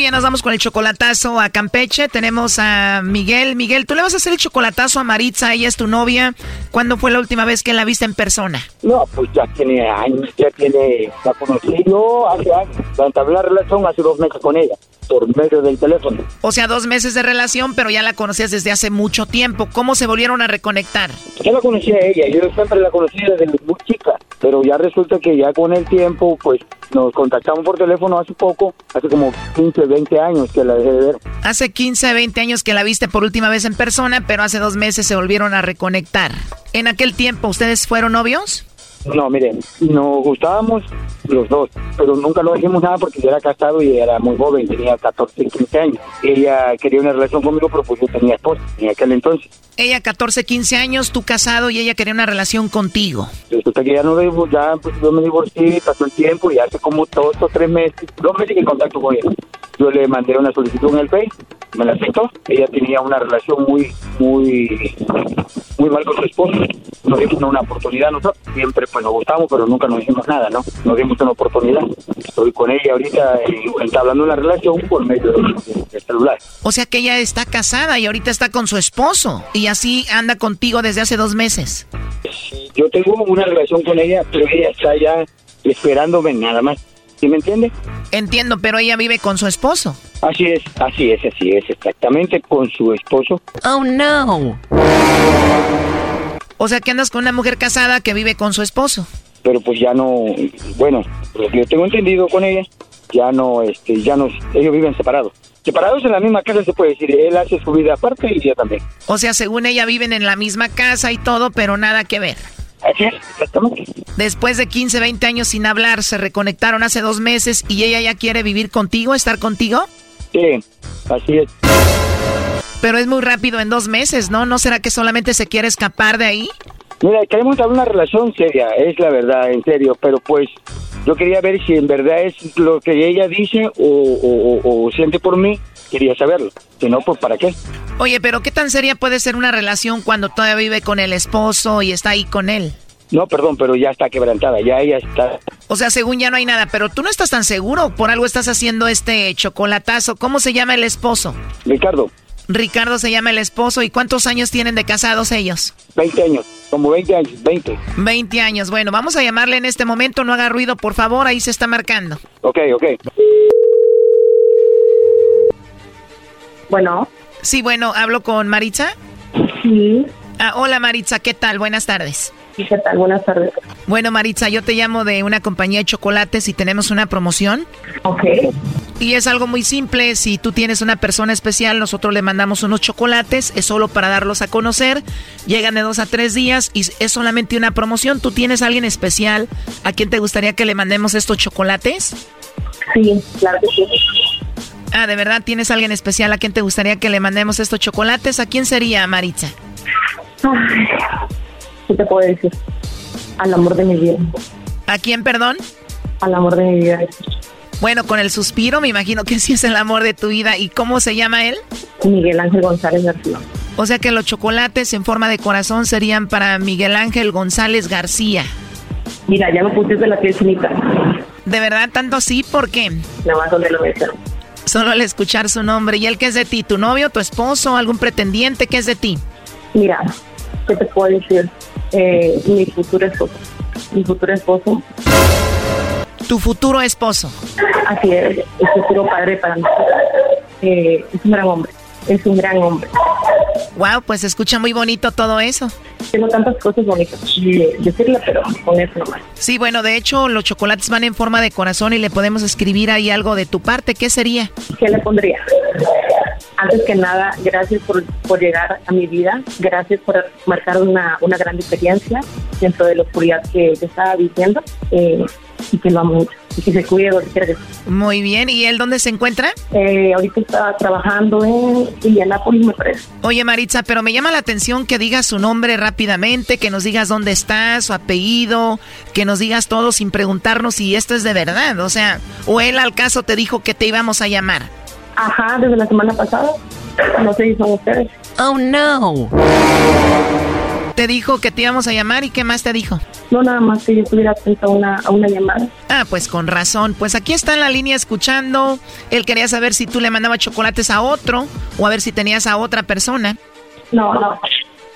bien, nos vamos con el chocolatazo a Campeche. Tenemos a Miguel. Miguel, tú le vas a hacer el chocolatazo a Maritza, ella es tu novia. ¿Cuándo fue la última vez que la viste en persona? No, pues ya tiene años, ya tiene, la conocí yo hace años, entablé la relación hace dos meses con ella, por medio del teléfono. O sea, dos meses de relación, pero ya la conocías desde hace mucho tiempo. ¿Cómo se volvieron a reconectar? Yo la conocí a ella, yo siempre la conocí desde muy chica, pero ya resulta que ya con el tiempo, pues nos contactamos por teléfono hace poco, hace como 15, 20 años que la dejé de ver. Hace 15, 20 años que la viste por última vez en persona, pero hace dos meses se volvieron a reconectar. En aquel tiempo, ¿ustedes fueron novios? No, miren, nos gustábamos los dos, pero nunca lo dijimos nada porque yo era casado y era muy joven, tenía 14, 15 años. Ella quería una relación conmigo, pero pues yo tenía esposa en aquel entonces. Ella 14, 15 años, tú casado y ella quería una relación contigo. Resulta que ya no ya pues yo me divorcié, pasó el tiempo y hace como dos o tres meses, dos meses que contacto con ella. Yo le mandé una solicitud en el Face, me la aceptó. Ella tenía una relación muy, muy, muy mal con su esposo. Nos dimos una oportunidad nosotros. Siempre pues nos gustamos, pero nunca nos hicimos nada, ¿no? Nos dimos una oportunidad. Estoy con ella ahorita eh, entablando una relación por medio del del celular. O sea que ella está casada y ahorita está con su esposo y así anda contigo desde hace dos meses. Yo tengo una relación con ella, pero ella está ya esperándome nada más. ¿Sí me entiende? Entiendo, pero ella vive con su esposo. Así es, así es, así es, exactamente con su esposo. Oh no. O sea que andas con una mujer casada que vive con su esposo. Pero pues ya no, bueno, lo que yo tengo entendido con ella, ya no, este, ya no, ellos viven separados. Separados en la misma casa se puede decir, él hace su vida aparte y ella también. O sea, según ella viven en la misma casa y todo, pero nada que ver. Así es, exactamente. Después de 15, 20 años sin hablar, se reconectaron hace dos meses y ella ya quiere vivir contigo, estar contigo. Sí, así es. Pero es muy rápido en dos meses, ¿no? ¿No será que solamente se quiere escapar de ahí? Mira, queremos tener una relación seria, es la verdad, en serio, pero pues yo quería ver si en verdad es lo que ella dice o, o- o- o siente por mí, quería saberlo. Si no, pues ¿para qué? Oye, pero ¿qué tan seria puede ser una relación cuando todavía vive con el esposo y está ahí con él? No, perdón, pero ya está quebrantada, ya ella está... O sea, según ya no hay nada, pero tú no estás tan seguro, por algo estás haciendo este chocolatazo. ¿Cómo se llama el esposo? Ricardo, Ricardo se llama el esposo. ¿Y cuántos años tienen de casados ellos? 20 años, como 20 años, 20. 20 años. Bueno, vamos a llamarle en este momento. No haga ruido, por favor. Ahí se está marcando. Ok, ok. Bueno. Sí, bueno, hablo con Maritza. Sí. Ah, hola Maritza, ¿qué tal? Buenas tardes. Sí, ¿qué tal? Buenas tardes. Bueno, Maritza, yo te llamo de una compañía de chocolates y tenemos una promoción. Ok. Y es algo muy simple. Si tú tienes una persona especial, nosotros le mandamos unos chocolates. Es solo para darlos a conocer. Llegan de dos a tres días y es solamente una promoción. ¿Tú tienes a alguien especial a quien te gustaría que le mandemos estos chocolates? Sí, claro que sí. Ah, ¿de verdad tienes alguien especial a quien te gustaría que le mandemos estos chocolates? ¿A quién sería, Maritza? Ay, ¿Qué te puedo decir? Al amor de mi vida. ¿A quién, perdón? Al amor de mi vida. Bueno, con el suspiro me imagino que sí es el amor de tu vida. ¿Y cómo se llama él? Miguel Ángel González García. O sea que los chocolates en forma de corazón serían para Miguel Ángel González García. Mira, ya me pusiste la piel chinita. ¿De verdad tanto así? ¿Por qué? Nada más donde lo menciono. Solo al escuchar su nombre. ¿Y él qué es de ti? ¿Tu novio, tu esposo, algún pretendiente? ¿Qué es de ti? Mira, ¿qué te puedo decir? Eh, mi futuro esposo. Mi futuro esposo. Tu futuro esposo. Así es, el futuro padre para mí. Eh, es un gran hombre. Es un gran hombre. Wow, pues se escucha muy bonito todo eso. Tengo tantas cosas bonitas que decirle, pero con eso nomás. Sí, bueno, de hecho los chocolates van en forma de corazón y le podemos escribir ahí algo de tu parte. ¿Qué sería? ¿Qué le pondría? Antes que nada, gracias por, por llegar a mi vida, gracias por marcar una, una gran experiencia dentro de la oscuridad que te estaba diciendo eh, y que lo amo mucho y que se cuide donde. Muy bien, ¿y él dónde se encuentra? Eh, ahorita está trabajando en Indianápolis, me parece. Oye Maritza, pero me llama la atención que digas su nombre rápidamente, que nos digas dónde está, su apellido, que nos digas todo sin preguntarnos si esto es de verdad, o sea, o él al caso te dijo que te íbamos a llamar. Ajá, desde la semana pasada. No sé si son ustedes. Oh, no. Te dijo que te íbamos a llamar y qué más te dijo. No, nada más que yo estuviera atenta a una, a una llamada. Ah, pues con razón. Pues aquí está en la línea escuchando. Él quería saber si tú le mandabas chocolates a otro o a ver si tenías a otra persona. No, no.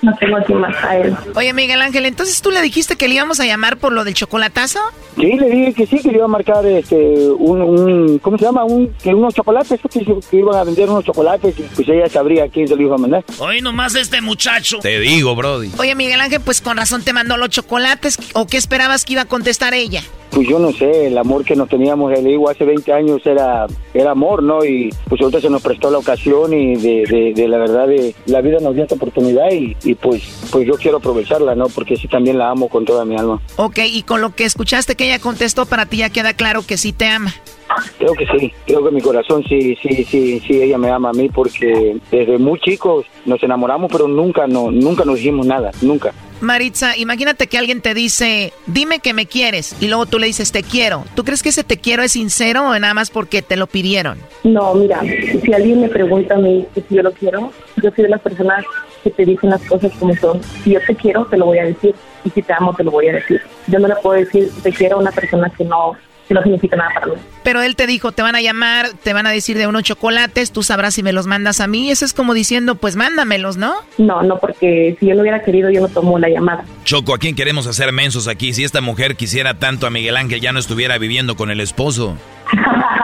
No tengo aquí más a él. Oye, Miguel Ángel, entonces tú le dijiste que le íbamos a llamar por lo del chocolatazo? Sí, le dije que sí, que le iba a marcar este, un, un ¿cómo se llama? Un, que unos chocolates, que, que iban a vender unos chocolates y pues ella sabría quién se lo iba a mandar. Hoy nomás este muchacho. Te digo, Brody. Oye, Miguel Ángel, pues con razón te mandó los chocolates. ¿O qué esperabas que iba a contestar ella? Pues yo no sé, el amor que nos teníamos, le digo, hace 20 años era, era amor, ¿no? Y pues ahorita se nos prestó la ocasión y de, de, de la verdad, de, la vida nos dio esta oportunidad y, y, pues, pues yo quiero aprovecharla, ¿no? Porque sí también la amo con toda mi alma. Ok, y con lo que escuchaste que ella contestó, para ti ya queda claro que sí te ama. Creo que sí, creo que mi corazón sí, sí, sí, sí, ella me ama a mí porque desde muy chicos nos enamoramos, pero nunca, no, nunca nos dijimos nada, nunca. Maritza, imagínate que alguien te dice, dime que me quieres, y luego tú le dices, te quiero. ¿Tú crees que ese te quiero es sincero o nada más porque te lo pidieron? No, mira, si alguien me pregunta a mí si yo lo quiero, yo soy de las personas que te dicen las cosas como son. Si yo te quiero, te lo voy a decir. Y si te amo, te lo voy a decir. Yo no le puedo decir te quiero a una persona que no, no significa nada para mí. Pero él te dijo, te van a llamar, te van a decir de unos chocolates, tú sabrás si me los mandas a mí. Eso es como diciendo, pues mándamelos, ¿no? No, no, porque si yo no hubiera querido, yo no tomo la llamada. Choco, ¿a quién queremos hacer mensos aquí? Si esta mujer quisiera tanto a Miguel Ángel, ya no estuviera viviendo con el esposo.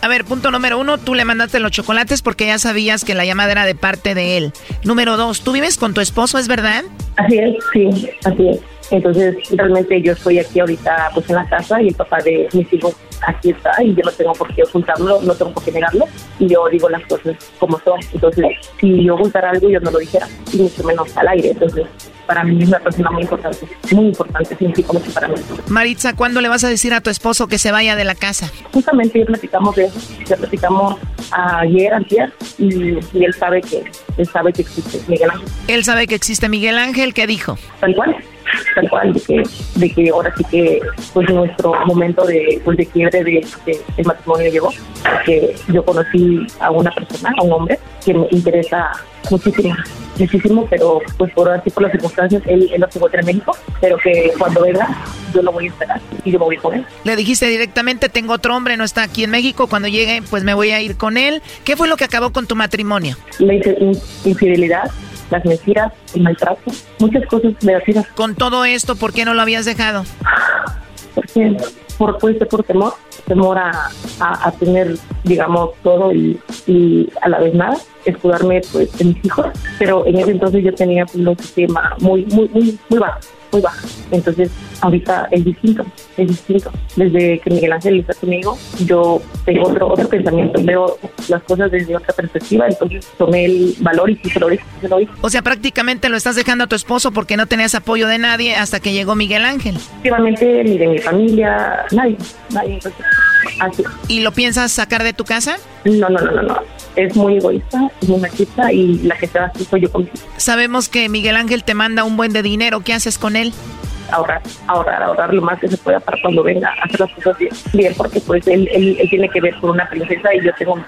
A ver, punto número uno, tú le mandaste los chocolates porque ya sabías que la llamada era de parte de él. Número dos, ¿tú vives con tu esposo, es verdad? Así es, sí, así es. Entonces, realmente yo estoy aquí ahorita pues en la casa y el papá de mis hijos aquí está y yo no tengo por qué ocultarlo, no tengo por qué negarlo y yo digo las cosas como son. Entonces, si yo ocultara algo, yo no lo dijera, y mucho menos al aire. Entonces, para mí es una persona muy importante, muy importante, significa mucho para mí. Maritza, ¿cuándo le vas a decir a tu esposo que se vaya de la casa? Justamente ya platicamos de eso, ya platicamos ayer, ayer, y, y él sabe que él sabe que existe Miguel Ángel. Él sabe que existe Miguel Ángel, ¿qué dijo? Tal cual tal cual de que, de que ahora sí que pues nuestro momento de pues de quiebre de, de, el matrimonio llegó que yo conocí a una persona a un hombre que me interesa muchísimo muchísimo pero pues por así por las circunstancias él, él no se encuentra en México pero que cuando venga yo lo voy a esperar y yo me voy con él le dijiste directamente tengo otro hombre no está aquí en México cuando llegue pues me voy a ir con él ¿qué fue lo que acabó con tu matrimonio? le hice infidelidad las mentiras, el maltrato, muchas cosas negativas. Con todo esto, ¿por qué no lo habías dejado? Porque por, puede ser por temor, temor a, a, a tener, digamos, todo y, y, a la vez nada, escudarme pues en mis hijos, pero en ese entonces yo tenía pues, un sistema muy, muy, muy, muy bajo muy baja. Entonces, ahorita es distinto, es distinto. Desde que Miguel Ángel está conmigo, yo tengo otro, otro pensamiento, veo las cosas desde otra perspectiva, entonces tomé el valor y sí se lo dije, se lo dije. O sea, prácticamente lo estás dejando a tu esposo porque no tenías apoyo de nadie hasta que llegó Miguel Ángel. Efectivamente, ni de mi familia, nadie, nadie. Entonces, así. ¿Y lo piensas sacar de tu casa? No, no, no, no, no. Es muy egoísta, es muy machista y la que se va así soy yo conmigo. Sabemos que Miguel Ángel te manda un buen de dinero, ¿qué haces con él? Ahorrar, ahorrar, ahorrar lo más que se pueda para cuando venga a hacer las cosas bien, bien porque pues él, él, él, tiene que ver con una princesa y yo tengo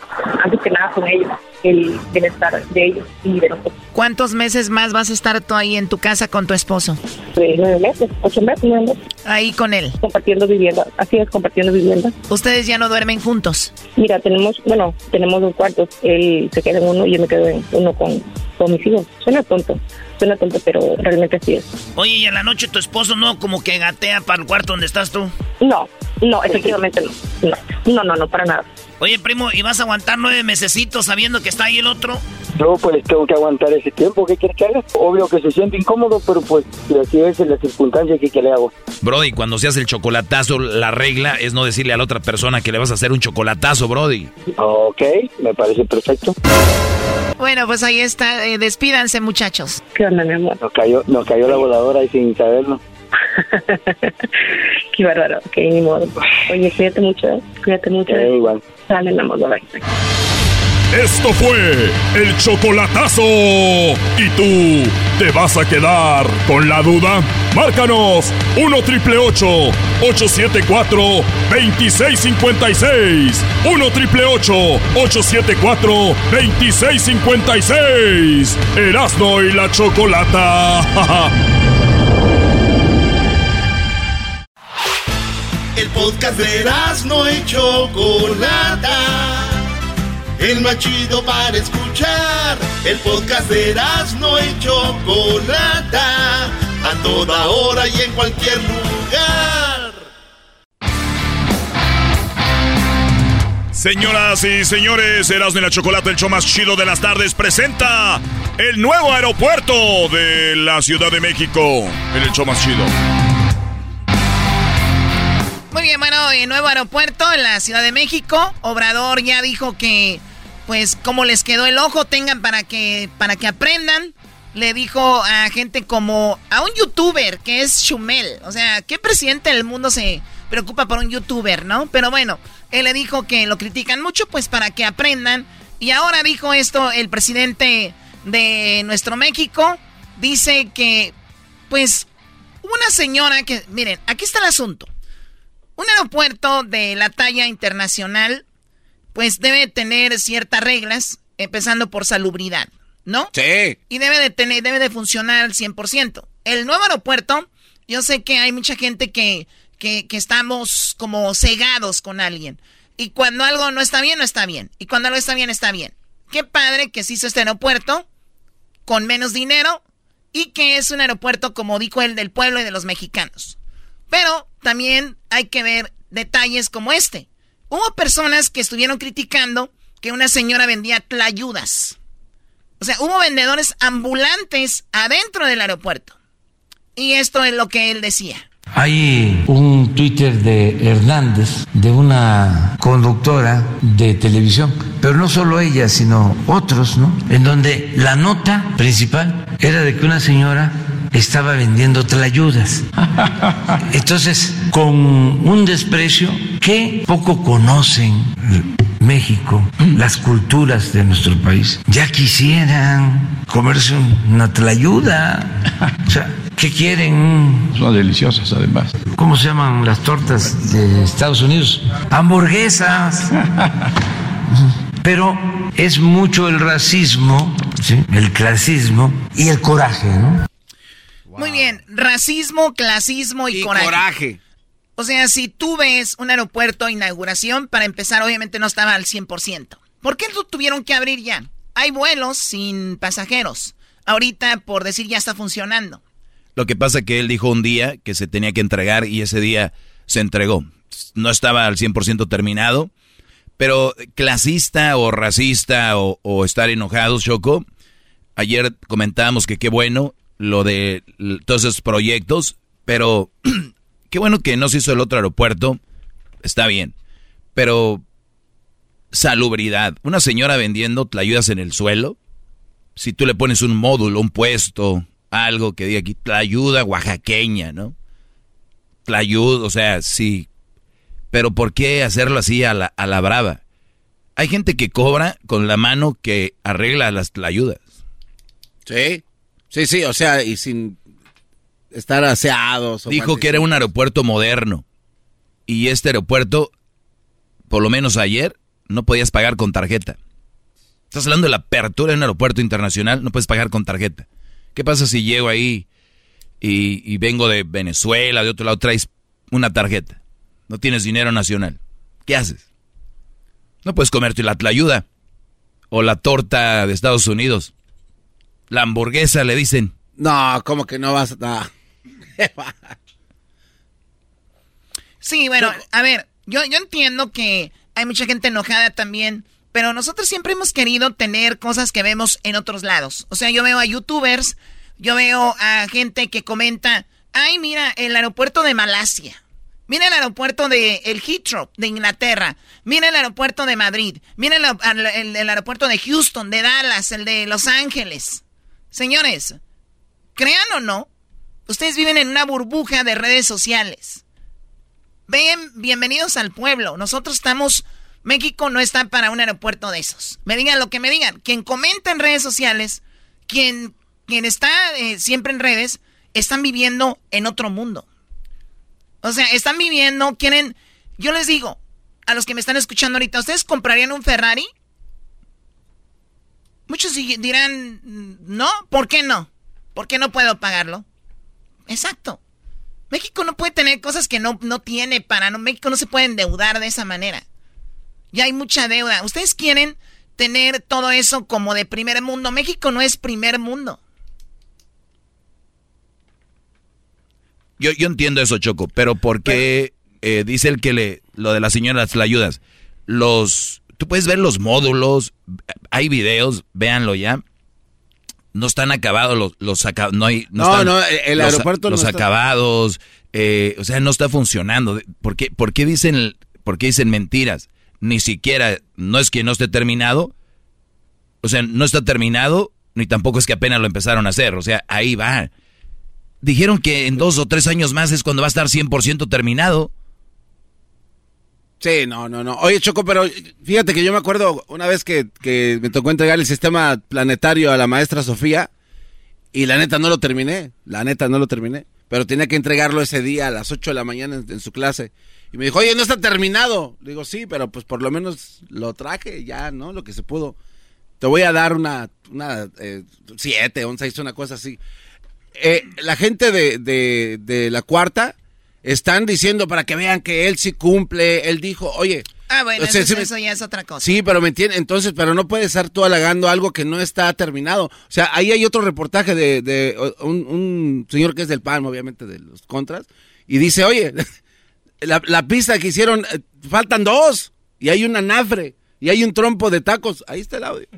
antes que nada con ellos, el bienestar de ellos y de nosotros. ¿Cuántos meses más vas a estar tú ahí en tu casa con tu esposo? Pues, nueve meses, ocho meses, nueve meses. Ahí con él. Compartiendo vivienda, así es, compartiendo vivienda. ¿Ustedes ya no duermen juntos? Mira, tenemos, bueno, tenemos dos cuartos, él se queda en uno y yo me quedo en uno con, hijos. Suena tonto, suena tonto, pero realmente así es. Oye, ¿y a la noche tu esposo no como que gatea para el cuarto donde estás tú? No, no, efectivamente no. No, no, no, no para nada. Oye, primo, ¿y vas a aguantar nueve mesecitos sabiendo que está ahí el otro? Yo pues tengo que aguantar ese tiempo, ¿qué quieres que haga? Obvio que se siente incómodo, pero pues si así es la circunstancia que, que le hago. Brody, cuando se hace el chocolatazo, la regla es no decirle a la otra persona que le vas a hacer un chocolatazo, Brody. Ok, me parece perfecto. Bueno, pues ahí está, eh, despídanse muchachos. ¿Qué onda, mi amor? Nos cayó, nos cayó la voladora y sin saberlo. Qué bárbaro, ok, ni modo. Oye, cuídate mucho, ¿eh? cuídate mucho. Eh, igual. Sale, mi amor, bye. Esto fue el chocolatazo. ¿Y tú te vas a quedar con la duda? Márcanos 1 triple 874 2656. 1 triple 874 2656. Erasno y la chocolata. El podcast de Erasno y chocolata el más chido para escuchar. El podcast de no y Chocolata, a toda hora y en cualquier lugar. Señoras y señores, Erasmo y la Chocolata, el show más chido de las tardes, presenta el nuevo aeropuerto de la Ciudad de México. El show más chido. Bueno, el nuevo aeropuerto en la Ciudad de México. Obrador ya dijo que pues como les quedó el ojo, tengan para que, para que aprendan. Le dijo a gente como a un youtuber que es Chumel. O sea, ¿qué presidente del mundo se preocupa por un youtuber, no? Pero bueno, él le dijo que lo critican mucho, pues para que aprendan. Y ahora dijo esto el presidente de nuestro México. Dice que, pues, una señora que, miren, aquí está el asunto. Un aeropuerto de la talla internacional pues debe tener ciertas reglas, empezando por salubridad, ¿no? Sí. Y debe de tener, debe de funcionar al 100%. El nuevo aeropuerto, yo sé que hay mucha gente que, que, que estamos como cegados con alguien. Y cuando algo no está bien, no está bien. Y cuando algo está bien, está bien. Qué padre que se hizo este aeropuerto con menos dinero y que es un aeropuerto, como dijo él, del pueblo y de los mexicanos. Pero también hay que ver detalles como este. Hubo personas que estuvieron criticando que una señora vendía tlayudas. O sea, hubo vendedores ambulantes adentro del aeropuerto. Y esto es lo que él decía. Hay un Twitter de Hernández, de una conductora de televisión, pero no solo ella, sino otros, ¿no? En donde la nota principal era de que una señora estaba vendiendo tlayudas. Entonces, con un desprecio que poco conocen México, las culturas de nuestro país, ya quisieran comerse una tlayuda. O sea, ¿qué quieren? Son deliciosas además. ¿Cómo se llaman las tortas de Estados Unidos? Hamburguesas. Pero es mucho el racismo, el clasismo y el coraje, ¿no? Muy bien, racismo, clasismo y, coraje. O sea, si tú ves un aeropuerto inauguración, para empezar, obviamente no estaba al 100%. ¿Por qué lo tuvieron que abrir ya? Hay vuelos sin pasajeros. Ahorita, por decir, ya está funcionando. Lo que pasa es que él dijo un día que se tenía que entregar y ese día se entregó. No estaba al 100% terminado, pero clasista o racista o, o estar enojados, Choco. Ayer comentábamos que qué bueno lo de todos esos proyectos, pero qué bueno que no se hizo el otro aeropuerto, está bien, pero salubridad, una señora vendiendo tlayudas en el suelo, si tú le pones un módulo, un puesto, algo que diga aquí, tlayuda oaxaqueña, ¿no? Tlayud, o sea, sí, pero ¿por qué hacerlo así a la, a la brava? Hay gente que cobra con la mano que arregla las tlayudas. Sí. Sí, sí, o sea, y sin estar aseados. Dijo que era un aeropuerto moderno. Y este aeropuerto, por lo menos ayer, no podías pagar con tarjeta. Estás hablando de la apertura de un aeropuerto internacional, no puedes pagar con tarjeta. ¿Qué pasa si llego ahí y, y vengo de Venezuela, de otro lado, traes una tarjeta? No tienes dinero nacional. ¿Qué haces? No puedes comerte la tlayuda o la torta de Estados Unidos. La hamburguesa le dicen. No, ¿cómo que no vas a.? sí, bueno, a ver, yo, yo entiendo que hay mucha gente enojada también, pero nosotros siempre hemos querido tener cosas que vemos en otros lados. O sea, yo veo a youtubers, yo veo a gente que comenta, ay, mira, el aeropuerto de Malasia. Mira el aeropuerto de el Heathrow de Inglaterra. Mira el aeropuerto de Madrid. Mira el aeropuerto de Houston, de Dallas, el de Los Ángeles. Señores, crean o no, ustedes viven en una burbuja de redes sociales. Ven, bienvenidos al pueblo. Nosotros estamos México no está para un aeropuerto de esos. Me digan lo que me digan. Quien comenta en redes sociales, quien, quien está eh, siempre en redes, están viviendo en otro mundo. O sea, están viviendo, quieren... Yo les digo, a los que me están escuchando ahorita, ¿ustedes comprarían un Ferrari? Muchos dirán, no, ¿por qué no? ¿Por qué no puedo pagarlo? Exacto. México no puede tener cosas que no, no tiene para... No, México no se puede endeudar de esa manera. Ya hay mucha deuda. Ustedes quieren tener todo eso como de primer mundo. México no es primer mundo. Yo, yo entiendo eso, Choco, pero ¿por qué eh, dice el que le, lo de las señoras la ayudas? Los, tú puedes ver los módulos, hay videos, véanlo ya. No están acabados los, los no hay, no, no, el los, aeropuerto los acabados, eh, o sea, no está funcionando. ¿Por qué, por qué dicen, por qué dicen mentiras? Ni siquiera, no es que no esté terminado, o sea, no está terminado, ni tampoco es que apenas lo empezaron a hacer, o sea, ahí va. Dijeron que en dos o tres años más es cuando va a estar 100% terminado. Sí, no, no, no. Oye, Choco, pero fíjate que yo me acuerdo una vez que, me tocó entregar el sistema planetario a la maestra Sofía y la neta no lo terminé, la neta no lo terminé, pero tenía que entregarlo ese día a las 8 de la mañana en, su clase. Y me dijo, oye, no está terminado. Le digo, sí, pero pues por lo menos lo traje ya, ¿no? Lo que se pudo. Te voy a dar una, una eh, siete, un una cosa así. Eh, la gente de, de, la cuarta están diciendo para que vean que él sí cumple. Él dijo, oye. Ah, bueno, eso, ya es otra cosa. Sí, pero me entiende. Entonces, pero no puede estar tú halagando algo que no está terminado. O sea, ahí hay otro reportaje de, de un, señor que es del PAN, obviamente, de los contras. Y dice, oye, la, la pista que hicieron, eh, faltan dos. Y hay una nafre. Y hay un trompo de tacos. Ahí está el audio.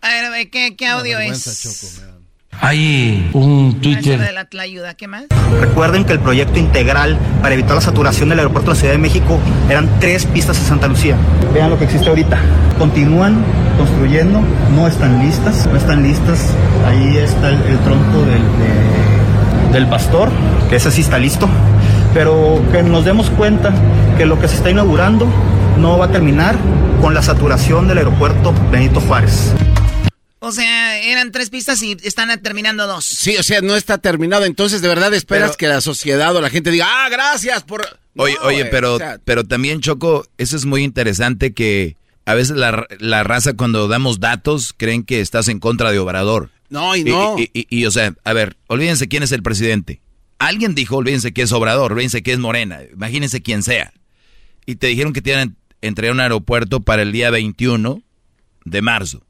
A ver, ¿qué, qué audio es? Hay un Twitter. De la ayuda. ¿Qué más? Recuerden que el proyecto integral para evitar la saturación del aeropuerto de la Ciudad de México eran tres pistas a Santa Lucía. Vean lo que existe ahorita. Continúan construyendo, no están listas, no están listas. Ahí está el, tronco del, del pastor, que ese sí está listo. Pero que nos demos cuenta que lo que se está inaugurando no va a terminar con la saturación del aeropuerto Benito Juárez. O sea, eran tres pistas y están terminando dos. Sí, o sea, no está terminado. Entonces, de verdad esperas que la sociedad o la gente diga, ah, gracias por... oye, oye, pero, pero también, Choco, eso es muy interesante que a veces la, la, raza cuando damos datos creen que estás en contra de Obrador. No, y no. Y, y, o sea, a ver, olvídense quién es el presidente. Alguien dijo, olvídense que es Obrador, olvídense que es Morena, imagínense quién sea. Y te dijeron que tienen entregar un aeropuerto para el día 21 de marzo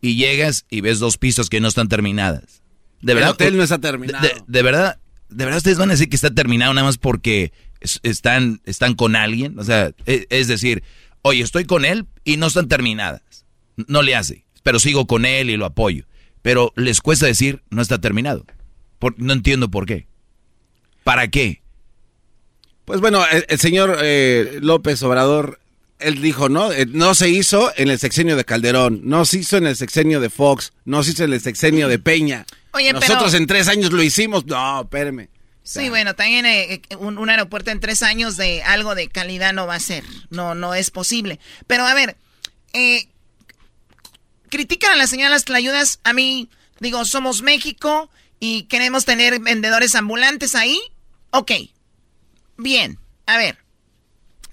y llegas y ves dos pisos que no están terminadas. De verdad, el hotel no está terminado. De, verdad, de verdad ustedes van a decir que está terminado nada más porque están, están con alguien. O sea, e, es, decir, oye, estoy con él y no están terminadas. No le hace, pero sigo con él y lo apoyo. Pero les cuesta decir no está terminado. no entiendo por qué. ¿Para qué? Pues bueno, el, señor eh, López Obrador él dijo, ¿no? Eh, no se hizo en el sexenio de Calderón, no se hizo en el sexenio de Fox, no se hizo en el sexenio de Peña. Oye, Nosotros en tres años lo hicimos. No, espérame. Sí, bueno, también eh, eh, un, aeropuerto en tres años de algo de calidad no va a ser. No, no es posible. Pero a ver, eh, critican a las señoras ayudas A mí, digo, somos México y queremos tener vendedores ambulantes ahí. Ok, bien. A ver,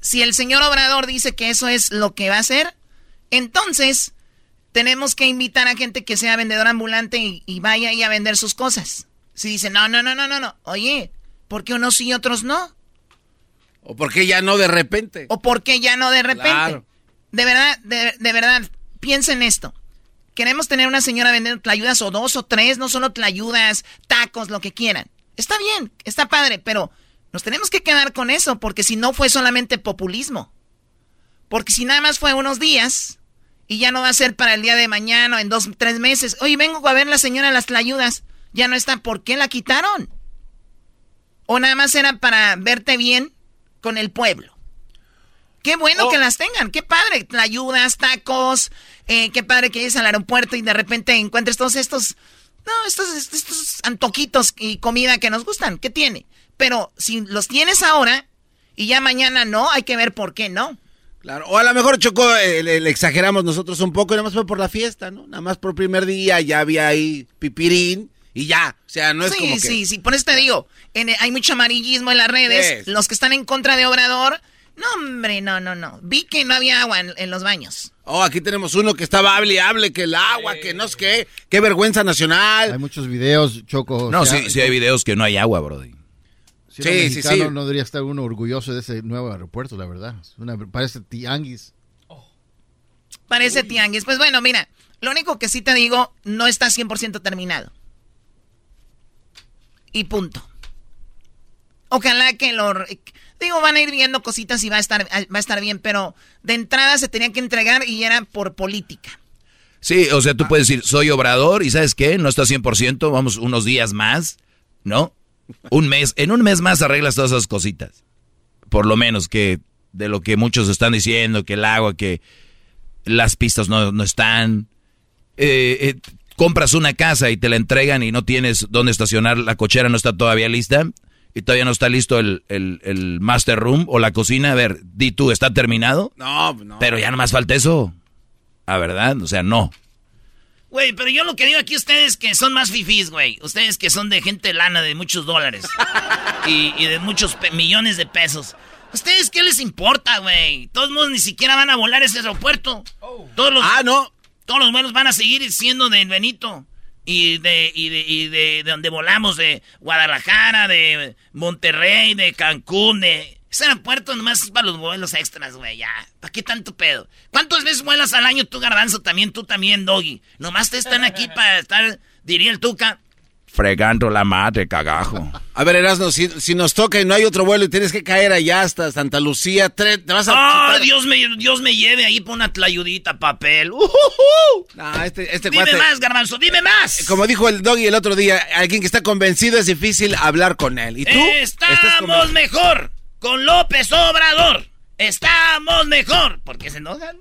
si el señor Obrador dice que eso es lo que va a hacer, entonces tenemos que invitar a gente que sea vendedor ambulante y, vaya ahí a vender sus cosas. Si dice, no, no, no, no, no, no. Oye, ¿por qué unos sí y otros no? ¿O por qué ya no de repente? ¿O por qué ya no de repente? De verdad, de, de, verdad, piensen esto. Queremos tener una señora vendiendo tlayudas o dos o tres, no solo tlayudas, tacos, lo que quieran. Está bien, está padre, pero nos tenemos que quedar con eso, porque si no fue solamente populismo. Porque si nada más fue unos días y ya no va a ser para el día de mañana, en dos, tres meses. Oye, vengo a ver la señora las tlayudas. Ya no está. ¿Por qué la quitaron? O nada más era para verte bien con el pueblo. Qué bueno que las tengan, qué padre. Tlayudas, tacos, eh, qué padre que llegues al aeropuerto y de repente encuentres todos estos, no, estos, estos antojitos y comida que nos gustan. ¿Qué tiene? Pero si los tienes ahora y ya mañana no, hay que ver por qué no. Claro, o a lo mejor Chocó, eh, le, le exageramos nosotros un poco y nada más fue por la fiesta, ¿no? Nada más por primer día ya había ahí pipirín y ya. O sea, no es sí, como que... Sí, sí, por eso te digo, en- hay mucho amarillismo en las redes. Sí. Los que están en contra de Obrador, no, hombre, no, no, no. Vi que no había agua en, en los baños. Oh, aquí tenemos uno que estaba hable y hable, que el agua, que no sé qué, qué vergüenza nacional. Hay muchos videos, Choco. No, o sea, sí, sí hay videos que no hay agua, brody. Sí, sí, mexicano, sí. no debería estar uno orgulloso de ese nuevo aeropuerto, la verdad. Una- parece tianguis. Parece tianguis. Pues bueno, mira, lo único que sí te digo, no está 100% terminado. Y punto. Ojalá que lo... Digo, van a ir viendo cositas y va a estar, va a estar bien, pero de entrada se tenía que entregar y era por política. Sí, o sea, tú puedes decir, soy obrador y ¿sabes qué? No está 100%, vamos unos días más, ¿no? Un mes, en un mes más arreglas todas esas cositas. Por lo menos que de lo que muchos están diciendo, que el agua, que las pistas no, no están. Eh, eh, compras una casa y te la entregan y no tienes dónde estacionar, la cochera no está todavía lista y todavía no está listo el, el, el master room o la cocina. A ver, di tú, ¿está terminado? No, no. Pero ya nomás falta eso. ¿A verdad? O sea, no. Güey, pero yo lo que digo aquí ustedes que son más fifís, güey. Ustedes que son de gente lana de muchos dólares. y, y de muchos millones de pesos. ¿Ustedes qué les importa, güey? Todos modos ni siquiera van a volar ese aeropuerto. Todos los, ah, no. Todos los vuelos van a seguir siendo de Benito. Y de, y de, y de, de donde volamos, de Guadalajara, de Monterrey, de Cancún, de... Ese aeropuerto nomás es para los vuelos extras, güey, ya. ¿Para qué tanto pedo? ¿Cuántas veces vuelas al año tú, Garbanzo? También tú, también, Doggy. Nomás te están aquí para estar, diría el Tuca. Fregando la madre, cagajo. A ver, Erasmo, si, si nos toca y no hay otro vuelo y tienes que caer allá hasta Santa Lucía, tre- te vas a... ¡Ah, Dios me, Dios me lleve ahí por una tlayudita, papel! Este, este Dime cuate- más, Garbanzo, dime más. Como dijo el doggy el otro día, alguien que está convencido es difícil hablar con él. ¿Y tú? ¿Estás Estamos mejor con López Obrador. Estamos mejor. ¿Por qué se enojan?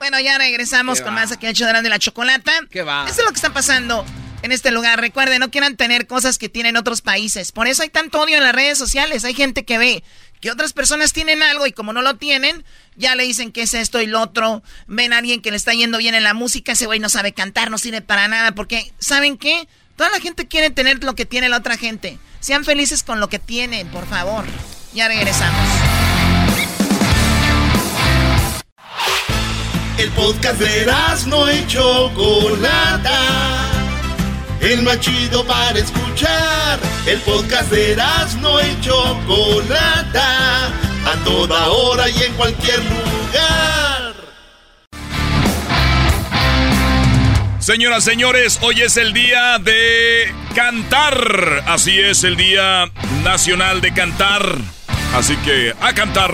Bueno, ya regresamos ¿Qué con va? más aquí al Chodrán de la Chocolata. ¿Qué va? Eso es lo que está pasando en este lugar. Recuerden, no quieran tener cosas que tienen otros países. Por eso hay tanto odio en las redes sociales. Hay gente que ve que otras personas tienen algo y como no lo tienen, ya le dicen que es esto y lo otro. Ven a alguien que le está yendo bien en la música, ese güey no sabe cantar, no sirve para nada. Porque, ¿saben qué? Toda la gente quiere tener lo que tiene la otra gente. Sean felices con lo que tienen, por favor. Ya regresamos. El podcast de no y Chocolata. El más chido para escuchar. El podcast de no y Chocolata. A toda hora y en cualquier lugar. Señoras, señores, hoy es el día de cantar. Así es, el Día Nacional de Cantar. Así que a cantar.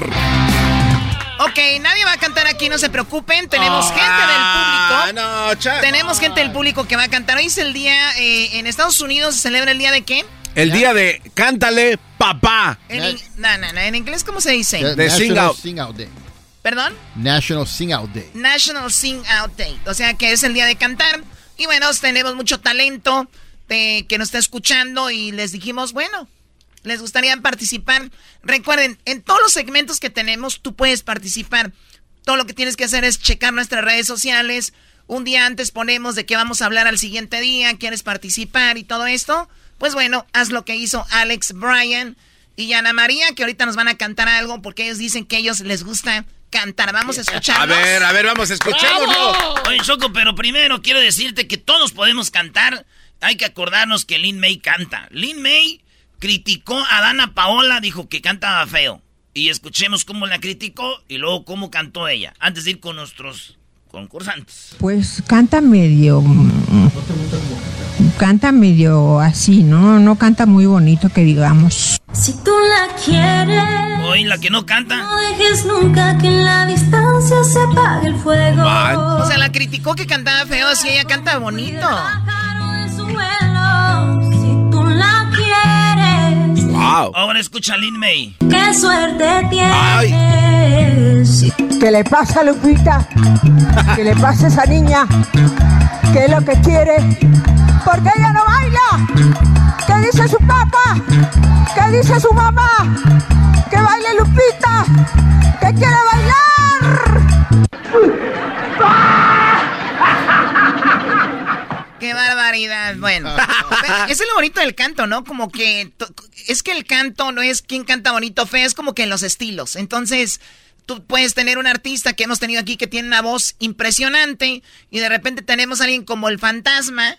Ok, nadie va a cantar aquí, no se preocupen. Tenemos gente Ah, del público. Tenemos gente del público que va a cantar. Hoy es el día, eh, en Estados Unidos se celebra el día de qué? El día de cántale, papá. En, no, no, no, en inglés, ¿cómo se dice? De sing National out. Sing Out Day. ¿Perdón? National Sing Out Day. National Sing Out Day. O sea que es el día de cantar. Y bueno, tenemos mucho talento de, que nos está escuchando y les dijimos, bueno, les gustaría participar. Recuerden, en todos los segmentos que tenemos, tú puedes participar. Todo lo que tienes que hacer es checar nuestras redes sociales. Un día antes ponemos de qué vamos a hablar al siguiente día, quieres participar y todo esto. Pues bueno, haz lo que hizo Alex Bryan y Ana María, que ahorita nos van a cantar algo porque ellos dicen que a ellos les gusta cantar. Vamos a escuchar. A ver, a ver, vamos, escuchémoslo. Oye, Choco, pero primero quiero decirte que todos podemos cantar. Hay que acordarnos que Lin May canta. Lin May criticó a Dana Paola, dijo que cantaba feo. Y escuchemos cómo la criticó y luego cómo cantó ella. Antes de ir con nuestros concursantes. Pues canta medio. mm, Canta medio así, ¿no? No canta muy bonito que digamos. Si tú la quieres, Oye, la que no canta. no dejes nunca que en la distancia se apague el fuego. O sea, la criticó que cantaba feo, así ella canta bonito. Si tú la quieres, Wow. Ahora escucha Lin May. qué suerte tienes. ¿Qué le pasa a Lupita? ¿Qué le pasa a esa niña? ¿Qué es lo que quiere? ¿Por qué ella no baila? ¿Qué dice su papá? ¿Qué dice su mamá? ¿Qué baile Lupita? ¿Qué quiere bailar? ¡Qué barbaridad! Bueno, eso es lo bonito del canto, ¿no? Como que es que el canto no es quien canta bonito o feo, es como que en los estilos. Entonces, tú puedes tener un artista que hemos tenido aquí que tiene una voz impresionante y de repente tenemos a alguien como el fantasma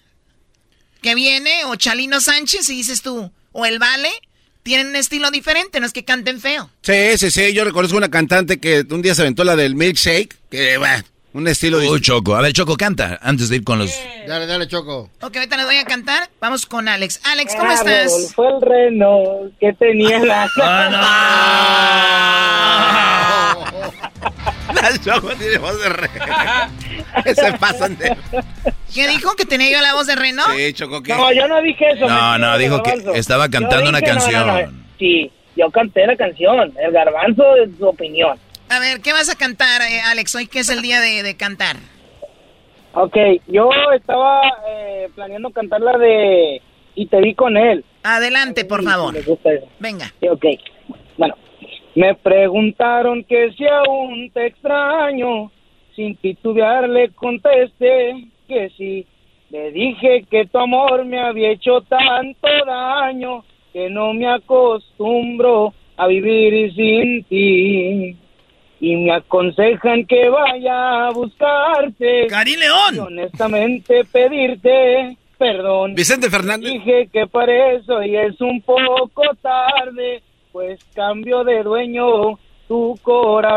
que viene o Chalino Sánchez y dices tú, o el Vale, tienen un estilo diferente, no es que canten feo. Sí, sí, sí, yo reconozco una cantante que un día se aventó la del milkshake, que va, un estilo Uy, Choco. A ver, Choco, canta antes de ir con los... Dale, dale, Choco. Ok, ahorita les voy a cantar. Vamos con Alex. Alex, ¿cómo estás? Fue el reno que tenía la... La Choco tiene voz de re. Se pasan de... ¿Qué dijo? ¿Que tenía yo la voz de reno? Sí, Choco, ¿qué? No, yo no dije eso. No, no, dijo que estaba cantando una no, no, canción. no. Sí, yo canté la canción. El garbanzo de su opinión. A ver, ¿qué vas a cantar, eh, Alex? Hoy que es el día de, de cantar. Ok, yo estaba eh, planeando cantar la de Y te vi con él. Adelante, por favor. ¿Les gusta eso? Venga. Sí, ok. Bueno, me preguntaron que si aún te extraño. Sin titubear le contesté que sí. Le dije que tu amor me había hecho tanto daño que no me acostumbro a vivir sin ti. Y me aconsejan que vaya a buscarte. ¡Cari León! Y honestamente pedirte perdón. Vicente Fernández. Dije que para eso y es un poco tarde, pues cambio de dueño tu corazón.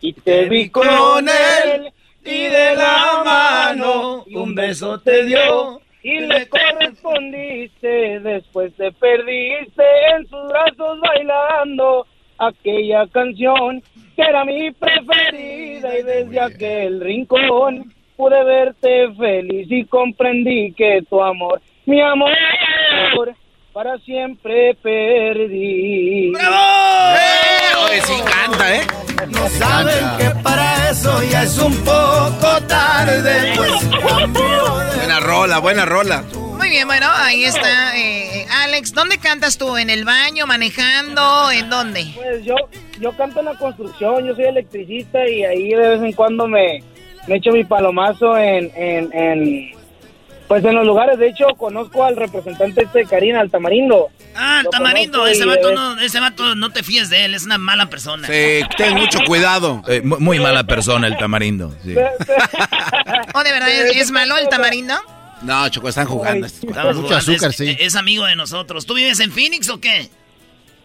Y te vi con él y de la mano un beso te dio y le correspondiste. Después te perdiste en sus brazos bailando aquella canción que era mi preferida y desde aquel rincón pude verte feliz y comprendí que tu amor, mi amor, para siempre perdí. ¡Bravo! Oye, sí canta, ¿eh? No saben que para eso ya es un poco tarde. Pues, Buena rola, buena rola. Muy bien, bueno, ahí está. eh, Alex, ¿dónde cantas tú? ¿En el baño, manejando? ¿En dónde? Pues yo, yo canto en la construcción, yo soy electricista y ahí de vez en cuando me, me echo mi palomazo en, en, en, pues en los lugares. De hecho, conozco al representante este de Karina, al Tamarindo. Ah, Lo Tamarindo, ese vato, no, ese vato no te fíes de él, es una mala persona. Sí, ten mucho cuidado. Eh, mu- muy mala persona el tamarindo. sí. ¿Oh, de verdad es, es malo el tamarindo? No, Choco, están jugando. Estamos Mucho jugando, azúcar, es, sí. Es amigo de nosotros. ¿Tú vives en Phoenix o qué?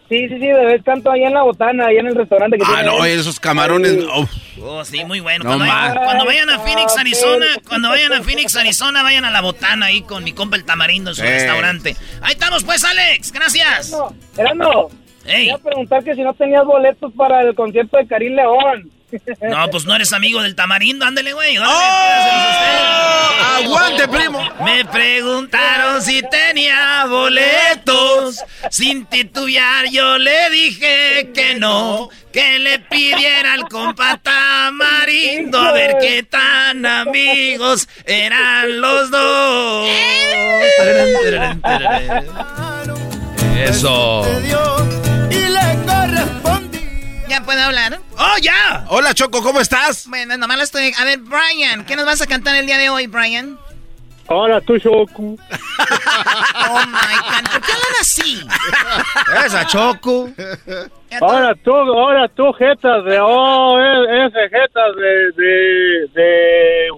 Sí, sí, sí, de vez canto ahí en la botana, ahí en el restaurante que Ah, tiene no, él. esos camarones. uf. Oh, sí, muy bueno. No cuando, vayan, más. cuando vayan a Phoenix, Arizona, cuando vayan a Phoenix, Arizona, vayan a la botana ahí con mi compa el tamarindo en su Sí. restaurante. Ahí estamos, pues, Alex. Gracias. No, Erano, Ey. quería preguntar que si no tenías boletos para el concierto de Karim León. No, pues no eres amigo del tamarindo, ándale, güey. ¡Oh! usted. ¡Aguante, primo! Me preguntaron si tenía boletos. Sin titubear, yo le dije que no. Que le pidiera al compa Tamarindo a ver qué tan amigos eran los dos. Eso. Puedo hablar? ¡Oh, ya! Hola, Choco, ¿cómo estás? Bueno, nomás lo estoy... A ver, Brian, ¿qué nos vas a cantar el día de hoy, Brian? Ahora tú, Shoku. Oh, my God. ¿Por qué hablan así? Esa Choco. Ahora tú, ahora tú, jetas de, oh, ese jetas de, de, de,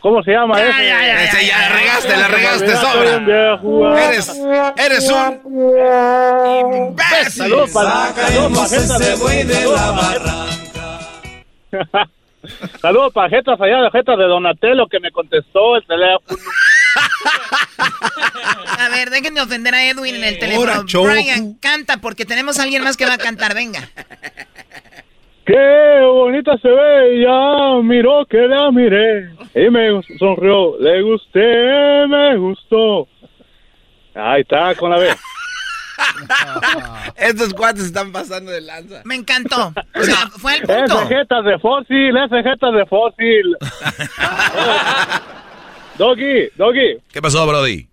¿cómo se llama Ya, ese? ya, ya, Ese ya la regaste, la regaste, sobra. Eres, eres un imbécil. Saludos para, saludos para jetas de, saludos para jetas allá, de jetas de Donatello que me contestó el teléfono. A ver, déjenme ofender a Edwin en el teléfono. Brian, canta porque tenemos a alguien más que va a cantar. Venga. Qué bonita se ve, ya miró que la miré y me sonrió, le gusté, me gustó. Ahí está, con la B. Estos cuates están pasando de lanza. Me encantó. O sea, fue Ese punto. jetas de fósil, jetas de fósil. Doggy, Doggy, ¿Qué pasó, Brody?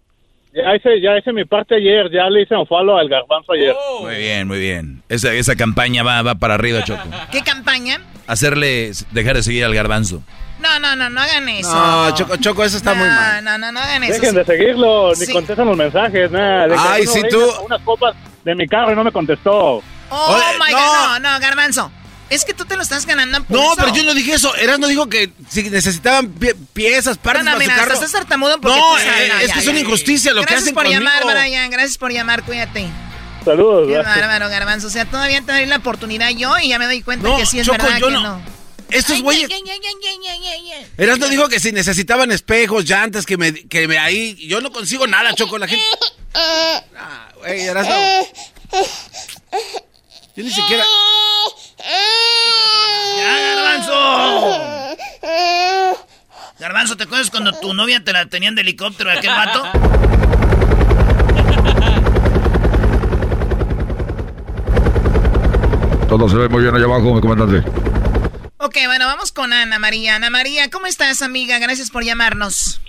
Ya hice, ya hice mi parte ayer, ya le hice un follow al garbanzo ayer. Muy bien, muy bien. Esa, esa campaña va, va para arriba, Choco. ¿Qué campaña? Hacerle, dejar de seguir al garbanzo. No, no, no, no hagan eso. No, Choco, Choco, eso está muy mal. No, no, no hagan eso. Dejen de seguirlo, ni Sí. contestan los mensajes, nada. Ay, le tú- Unas copas de mi carro y no me contestó. Oh Oye, my no. god, no, no, garbanzo. Es que tú te lo estás ganando por No, eso. pero yo no dije eso. Erasmo dijo que si necesitaban pie- piezas, partes No, no, para su carro. estás tartamudo porque No, tú sabes- eh, es ya, que es ya, una ya. injusticia lo que Gracias hacen por conmigo. llamar, Brian, gracias por llamar, cuídate. Saludos. Qué gracias. bárbaro, garbanzo. O sea, todavía te doy la oportunidad yo y ya me doy cuenta No, que sí es Choco, verdad yo que no. no. Estos güeyes. ay. Erasmo dijo que si necesitaban espejos, llantas, que me, que me ahí. Yo no consigo nada, Choco. La gente. Ah, güey, Erasmo. Yo ni siquiera. ¡Ya, garbanzo! Garbanzo, ¿te acuerdas cuando tu novia te la tenían de helicóptero aquel vato? Todo se ve muy bien allá abajo, mi comandante. Ok, bueno, vamos con Ana María. Ana María, ¿cómo estás, amiga? Gracias por llamarnos.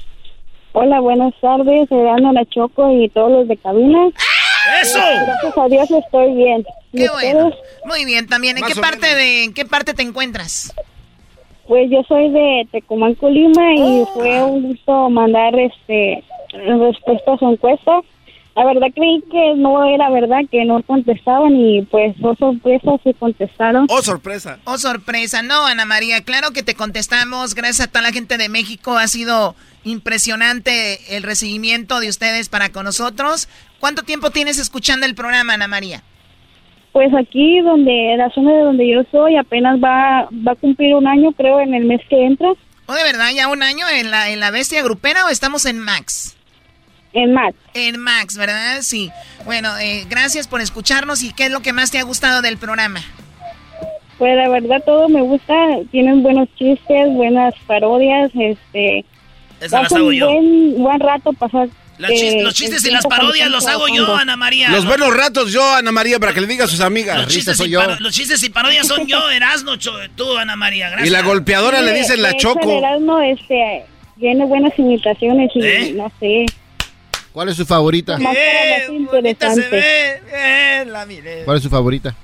Hola, buenas tardes, Ana La Choco y todos los de cabina. ¡Eso! Eh, gracias a Dios estoy bien. ¿Y Qué bueno. Muy bien, también. ¿En Más qué parte de en qué parte te encuentras? Pues yo soy de Tecumán, Colima y fue un gusto mandar este respuesta a su encuesta. La verdad creí que no era verdad, que no contestaban y pues oh sorpresa sí contestaron. Oh, sorpresa. Oh, sorpresa. No, Ana María, claro que te contestamos. Gracias a toda la gente de México. Ha sido impresionante el recibimiento de ustedes para con nosotros. ¿Cuánto tiempo tienes escuchando el programa, Ana María? Pues aquí donde la zona de donde yo soy apenas va va a cumplir un año creo en el mes que entra ¿O de verdad ya un año en la, en la bestia grupera o estamos en Max? en Max. En Max, ¿verdad? Sí. Bueno, eh, gracias por escucharnos y qué es lo que más te ha gustado del programa. Pues la verdad todo me gusta, tienen buenos chistes, buenas parodias, este las pasa hago un yo. buen buen rato pasar. Los, eh, chis- los chistes y las parodias los hago yo, Ana María. Los buenos ratos yo, Ana María, para que le diga a sus amigas. Los chistes, y paro- los chistes y parodias son yo, Erasno, tú, Ana María. Gracias. Y la golpeadora le dicen la Choco. el Erasmo, este tiene buenas imitaciones y ¿Eh? no sé. ¿Cuál es su favorita? Eh, la miré. ¿Cuál es su favorita?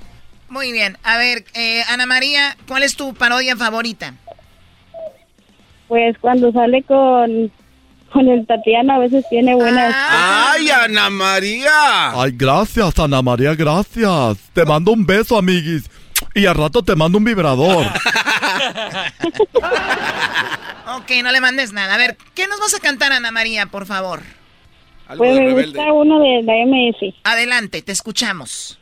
Muy bien. A ver, eh, Ana María, ¿cuál es tu parodia favorita? Pues cuando sale con con el Tatiana a veces tiene buenas. ¡Ay, Ana María! Ay, gracias, Ana María, gracias. Te mando un beso, amiguis. Y al rato te mando un vibrador. Ok, no le mandes nada. A ver, ¿qué nos vas a cantar, Ana María, por favor? Pues me gusta uno de la MS. Adelante, te escuchamos.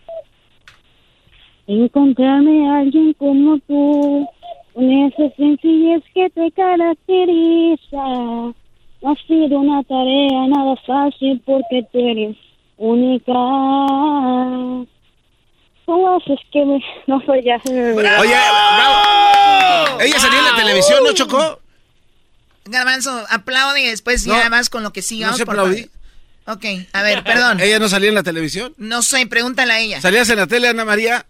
Encontrarme a alguien como tú, con esa sencillez que te caracteriza. No ha sido una tarea nada fácil porque tú eres única. ¿Cómo haces que me.? No, pues ya. Oye, bravo. Ella salió en la televisión, ¿no, Chocó? Garbanzo, aplaude y después ya No, vas con lo que sigue. no se por aplaudí. Ok, a ver, perdón. ¿Ella no salía en la televisión? No sé, pregúntale a ella. ¿Salías en la tele, Ana María?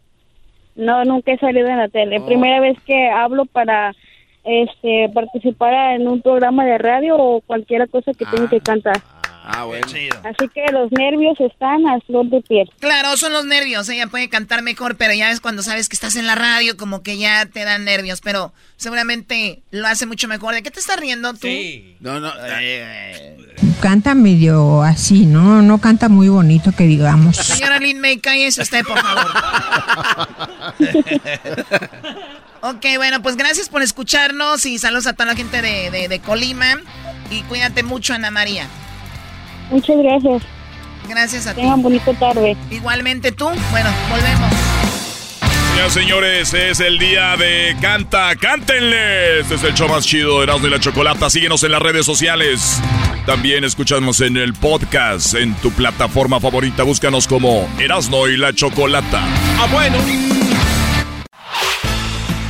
No, nunca he salido en la tele. Oh. Primera vez que hablo para este participar en un programa de radio o cualquier cosa que tenga que cantar. Ah, bueno. Así que los nervios están a flor de piel. Claro, son los nervios. Ella puede cantar mejor, pero ya es cuando sabes que estás en la radio, como que ya te dan nervios. Pero seguramente lo hace mucho mejor. ¿De qué te estás riendo tú? No, no. Canta medio así, ¿no? No canta muy bonito que digamos. Señora Lin May, cállese usted, por favor. ok, bueno, pues gracias por escucharnos y saludos a toda la gente de, de- de Colima. Y cuídate mucho, Ana María. Muchas gracias. Gracias a ti. Tengan bonita tarde. Igualmente tú. Bueno, volvemos. Señoras señores, es el día de Canta, cántenle. Este es el show más chido de Erasmo y la Chocolata. Síguenos en las redes sociales. También escuchamos en el podcast, en tu plataforma favorita. Búscanos como Erasmo y la Chocolata. Ah, bueno.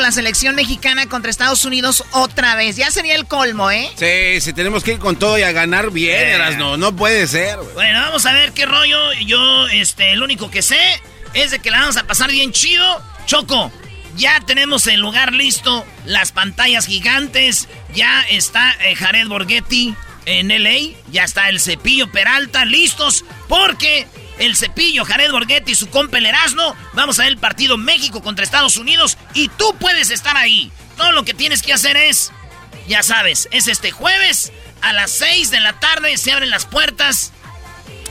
La selección mexicana contra Estados Unidos otra vez. Ya sería el colmo, ¿eh? Sí, si tenemos que ir con todo y a ganar bien, Eh. no, no puede ser. Bueno, vamos a ver qué rollo. Yo, este, el único que sé es de que la vamos a pasar bien chido. Choco, ya tenemos el lugar listo, las pantallas gigantes, ya está eh, Jared Borghetti en LA, ya está el Cepillo Peralta listos porque el Cepillo, Jared Borghetti y su compa el Erasmo, vamos a ver el partido México contra Estados Unidos y tú puedes estar ahí. Todo lo que tienes que hacer es, ya sabes, es este jueves a las 6 de la tarde, se abren las puertas.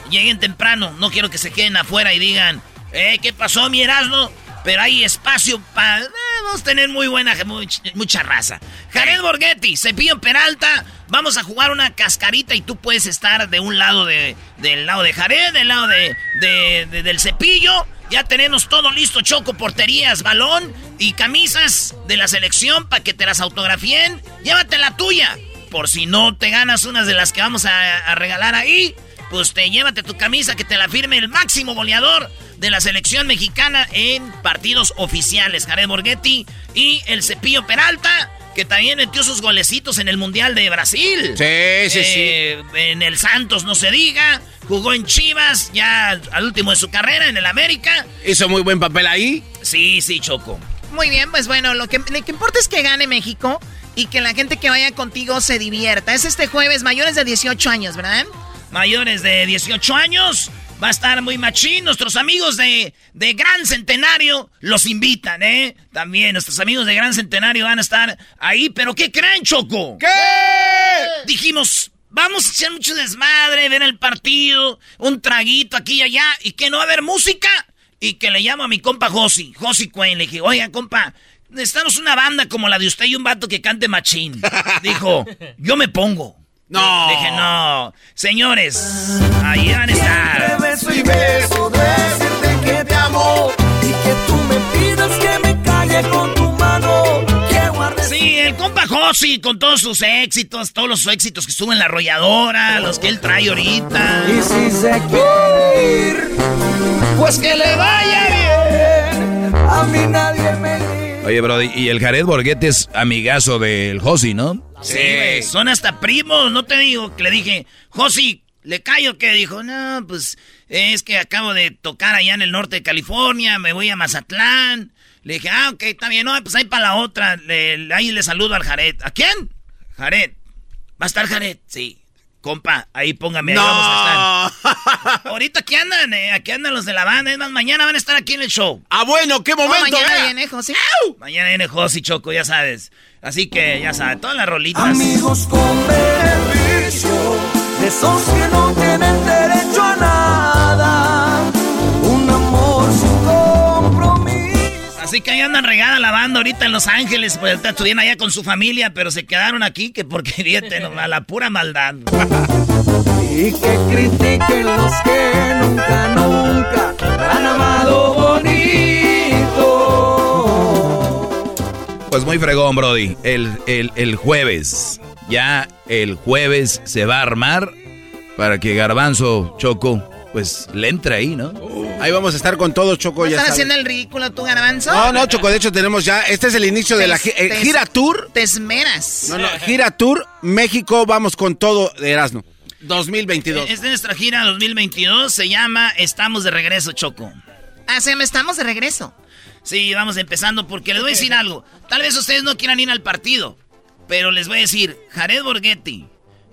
Lleguen temprano, no quiero que se queden afuera y digan, eh, ¿qué pasó, mi Erasmo? Pero hay espacio para... eh, vamos a tener muy buena, mucha, mucha raza. Jared Borghetti, Cepillo Peralta, vamos a jugar una cascarita y tú puedes estar de un lado de, del lado de Jared, del lado de, de- de- del Cepillo. Ya tenemos todo listo, Choco, porterías, balón y camisas de la selección para que te las autografíen. Llévate la tuya. Por si no te ganas unas de las que vamos a, a regalar ahí, pues te llévate tu camisa que te la firme el máximo goleador de la selección mexicana en partidos oficiales, Jared Borghetti y el Cepillo Peralta, que también metió sus golecitos en el Mundial de Brasil. Sí, sí, Eh, En el Santos no se diga, jugó en Chivas, ya al último de su carrera en el América. Hizo muy buen papel ahí. Sí, sí, Choco. Muy bien, pues bueno, lo que, lo que importa es que gane México y que la gente que vaya contigo se divierta. Es este jueves, mayores de 18 años, ¿verdad? mayores de 18 años. Va a estar muy machín. Nuestros amigos de, de Gran Centenario los invitan, ¿eh? También nuestros amigos de Gran Centenario van a estar ahí. ¿Pero qué creen, Choco? ¿Qué? Dijimos, vamos a echar mucho desmadre, ver el partido, un traguito aquí y allá. ¿Y que no va a haber música? Y que le llamo a mi compa Josi, Josi Cuen. Le dije, oiga, compa, necesitamos una banda como la de usted y un vato que cante machín. Dijo, yo me pongo. No. Dije, no. Señores, ahí van a estar. beso y beso, decirte que te amo y que tú me pidas que me calle con tu mano. Sí, el compa Josi con todos sus éxitos, todos los éxitos que estuvo en la arrolladora, los que él trae ahorita. Y si se quiere ir, pues que le vaya bien. A mí nadie me Oye, Brody, y el Jared Borghetti es amigazo del Josi, ¿no? Sí, güey, son hasta primos, no te digo que le dije, Josi, ¿le callo que Dijo, no, pues es que acabo de tocar allá en el norte de California, me voy a Mazatlán. Le dije, ah, ok, está bien, no, pues ahí para la otra, le- ahí le saludo al Jared. ¿A quién? Jared. ¿Va a estar Jared? Sí. Compa, ahí póngame, ahí No. vamos a estar. Ahorita aquí andan, eh, aquí andan los de la banda, es más, mañana van a estar aquí en el show. Ah, bueno, qué momento. mañana vea. viene José. Mañana viene Josi Choco, ya sabes. Así que, ya sabes, todas las rolitas. Amigos con beneficio, de esos que no tienen derecho a nada. Así que ahí andan regada la banda ahorita en Los Ángeles, pues estuvieron allá con su familia, pero se quedaron aquí que porque fíjate, nomás, la pura maldad. Y que critiquen los que nunca, nunca han amado bonito. Pues muy fregón, Brody. El, el, el jueves, ya el jueves se va a armar para que Garbanzo Choco, pues le entre ahí, ¿no? Ahí vamos a estar con todos, Choco. Ya ¿Estás sabes. haciendo el ridículo tú, Garbanzo? No, no, Choco, de hecho tenemos ya, este es el inicio de la gi- eh, Te- gira tour. Te esmeras. No, no, gira tour, México, vamos con todo de Erasmo. 2022. Es de nuestra gira 2022, se llama Estamos de regreso, Choco. Ah, se me estamos de regreso. Sí, vamos empezando porque les voy a decir algo. Tal vez ustedes no quieran ir al partido, pero les voy a decir, Jared Borghetti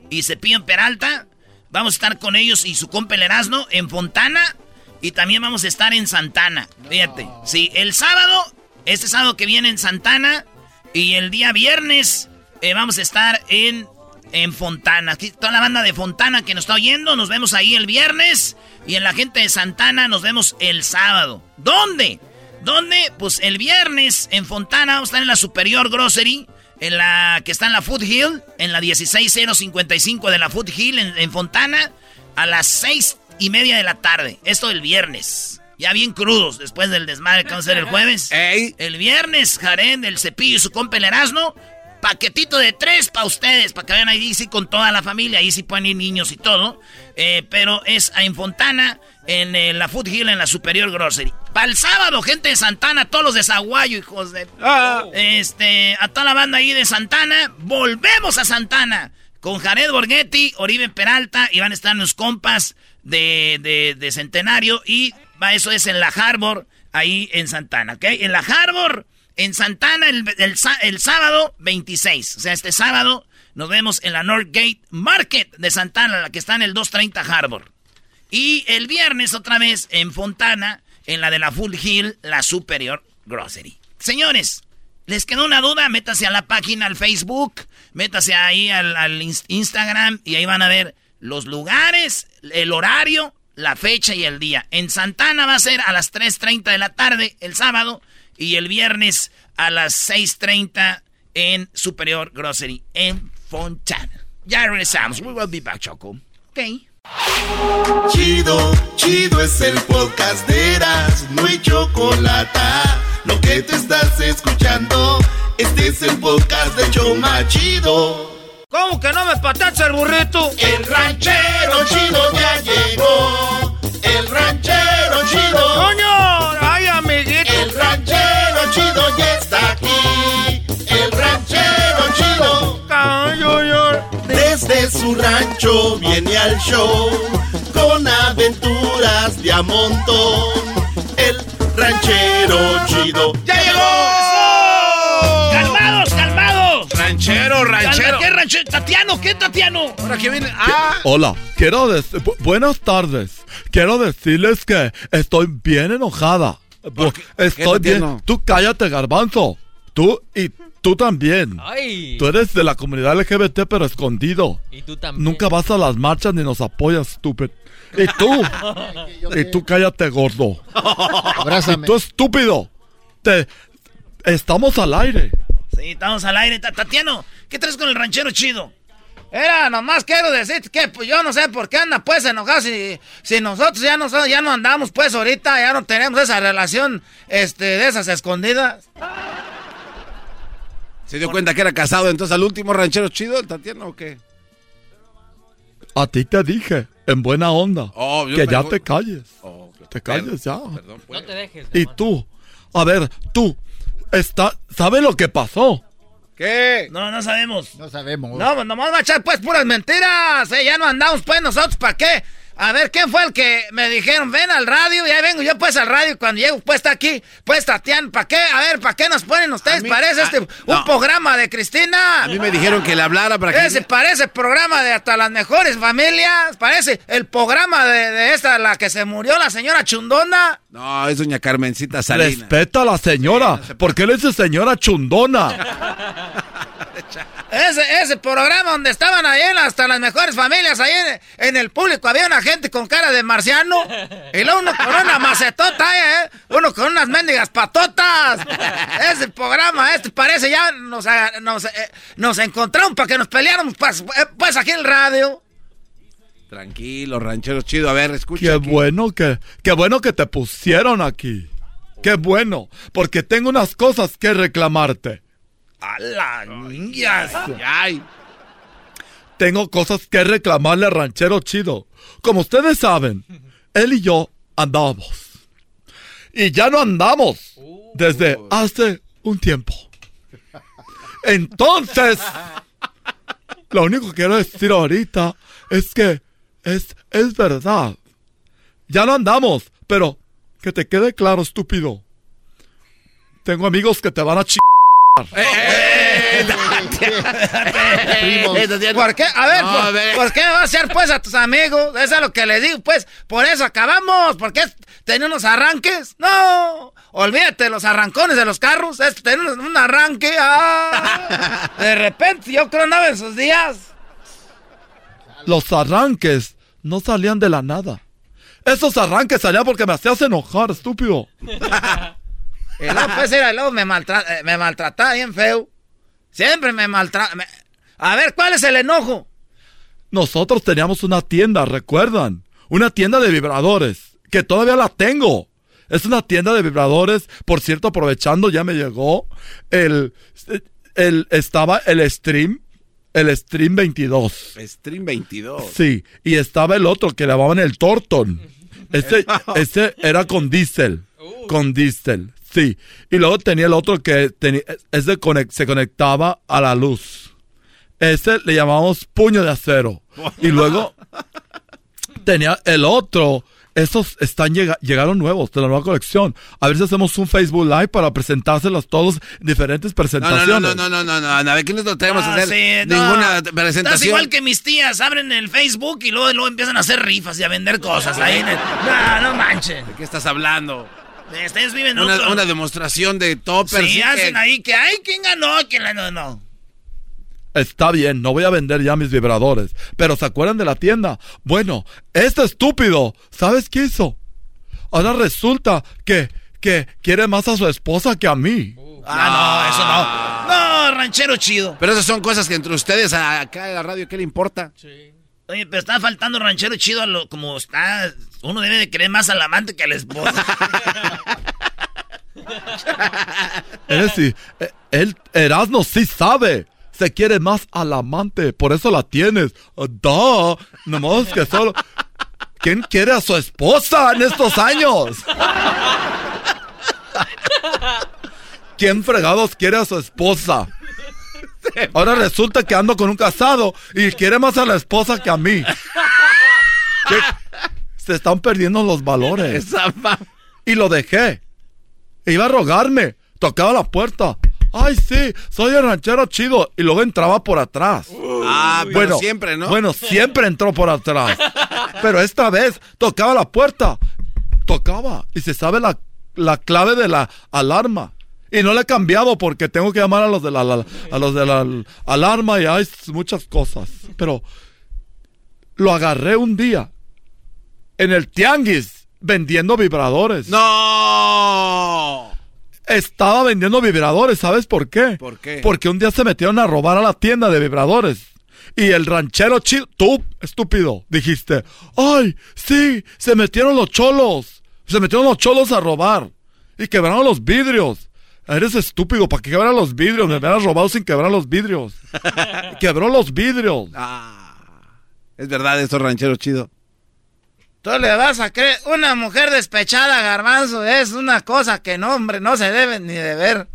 y Cepillo Peralta, vamos a estar con ellos y su compa el Erasmo en Fontana y también vamos a estar en Santana. Fíjate, sí, el sábado, este sábado que viene en Santana y el día viernes eh, vamos a estar en, en Fontana. Aquí toda la banda de Fontana que nos está oyendo, nos vemos ahí el viernes y en la gente de Santana nos vemos el sábado. ¿Dónde? ¿Dónde? Pues el viernes en Fontana vamos a estar en la Superior Grocery, en la que está en la Food Hill, en la 16055 de la Food Hill en, en Fontana, a las seis y media de la tarde. Esto el viernes. Ya bien crudos después del desmadre que vamos a hacer el jueves. El viernes, Jaren, el cepillo y su compa el Erasmo. Paquetito de tres para ustedes, para que vayan ahí sí con toda la familia. Ahí sí pueden ir niños y todo. Eh, pero es en Fontana, en eh, la Food Hill, en la Superior Grocery. Para el sábado, gente de Santana, todos los de Zaguayo, hijos de... Ah. Este, a toda la banda ahí de Santana, volvemos a Santana. Con Jared Borghetti, Oribe Peralta, y van a estar los compas de, de, Centenario. Y eso es en la Harbor, ahí en Santana, ¿ok? En la Harbor, en Santana, el, el sábado 26. O sea, este sábado nos vemos en la Northgate Market de Santana, la que está en el 230 Harbor. Y el viernes otra vez en Fontana, en la de la Full Hill, la Superior Grocery. Señores, ¿les quedó una duda? Métase a la página al Facebook, métase ahí al, Instagram y ahí van a ver los lugares, el horario, la fecha y el día. En Santana va a ser a las 3.30 de la tarde el sábado y el viernes a las 6.30 en Superior Grocery en Fontana. Ya regresamos. We will be back, Choco. Ok. Chido, chido es el podcast de Eras, no hay chocolate. Lo que te estás escuchando, este es el podcast de Choma Chido. ¿Cómo que no me patacha el burrito? El ranchero chido ya llegó. El ranchero chido. ¡Coño! ¡Ay, amiguito! El ranchero chido ya está aquí. El ranchero chido. Desde su rancho viene al show con aventuras de a montón. El ranchero chido ya llegó. ¡Calmados, calmados! Ranchero, ranchero. ¿Qué ranchero? ¿Tatiano? ¿Qué Tatiano? Ahora que viene. Ah. Hola, quiero decir. buenas tardes. Quiero decirles que estoy bien enojada. Estoy bien. Tú cállate, garbanzo. Tú y Tú también. Ay. Tú eres de la comunidad LGBT, pero escondido. Y tú también. Nunca vas a las marchas ni nos apoyas, estúpido. Y tú. y tú cállate, gordo. Abrázame. Y tú, estúpido. Te. Estamos al aire. Sí, estamos al aire. Tatiano, ¿qué traes con el ranchero chido? Era, nomás quiero decir que pues, yo no sé por qué anda pues enojado si, si nosotros ya no, ya no andamos pues ahorita, ya no tenemos esa relación este, de esas escondidas. ¿Se dio cuenta que era casado entonces al último ranchero chido, el Tatiano, o qué? A ti te dije, en buena onda, oh, que ya te calles. Oh, te calles ya. Pues. No te dejes. Y tú, a ver, tú, está, ¿sabes lo que pasó? ¿Qué? No, no sabemos. No sabemos. No, nomás va a echar pues puras mentiras. ¿eh? Ya no andamos pues nosotros, ¿para qué? A ver, ¿quién fue el que me dijeron, ven al radio? Y ahí vengo yo pues al radio. Cuando llego, pues está aquí, pues Tatiana, ¿para qué? A ver, ¿para qué nos ponen ustedes? parece este un programa de Cristina. A mí me dijeron que le hablara para que... Ese parece programa de hasta las mejores familias. Parece el programa de, esta, la que se murió, la señora Chundona. No, es doña Carmencita Salinas. Respeta a la señora. ¿Por qué le dice señora Chundona? Ese, ese programa donde estaban ahí hasta las mejores familias, ahí en, el público había una gente con cara de marciano y luego uno con una macetota, ¿eh? Uno con unas mendigas patotas. Ese programa, este parece ya nos, nos, eh, nos encontraron para que nos peleáramos pues, eh, pues, aquí en el radio. Tranquilo, ranchero chido. A ver, escucha. Qué bueno que, qué bueno que te pusieron aquí. Qué bueno, porque tengo unas cosas que reclamarte. A la niña. Ay. Tengo cosas que reclamarle al ranchero chido. Como ustedes saben, él y yo andamos. Y ya no andamos desde hace un tiempo. Entonces, lo único que quiero decir ahorita es que es, es verdad. Ya no andamos, pero que te quede claro, estúpido. Tengo amigos que te van a ch ¿Por qué? A ver, por, qué me vas a hacer pues a tus amigos? Eso es lo que les digo, pues. Por eso acabamos. ¿Por qué tener unos arranques? No. Olvídate de los arrancones de los carros. Es tener un arranque. Ah. De repente, yo creo no en sus días. Los arranques no salían de la nada. Esos arranques salían porque me hacías enojar, estúpido. Y luego, pues, era, luego me, maltrata, eh, me maltrataba bien feo. Siempre me maltrata. A ver, ¿cuál es el enojo? Nosotros teníamos una tienda, ¿recuerdan? Una tienda de vibradores, que todavía la tengo. Es una tienda de vibradores, por cierto, aprovechando, ya me llegó el, el estaba el stream, el stream 22. Stream 22. Sí, y estaba el otro que llamaban el Torton. Ese, ese era con diésel. con diésel, sí. Y luego tenía el otro que tenía, es de conec- se conectaba a la luz. Ese le llamamos puño de acero. Y luego tenía el otro. Estos están llega- llegaron nuevos de la nueva colección. A ver si hacemos un Facebook Live para presentárselos todos en diferentes No, presentaciones. no, no, no, no, no, no, no, a ver, ¿qué nos lo tenemos a Ah, hacer? sí, no. Ninguna Estás presentación. igual que mis tías, abren el Facebook y luego, luego empiezan a hacer rifas y a vender cosas ahí. en el- No, no manchen. ¿De qué estás hablando? Ustedes viven Una, otro- una demostración de toppers. Sí, sí, hacen que- ahí que, ay, ¿quién ganó? ¿Quién ganó? No. Está bien, no voy a vender ya mis vibradores. Pero ¿se acuerdan de la tienda? Bueno, este estúpido, ¿sabes qué hizo? Ahora resulta que, que quiere más a su esposa que a mí. Ah, no, eso no. No, ranchero chido. Pero esas son cosas que entre ustedes a- acá en la radio, ¿qué le importa? Oye, pero está faltando ranchero chido a lo, como está. Uno debe de querer más al amante que a la esposa. Es decir, eh, él, Erasmo sí sabe. Se quiere más al amante, por eso la tienes. Da, nomás que solo... ¿Quién quiere a su esposa en estos años? ¿Quién fregados quiere a su esposa? Ahora resulta que ando con un casado y quiere más a la esposa que a mí. ¿Qué? Se están perdiendo los valores. Y lo dejé. Iba a rogarme. Tocaba la puerta. Ay, sí, soy el ranchero chido. Y luego entraba por atrás. Ah, pero siempre, ¿no? Bueno, siempre entró por atrás. Pero esta vez tocaba la puerta. Tocaba. Y se sabe la, la clave de la alarma. Y no le he cambiado porque tengo que llamar a los de la, la- a los de la alarma y hay muchas cosas. Pero lo agarré un día en el tianguis vendiendo vibradores. ¡No! Estaba vendiendo vibradores, ¿sabes por qué? ¿Por qué? Porque un día se metieron a robar a la tienda de vibradores. Y el ranchero chido, tú, estúpido, dijiste, ay, sí, se metieron los cholos. Se metieron los cholos a robar. Y quebraron los vidrios. Eres estúpido, ¿para qué quebrar los vidrios? Me hubieras robado sin quebrar los vidrios. Quebró los vidrios. Es verdad, esto ranchero chido. Tú le vas a creer, una mujer despechada, garbanzo, es una cosa que no, hombre, no se debe ni de ver.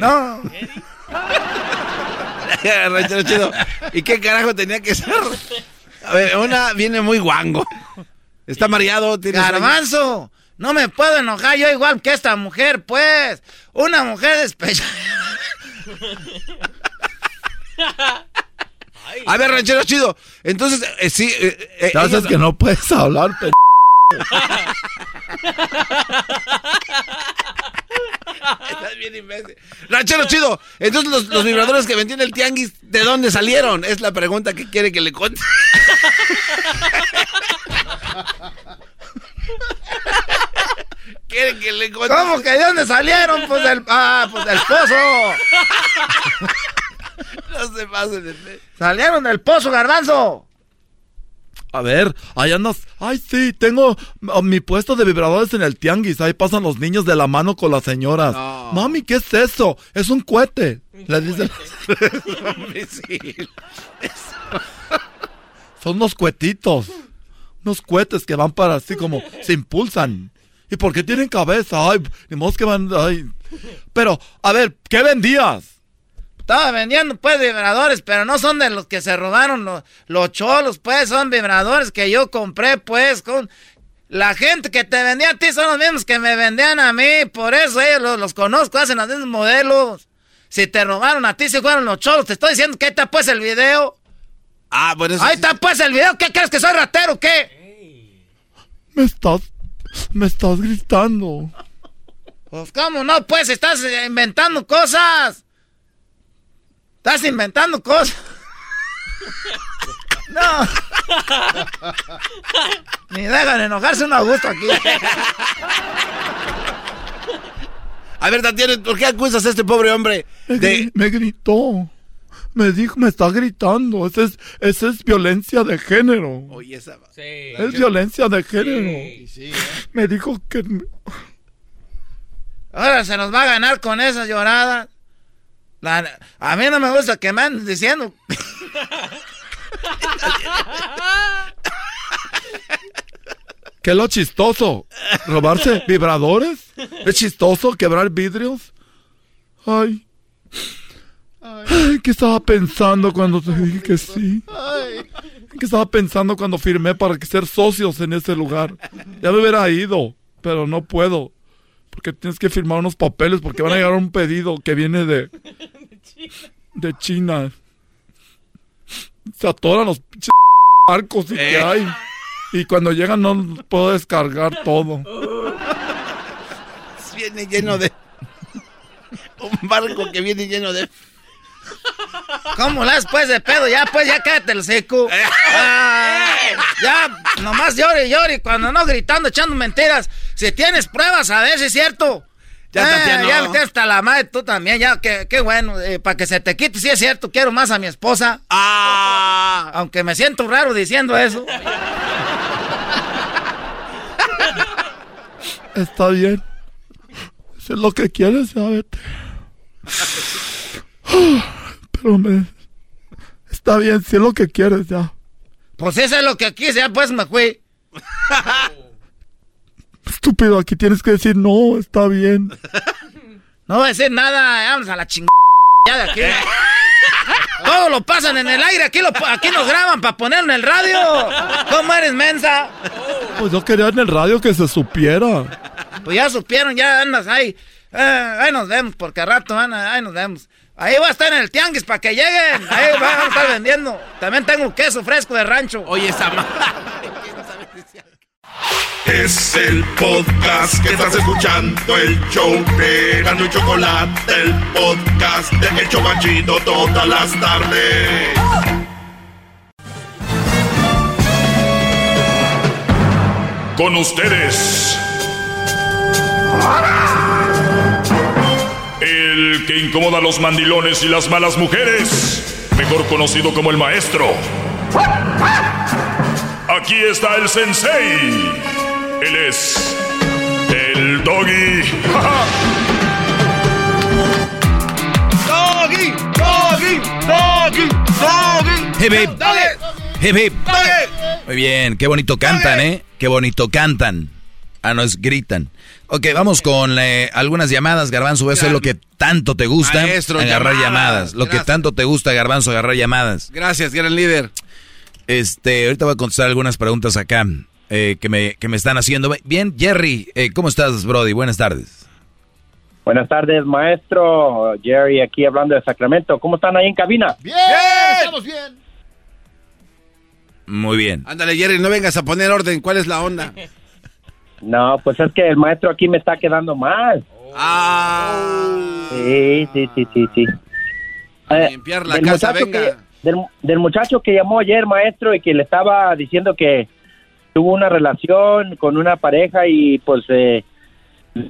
No. ranchero chido. ¿Y qué carajo tenía que ser? A ver, una viene muy guango. Está mareado, tiene sueño. Garbanzo, no me puedo enojar yo igual que esta mujer, pues. Una mujer despechada. A ver, ranchero chido. Entonces, eh, sí. eh, eh, ellos- que no puedes hablar, pe- Estás bien imbécil. Ranchero chido. Entonces, los, los vibradores que vendió en el tianguis, ¿de dónde salieron? Es la pregunta que quiere que le cuente. quiere que le cuente. ¿Cómo que de dónde salieron? Pues del, ah, pues del pozo. No se pasen de... Salieron del pozo, garbanzo. A ver, ahí andas. Ay, sí, tengo oh, mi puesto de vibradores en el tianguis. Ahí pasan los niños de la mano con las señoras. Mami, ¿qué es eso? Es un cohete. Le dicen. Son unos cuetitos. Unos cohetes que van para así como se impulsan. ¿Y por qué tienen cabeza? Ay, ni modo que van. Ay. Pero, a ver, ¿qué vendías? Estaba vendiendo pues vibradores, pero no son de los que se robaron los, los cholos, pues son vibradores que yo compré pues con... La gente que te vendía a ti son los mismos que me vendían a mí, por eso ellos los, los conozco, hacen los mismos modelos. Si te robaron a ti, si fueron los cholos, te estoy diciendo que ahí está pues el video. Ah, bueno, eso Ahí sí. está pues el video, ¿qué crees que soy ratero o qué? Me estás. Me estás gritando. Pues cómo no, pues estás eh, inventando cosas. Estás inventando cosas. No. Ni dejan enojarse uno a gusto aquí. A ver, Tatiana, ¿por qué acusas a este pobre hombre de... me gritó. Me dijo, me está gritando. Esa es, esa es violencia de género. Oye, esa... Es violencia de género. Me dijo que... Ahora se nos va a ganar con esas lloradas. La- a mí no me gusta que me anden diciendo. ¿Qué es lo chistoso? ¿Robarse vibradores? ¿Es chistoso quebrar vidrios? Ay. Ay, ¿qué estaba pensando cuando te dije que sí? ¿Qué estaba pensando cuando firmé para que ser socios en ese lugar? Ya me hubiera ido, pero no puedo. Porque tienes que firmar unos papeles porque van a llegar un pedido que viene de... De China. Se atoran los pinches barcos y que Eh. hay. Y cuando llegan no puedo descargar todo. Viene lleno de. Un barco que viene lleno de. ¿Cómo la después de pedo? Ya, pues, ya cállate el seco. Ah, ya, nomás llore y llore. Cuando no gritando, echando mentiras. Si tienes pruebas, a ver si es cierto. Ya, Eh, ya hasta la madre tú también, ya, qué, qué bueno. para que se te quite, si es cierto, quiero más a mi esposa. Ah. Aunque me siento raro diciendo eso. Está bien. Si es lo que quieres, ya vete. Pero me... Está bien, si es lo que quieres, ya. Pues eso es lo que quise, ya pues me fui. Estúpido, aquí tienes que decir, no, está bien. No voy a decir nada, vamos a la chingada ya de aquí. Todo lo pasan en el aire, aquí, lo, aquí nos graban para poner en el radio. ¿Cómo eres, mensa? Pues yo quería en el radio que se supiera. Pues ya supieron, ya andas ahí. Eh, ahí nos vemos, porque a rato, Ana, ahí nos vemos. Ahí va a estar en el tianguis para que lleguen. Ahí van a estar vendiendo. También tengo queso fresco de rancho. Oye, esa Es el podcast que estás escuchando, el show de Gano y Chocolate, el podcast de El Chobachito todas las tardes. Con ustedes. El que incomoda a los mandilones y las malas mujeres. Mejor conocido como el maestro. Aquí está el sensei. Él es el doggy. Doggy, doggy, doggy, doggy. Hip, hip. Hip, hip. Muy bien, qué bonito cantan, ¿eh? Qué bonito cantan. Ah, no, es gritan. Ok, vamos con eh, algunas llamadas, Garbanzo. Eso es lo que tanto te gusta, Maestro, agarrar llamadas. llamadas. Lo que tanto te gusta, Garbanzo, agarrar llamadas. Gracias, gran líder. Este, ahorita voy a contestar algunas preguntas acá eh, que, me, que me están haciendo. Bien, Jerry, eh, ¿cómo estás, Brody? Buenas tardes. Buenas tardes, maestro. Jerry aquí hablando de Sacramento. ¿Cómo están ahí en cabina? Bien, estamos bien. Muy bien. Ándale, Jerry, no vengas a poner orden. ¿Cuál es la onda? No, pues es que el maestro aquí me está quedando mal. Ah. Sí, sí, sí, sí, sí. Eh, limpiar la del casa, venga. que- del, del muchacho que llamó ayer, maestro, y que le estaba diciendo que tuvo una relación con una pareja y pues eh,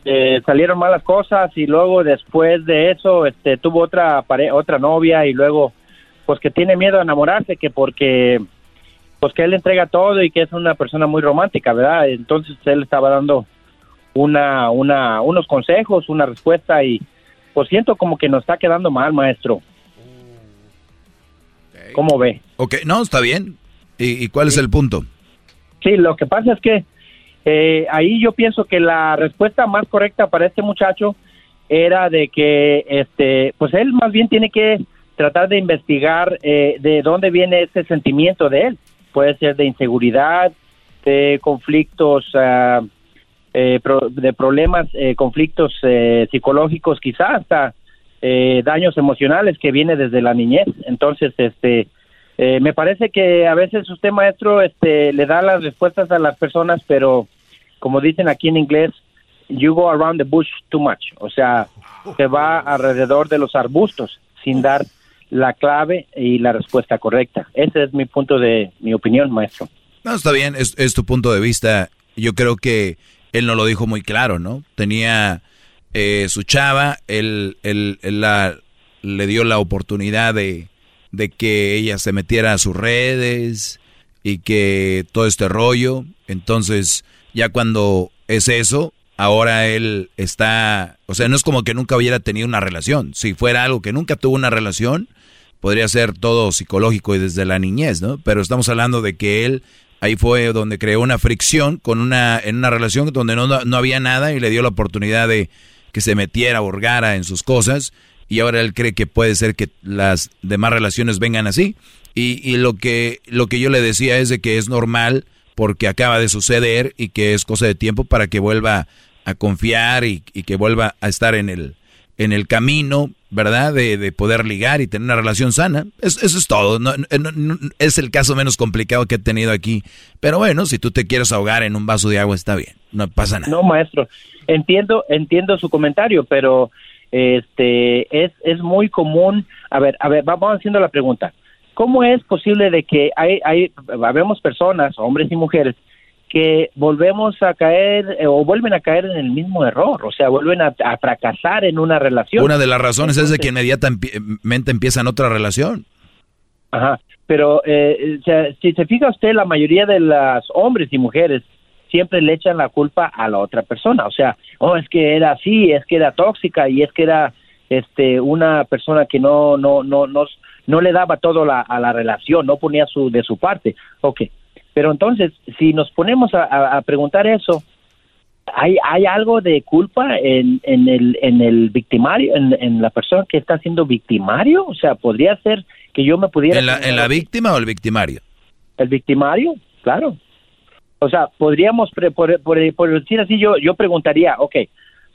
eh, salieron malas cosas y luego después de eso este tuvo otra pare otra novia y luego pues que tiene miedo a enamorarse que porque pues que él entrega todo y que es una persona muy romántica, ¿verdad? Entonces él estaba dando una una unos consejos, una respuesta y pues siento como que nos está quedando mal, maestro. ¿Cómo ve? Ok, no, está bien. ¿Y, y cuál es el punto? Sí, lo que pasa es que eh, ahí yo pienso que la respuesta más correcta para este muchacho era de que, este, pues él más bien tiene que tratar de investigar eh, de dónde viene ese sentimiento de él. Puede ser de inseguridad, de conflictos, ah, eh, de problemas, eh, conflictos eh, psicológicos, quizás hasta eh, daños emocionales que viene desde la niñez. Entonces, este, eh, me parece que a veces usted, maestro, este, le da las respuestas a las personas, pero como dicen aquí en inglés, you go around the bush too much. O sea, se va alrededor de los arbustos sin dar la clave y la respuesta correcta. Ese es mi punto de mi opinión, maestro. No, está bien, es, es tu punto de vista. Yo creo que él no lo dijo muy claro, ¿no? Tenía eh, su chava, él, él- él la, le dio la oportunidad de, de que ella se metiera a sus redes y que todo este rollo. Entonces, ya cuando es eso, ahora él está, o sea, no es como que nunca hubiera tenido una relación. Si fuera algo que nunca tuvo una relación, podría ser todo psicológico y desde la niñez, ¿no? Pero estamos hablando de que él Ahí fue donde creó una fricción con una, en una relación donde no, no había nada y le dio la oportunidad de que se metiera, hurgara en sus cosas y ahora él cree que puede ser que las demás relaciones vengan así. Y, y lo, que, lo que yo le decía es de que es normal porque acaba de suceder y que es cosa de tiempo para que vuelva a confiar y, y que vuelva a estar en el, en el camino, ¿verdad? De, de poder ligar y tener una relación sana. eso es todo. No, no, es el caso menos complicado que he tenido aquí. Pero bueno, si tú te quieres ahogar en un vaso de agua, está bien. No pasa nada. No, maestro. Entiendo, entiendo su comentario, pero este es, es muy común. A ver, a ver, vamos haciendo la pregunta. ¿Cómo es posible de que hay, hay, habemos personas, hombres y mujeres, que volvemos a caer eh, o vuelven a caer en el mismo error, o sea, vuelven a, fracasar en una relación. Una de las razones es de que inmediatamente empiezan otra relación. Ajá, pero eh, si se fija usted, la mayoría de los hombres y mujeres siempre le echan la culpa a la otra persona, o sea, oh, es que era así, es que era tóxica y es que era este una persona que no no no no, no le daba todo la, a la relación, no ponía su de su parte. Okay pero entonces, si nos ponemos a, preguntar eso, ¿hay, ¿hay algo de culpa en, en, el, en el victimario, en, la persona que está siendo victimario? O sea, podría ser que yo me pudiera... ¿En la, en la víctima o el victimario? El victimario, claro. O sea, podríamos, por, por, decir así, yo, yo preguntaría, ok,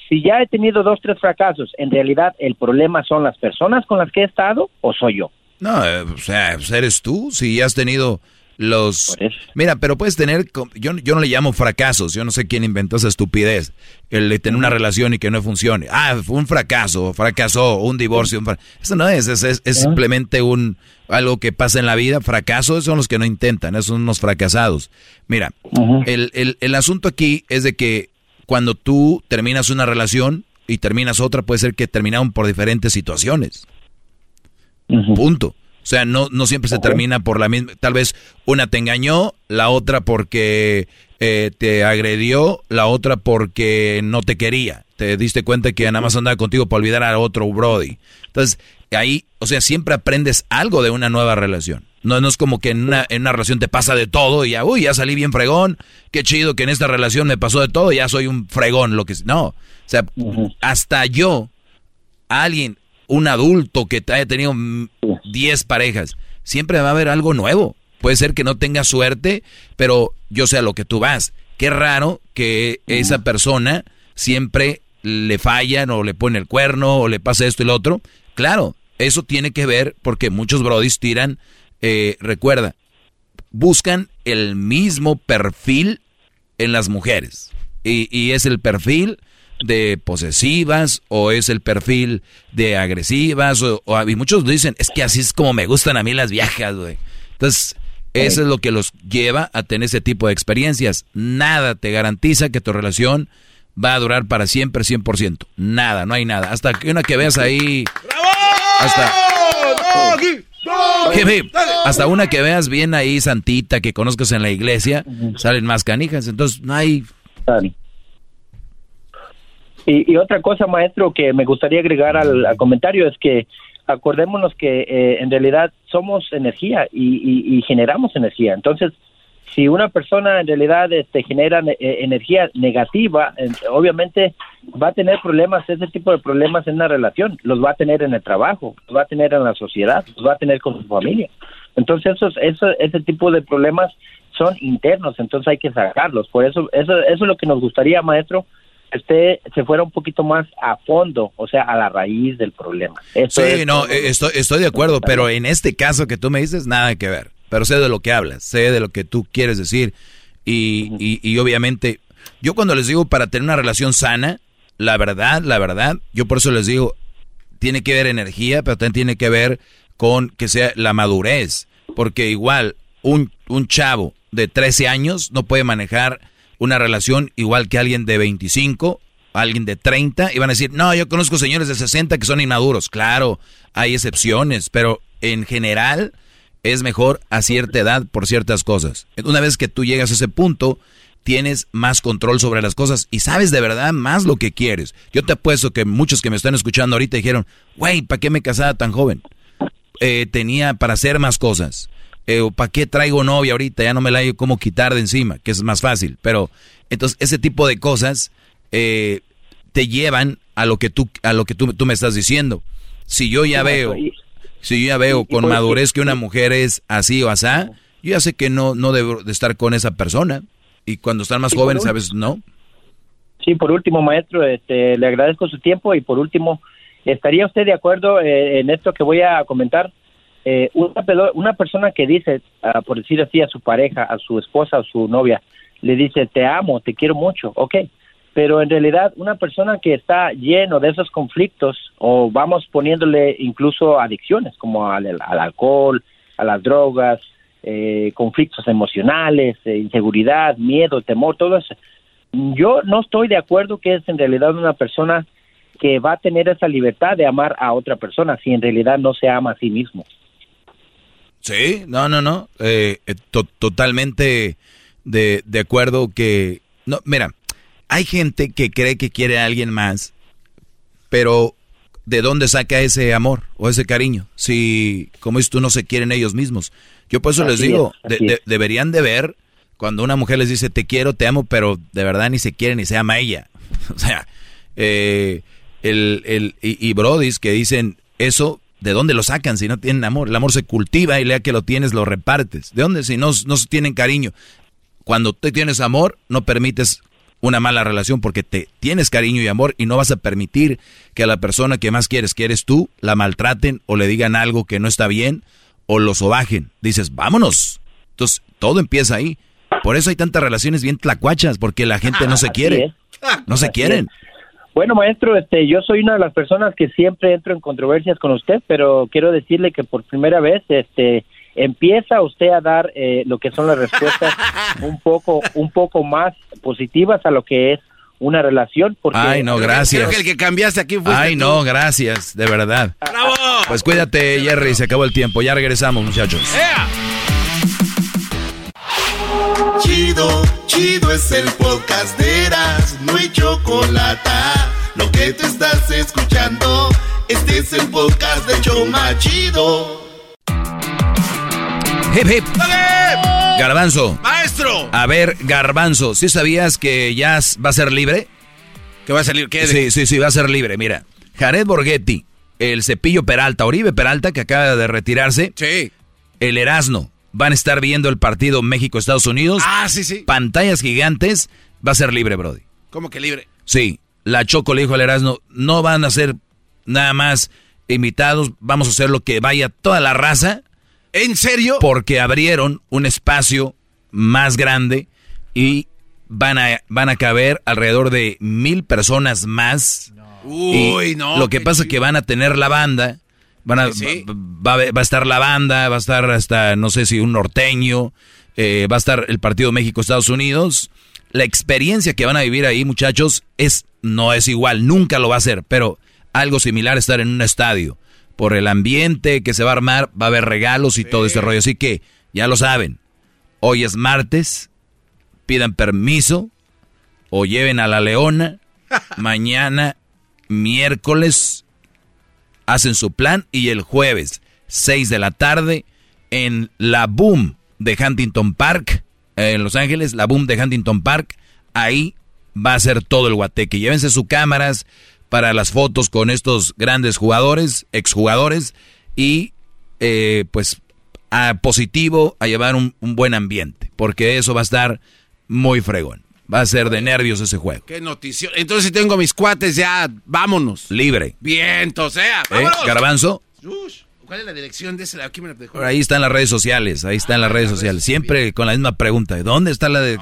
si ya he tenido dos, tres fracasos, ¿en realidad el problema son las personas con las que he estado o soy yo? No, eh, o sea, pues eres tú, si has tenido los... Mira, pero puedes tener, yo, yo no le llamo fracasos, yo no sé quién inventó esa estupidez, el de tener una relación y que no funcione. Ah, fue un fracaso, fracasó, un divorcio. Eso no es, es, es, simplemente un algo que pasa en la vida. Fracasos son los que no intentan, esos son unos fracasados. Mira, el, el, el asunto aquí es de que cuando tú terminas una relación y terminas otra, puede ser que terminaron por diferentes situaciones. Punto. O sea, no, no siempre se termina por la misma. Tal vez una te engañó, la otra porque eh, te agredió, la otra porque no te quería. Te diste cuenta que nada más andaba contigo para olvidar a otro Brody. Entonces, ahí, o sea, siempre aprendes algo de una nueva relación. No, no es como que en una, en una relación te pasa de todo y ya, uy, ya salí bien fregón. Qué chido que en esta relación me pasó de todo, ya soy un fregón. Lo que No, o sea, hasta yo, alguien, un adulto que haya tenido 10 parejas, siempre va a haber algo nuevo. Puede ser que no tenga suerte, pero yo sé a lo que tú vas. Qué raro que esa persona siempre le fallan o le pone el cuerno o le pasa esto y lo otro. Claro, eso tiene que ver porque muchos brodis tiran, eh, recuerda, buscan el mismo perfil en las mujeres. Y, y es el perfil de posesivas o es el perfil de agresivas o, y muchos dicen, es que así es como me gustan a mí las viejas, güey. Entonces, eso es lo que los lleva a tener ese tipo de experiencias. Nada te garantiza que tu relación va a durar para siempre 100%. Nada, no hay nada. Hasta que una que veas ahí... Hasta... hasta una que veas bien ahí santita, que conozcas en la iglesia, salen más canijas. Entonces, no hay... Y, otra cosa, maestro, que me gustaría agregar al, comentario es que acordémonos que eh, en realidad somos energía y, generamos energía. Entonces, si una persona en realidad este, genera eh, energía negativa, obviamente va a tener problemas, ese tipo de problemas en una relación, los va a tener en el trabajo, los va a tener en la sociedad, los va a tener con su familia. Entonces, esos, eso, ese tipo de problemas son internos, entonces hay que sacarlos. Por eso, eso, eso es lo que nos gustaría, maestro, usted se fuera un poquito más a fondo, o sea, a la raíz del problema. sí, no, estoy, estoy de acuerdo, pero en este caso que tú me dices, nada que ver. Pero sé de lo que hablas, sé de lo que tú quieres decir. Y, y, obviamente, yo cuando les digo para tener una relación sana, la verdad, la verdad, yo por eso les digo, tiene que ver energía, pero también tiene que ver con que sea la madurez. Porque igual, un, un chavo de 13 años no puede manejar una relación igual que alguien de 25, alguien de 30, y van a decir, no, yo conozco señores de 60 que son inmaduros. Claro, hay excepciones, pero en general es mejor a cierta edad por ciertas cosas. Una vez que tú llegas a ese punto, tienes más control sobre las cosas y sabes de verdad más lo que quieres. Yo te apuesto que muchos que me están escuchando ahorita dijeron, güey, ¿para qué me casaba tan joven? Eh, tenía para hacer más cosas. Eh, ¿Para qué traigo novia ahorita? Ya no me la hay como quitar de encima, que es más fácil. Pero, entonces, ese tipo de cosas eh, te llevan a lo que tú, a lo que tú, tú me estás diciendo. Si yo ya veo, si yo ya veo con madurez que una mujer es así o asá, yo ya sé que no, no debo de estar con esa persona. Y cuando están más jóvenes, a veces no. Sí, por último, maestro, este, le agradezco su tiempo y por último, ¿estaría usted de acuerdo eh, en esto que voy a comentar? Eh, una, una persona que dice, ah, por decir así, a su pareja, a su esposa o su novia, le dice, te amo, te quiero mucho, ok, pero en realidad una persona que está lleno de esos conflictos o vamos poniéndole incluso adicciones como al, al alcohol, a las drogas, eh, conflictos emocionales, eh, inseguridad, miedo, temor, todo eso. Yo no estoy de acuerdo que es en realidad una persona que va a tener esa libertad de amar a otra persona si en realidad no se ama a sí mismo. Sí, no, no, no, eh, totalmente de, de acuerdo que... No, mira, hay gente que cree que quiere a alguien más, pero ¿de dónde saca ese amor o ese cariño? Si, como dices tú, no se quieren ellos mismos. Yo por eso les digo, deberían de ver cuando una mujer les dice te quiero, te amo, pero de verdad ni se quiere ni se ama ella. o sea, eh, el, el, y, y brodis que dicen eso, ¿de dónde lo sacan si no tienen amor? El amor se cultiva y lea que lo tienes, lo repartes. ¿De dónde si no, no tienen cariño? Cuando te tienes amor, no permites una mala relación porque te tienes cariño y amor y no vas a permitir que a la persona que más quieres, que eres tú, la maltraten o le digan algo que no está bien o lo sobajen. Dices, vámonos. Entonces, todo empieza ahí. Por eso hay tantas relaciones bien tlacuachas, porque la gente no se quiere. No se quieren. Bueno, maestro, este, yo soy una de las personas que siempre entro en controversias con usted, pero quiero decirle que por primera vez, este, empieza usted a dar eh, lo que son las respuestas un poco un poco más positivas a lo que es una relación porque ay no gracias. Creo que el que cambiaste aquí fue ay no gracias de verdad. ¡Bravo! pues cuídate Jerry se acabó el tiempo. Ya regresamos muchachos chido chido es el podcast de Eras no hay chocolate lo que te estás escuchando este es el podcast de Choma Chido Hip, hip. Garbanzo. Maestro. A ver, Garbanzo, ¿sí sabías que ya va a ser libre? ¿Que va a salir qué? Sí, sí, sí, va a ser libre. Mira, Jared Borghetti, el Cepillo Peralta, Oribe Peralta, que acaba de retirarse. Sí. El Erasno. Van a estar viendo el partido México-Estados Unidos. Ah, sí, sí. Pantallas gigantes. Va a ser libre, Brody. ¿Cómo que libre? Sí. La Choco le dijo al Erasno, no van a ser nada más invitados, vamos a hacer lo que vaya toda la raza ¿En serio? Porque abrieron un espacio más grande y van a, van a caber alrededor de mil personas más. Uy, no. Lo que pasa es que van a tener la banda. Van a, va, a estar la banda, va a estar hasta, no sé si un norteño, eh, va a estar el partido México-Estados Unidos. La experiencia que van a vivir ahí, muchachos, es no es igual, nunca lo va a ser, pero algo similar estar en un estadio por el ambiente que se va a armar, va a haber regalos y todo ese rollo. Así que ya lo saben, hoy es martes, pidan permiso o lleven a la leona, mañana miércoles hacen su plan y el jueves 6 de la tarde en la Boom de Huntington Park, en Los Ángeles, la Boom de Huntington Park, ahí va a ser todo el guateque. Llévense sus cámaras, para las fotos con estos grandes jugadores, exjugadores, y eh, pues a positivo, a llevar un, buen ambiente, porque eso va a estar muy fregón. Va a ser de nervios ese juego. Qué noticia. Entonces si tengo mis cuates ya, vámonos. Libre. Bien, o sea, ¿Eh? Garbanzo. ¿Cuál es la dirección de ese? Aquí me ahí están las redes sociales, ahí están las redes sociales. Siempre con la misma pregunta. ¿Dónde está la de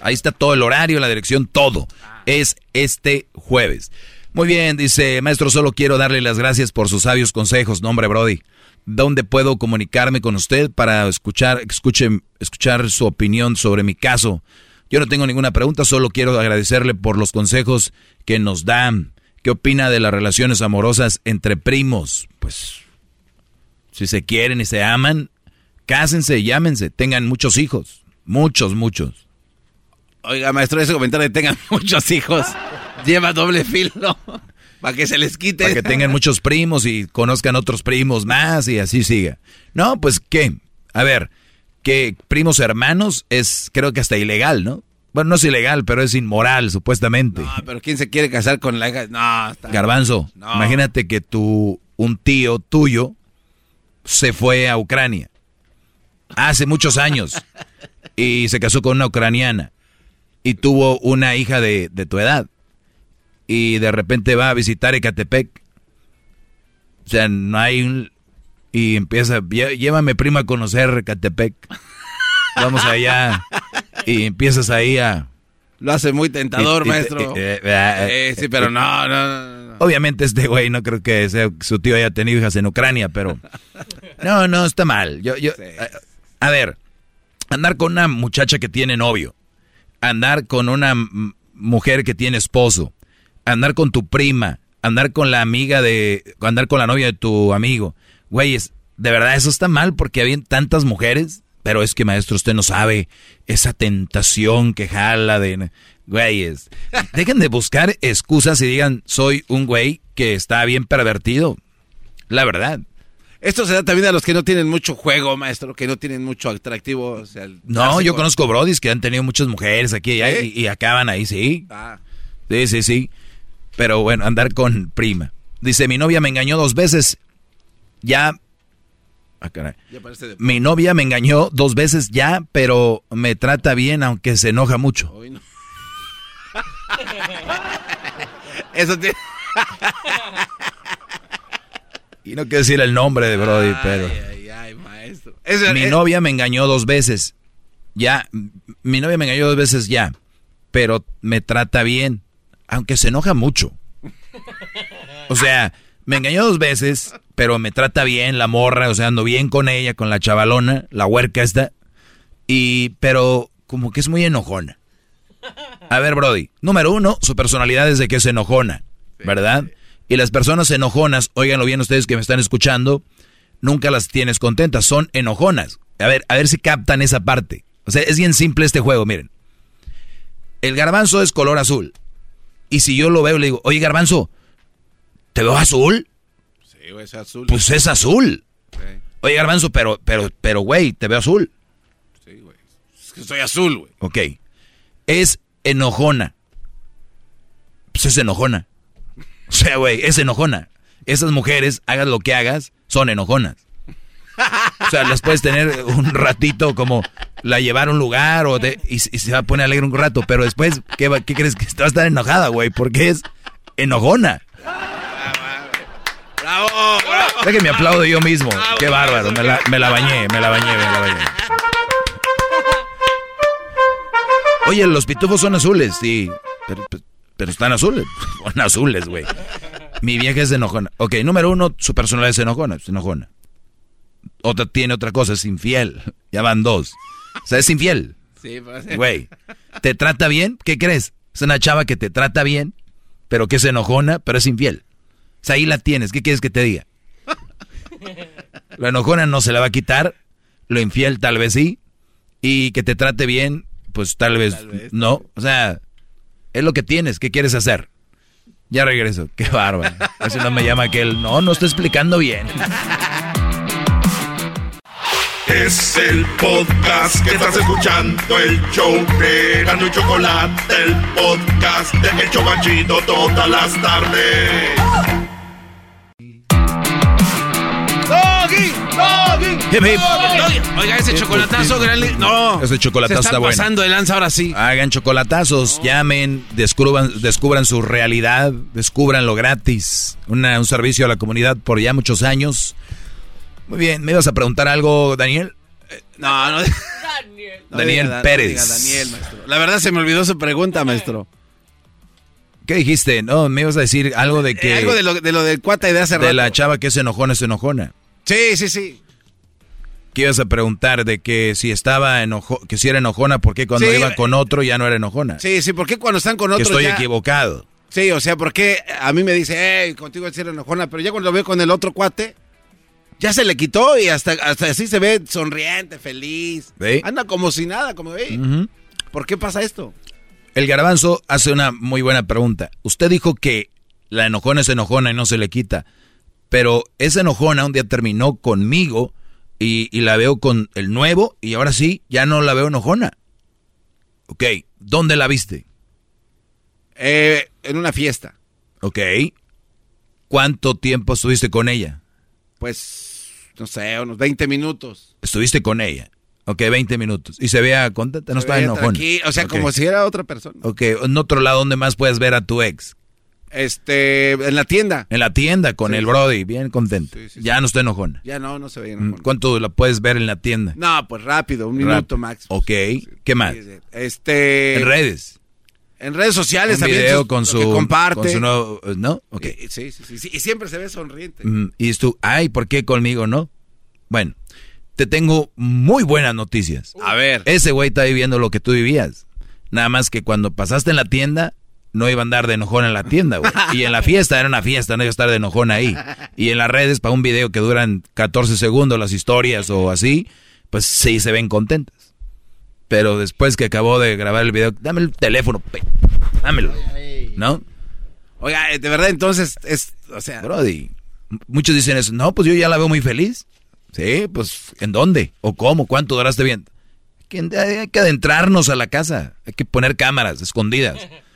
Ahí está todo el horario, la dirección, todo. Es este jueves. Muy bien, dice, maestro, solo quiero darle las gracias por sus sabios consejos. Nombre, Brody. ¿Dónde puedo comunicarme con usted para escuchar, escuche, escuchar su opinión sobre mi caso? Yo no tengo ninguna pregunta, solo quiero agradecerle por los consejos que nos dan. ¿Qué opina de las relaciones amorosas entre primos? Pues, si se quieren y se aman, cásense, llámense, tengan muchos hijos. Muchos, muchos. Oiga, maestro, ese comentario de tengan muchos hijos lleva doble filo. Para que se les quite. Para que tengan muchos primos y conozcan otros primos más y así siga. No, pues, ¿qué? A ver, que primos hermanos es creo que hasta ilegal, ¿no? Bueno, no es ilegal, pero es inmoral, supuestamente. No, pero ¿quién se quiere casar con la hija? No, está... Garbanzo, No. imagínate que tu, un tío tuyo se fue a Ucrania hace muchos años y se casó con una ucraniana y tuvo una hija de, de tu edad y de repente va a visitar Ecatepec. O sea, no hay un... Y empieza, "Lle- llévame prima a conocer Ecatepec. Vamos allá. Y empiezas ahí a... Lo hace muy tentador, Y- y- maestro. eh, eh, Eh, sí, pero no, no, no. Obviamente este güey no creo que sea- su tío haya tenido hijas en Ucrania, pero... No, no, está mal. Yo, yo, a, a ver, andar con una muchacha que tiene novio, andar con una mujer que tiene esposo, andar con tu prima, andar con la amiga de... andar con la novia de tu amigo. Güeyes, de verdad eso está mal porque había tantas mujeres, pero es que maestro usted no sabe esa tentación que jala de... Güeyes, dejen de buscar excusas y digan soy un güey que está bien pervertido. La verdad. Esto se da también a los que no tienen mucho juego, maestro, que no tienen mucho atractivo. O sea, el No, yo conozco brodis que han tenido muchas mujeres aquí y, allá ¿Sí? y, y acaban ahí, sí. Ah. Sí, sí, sí. Pero bueno, andar con prima. Dice, mi novia me engañó dos veces. Ya... Ah, caray. Ya parece de- Mi novia me engañó dos veces ya, pero me trata bien aunque se enoja mucho. Hoy no. Eso tiene... Y no quiero decir el nombre de Brody, pero... Ay, ay, maestro. Eso- mi novia me engañó dos veces. Ya, mi novia me engañó dos veces ya, pero me trata bien, aunque se enoja mucho. O sea, me engañó dos veces, pero me trata bien la morra, o sea, ando bien con ella, con la chavalona, la huerca esta, y, pero como que es muy enojona. A ver, Brody, número uno, su personalidad es de que es enojona, ¿verdad? Y las personas enojonas, óiganlo bien ustedes que me están escuchando, nunca las tienes contentas, son enojonas. A ver, a ver si captan esa parte. O sea, es bien simple este juego, miren. El garbanzo es color azul. Y si yo lo veo, le digo, oye garbanzo, ¿te veo azul? Sí, güey, es azul. Pues es azul. Sí, Oye garbanzo, pero, pero, pero, güey, te veo azul. sí, güey. Es que soy azul, güey. Ok. Es enojona. Pues es enojona. O sea, güey, es enojona. Esas mujeres, hagas lo que hagas, son enojonas. O sea, las puedes tener un ratito como la llevar a un lugar o de- y, y se va a poner alegre un rato, pero después, ¿qué, qué crees que va a estar enojada, güey? Porque es enojona. Que me aplaudo yo mismo. Qué bárbaro. Me la, me la bañé, me la bañé, me la bañé. Oye, los pitufos son azules, sí. Pero, pero están azules. Son azules, güey. Mi vieja es enojona. Ok, número uno, su personalidad es enojona. Es enojona. Otra tiene otra cosa, es infiel. Ya van dos. O sea, es infiel. Sí, parece. Güey. ¿Te trata bien? ¿Qué crees? Es una chava que te trata bien, pero que es enojona, pero es infiel. O sea, ahí la tienes. ¿Qué quieres que te diga? La enojona no se la va a quitar. Lo infiel tal vez sí. Y que te trate bien, pues tal vez, no. O sea, es lo que tienes. ¿Qué quieres hacer? Ya regreso. Qué bárbaro. Así no me llama aquel. No, no está explicando bien. Es el podcast que estás escuchando, el show de Gano y Chocolate, el podcast de El Chobachito todas las tardes. Hip, hip. ¡Doggy! Oiga, ese chocolatazo, gran No. Ese chocolatazo está están bueno. pasando de lanza ahora sí. Hagan chocolatazos, llamen, descubran, descubran su realidad, descúbranlo gratis. Una- un servicio a la comunidad por ya muchos años. Muy bien, ¿me ibas a preguntar algo, Daniel? No, no. Daniel no Pérez. diga Daniel, maestro. La verdad se me olvidó su pregunta, maestro. ¿Qué dijiste? No, me ibas a decir algo de que... Eh, algo de lo, de lo del cuata y de hace de rato. la chava que es enojona, es enojona. Sí, sí, sí. ¿Qué ibas a preguntar? De que si estaba enojo, que si era enojona, ¿por qué cuando Sí. iba con otro ya no era enojona? Sí, sí, ¿por qué cuando están con que otros estoy ya- equivocado. Sí, o sea, ¿por qué a mí me dice, hey, contigo es ser enojona, pero ya cuando lo veo con el otro cuate, ya se le quitó y hasta, hasta así se ve sonriente, feliz. Anda como si nada, como ve. Ujú. ¿Por qué pasa esto? El garbanzo hace una muy buena pregunta. Usted dijo que la enojona es enojona y no se le quita. Pero esa enojona un día terminó conmigo y, y la veo con el nuevo y ahora sí, ya no la veo enojona. Ok, ¿dónde la viste? Eh, en una fiesta. Ok. ¿Cuánto tiempo estuviste con ella? Pues, no sé, unos 20 minutos. Estuviste con ella. Ok, 20 minutos. ¿Y se veía contenta? No Se estaba enojona. O sea, como si era otra persona. Ok, en otro lado, ¿dónde más puedes ver a tu ex? Este, en la tienda. En la tienda con el Brody, bien contento. ya no está enojona. Ya no, no se veía Mm, enojona. ¿Cuánto la puedes ver en la tienda? No, pues rápido, un minuto máximo. Ok, ¿qué más? Este. En redes. En redes sociales Un también. video con su, comparte. con su nuevo, ¿no? Ok. Y- Sí, sí, sí, Y siempre se ve sonriente. Mm, Y tú, ay, ¿por qué conmigo no? Bueno, te tengo muy buenas noticias. A ver. Ese güey está viviendo lo que tú vivías. Nada más que cuando pasaste en la tienda, no iba a andar de enojón en la tienda, güey. Y en la fiesta era una fiesta, no iba a estar de enojón ahí. Y en las redes, para un video que duran 14 segundos, las historias o así, pues sí se ven contentas. Pero después que acabó de grabar el video, dame el teléfono, pe- dámelo. ¿No? Oiga, eh, de verdad, entonces, es, o sea. Brody, muchos dicen eso. No, pues yo ya la veo muy feliz. Sí, pues, ¿en dónde? ¿O cómo? ¿Cuánto duraste bien? Hay que adentrarnos a la casa. Hay que poner cámaras escondidas.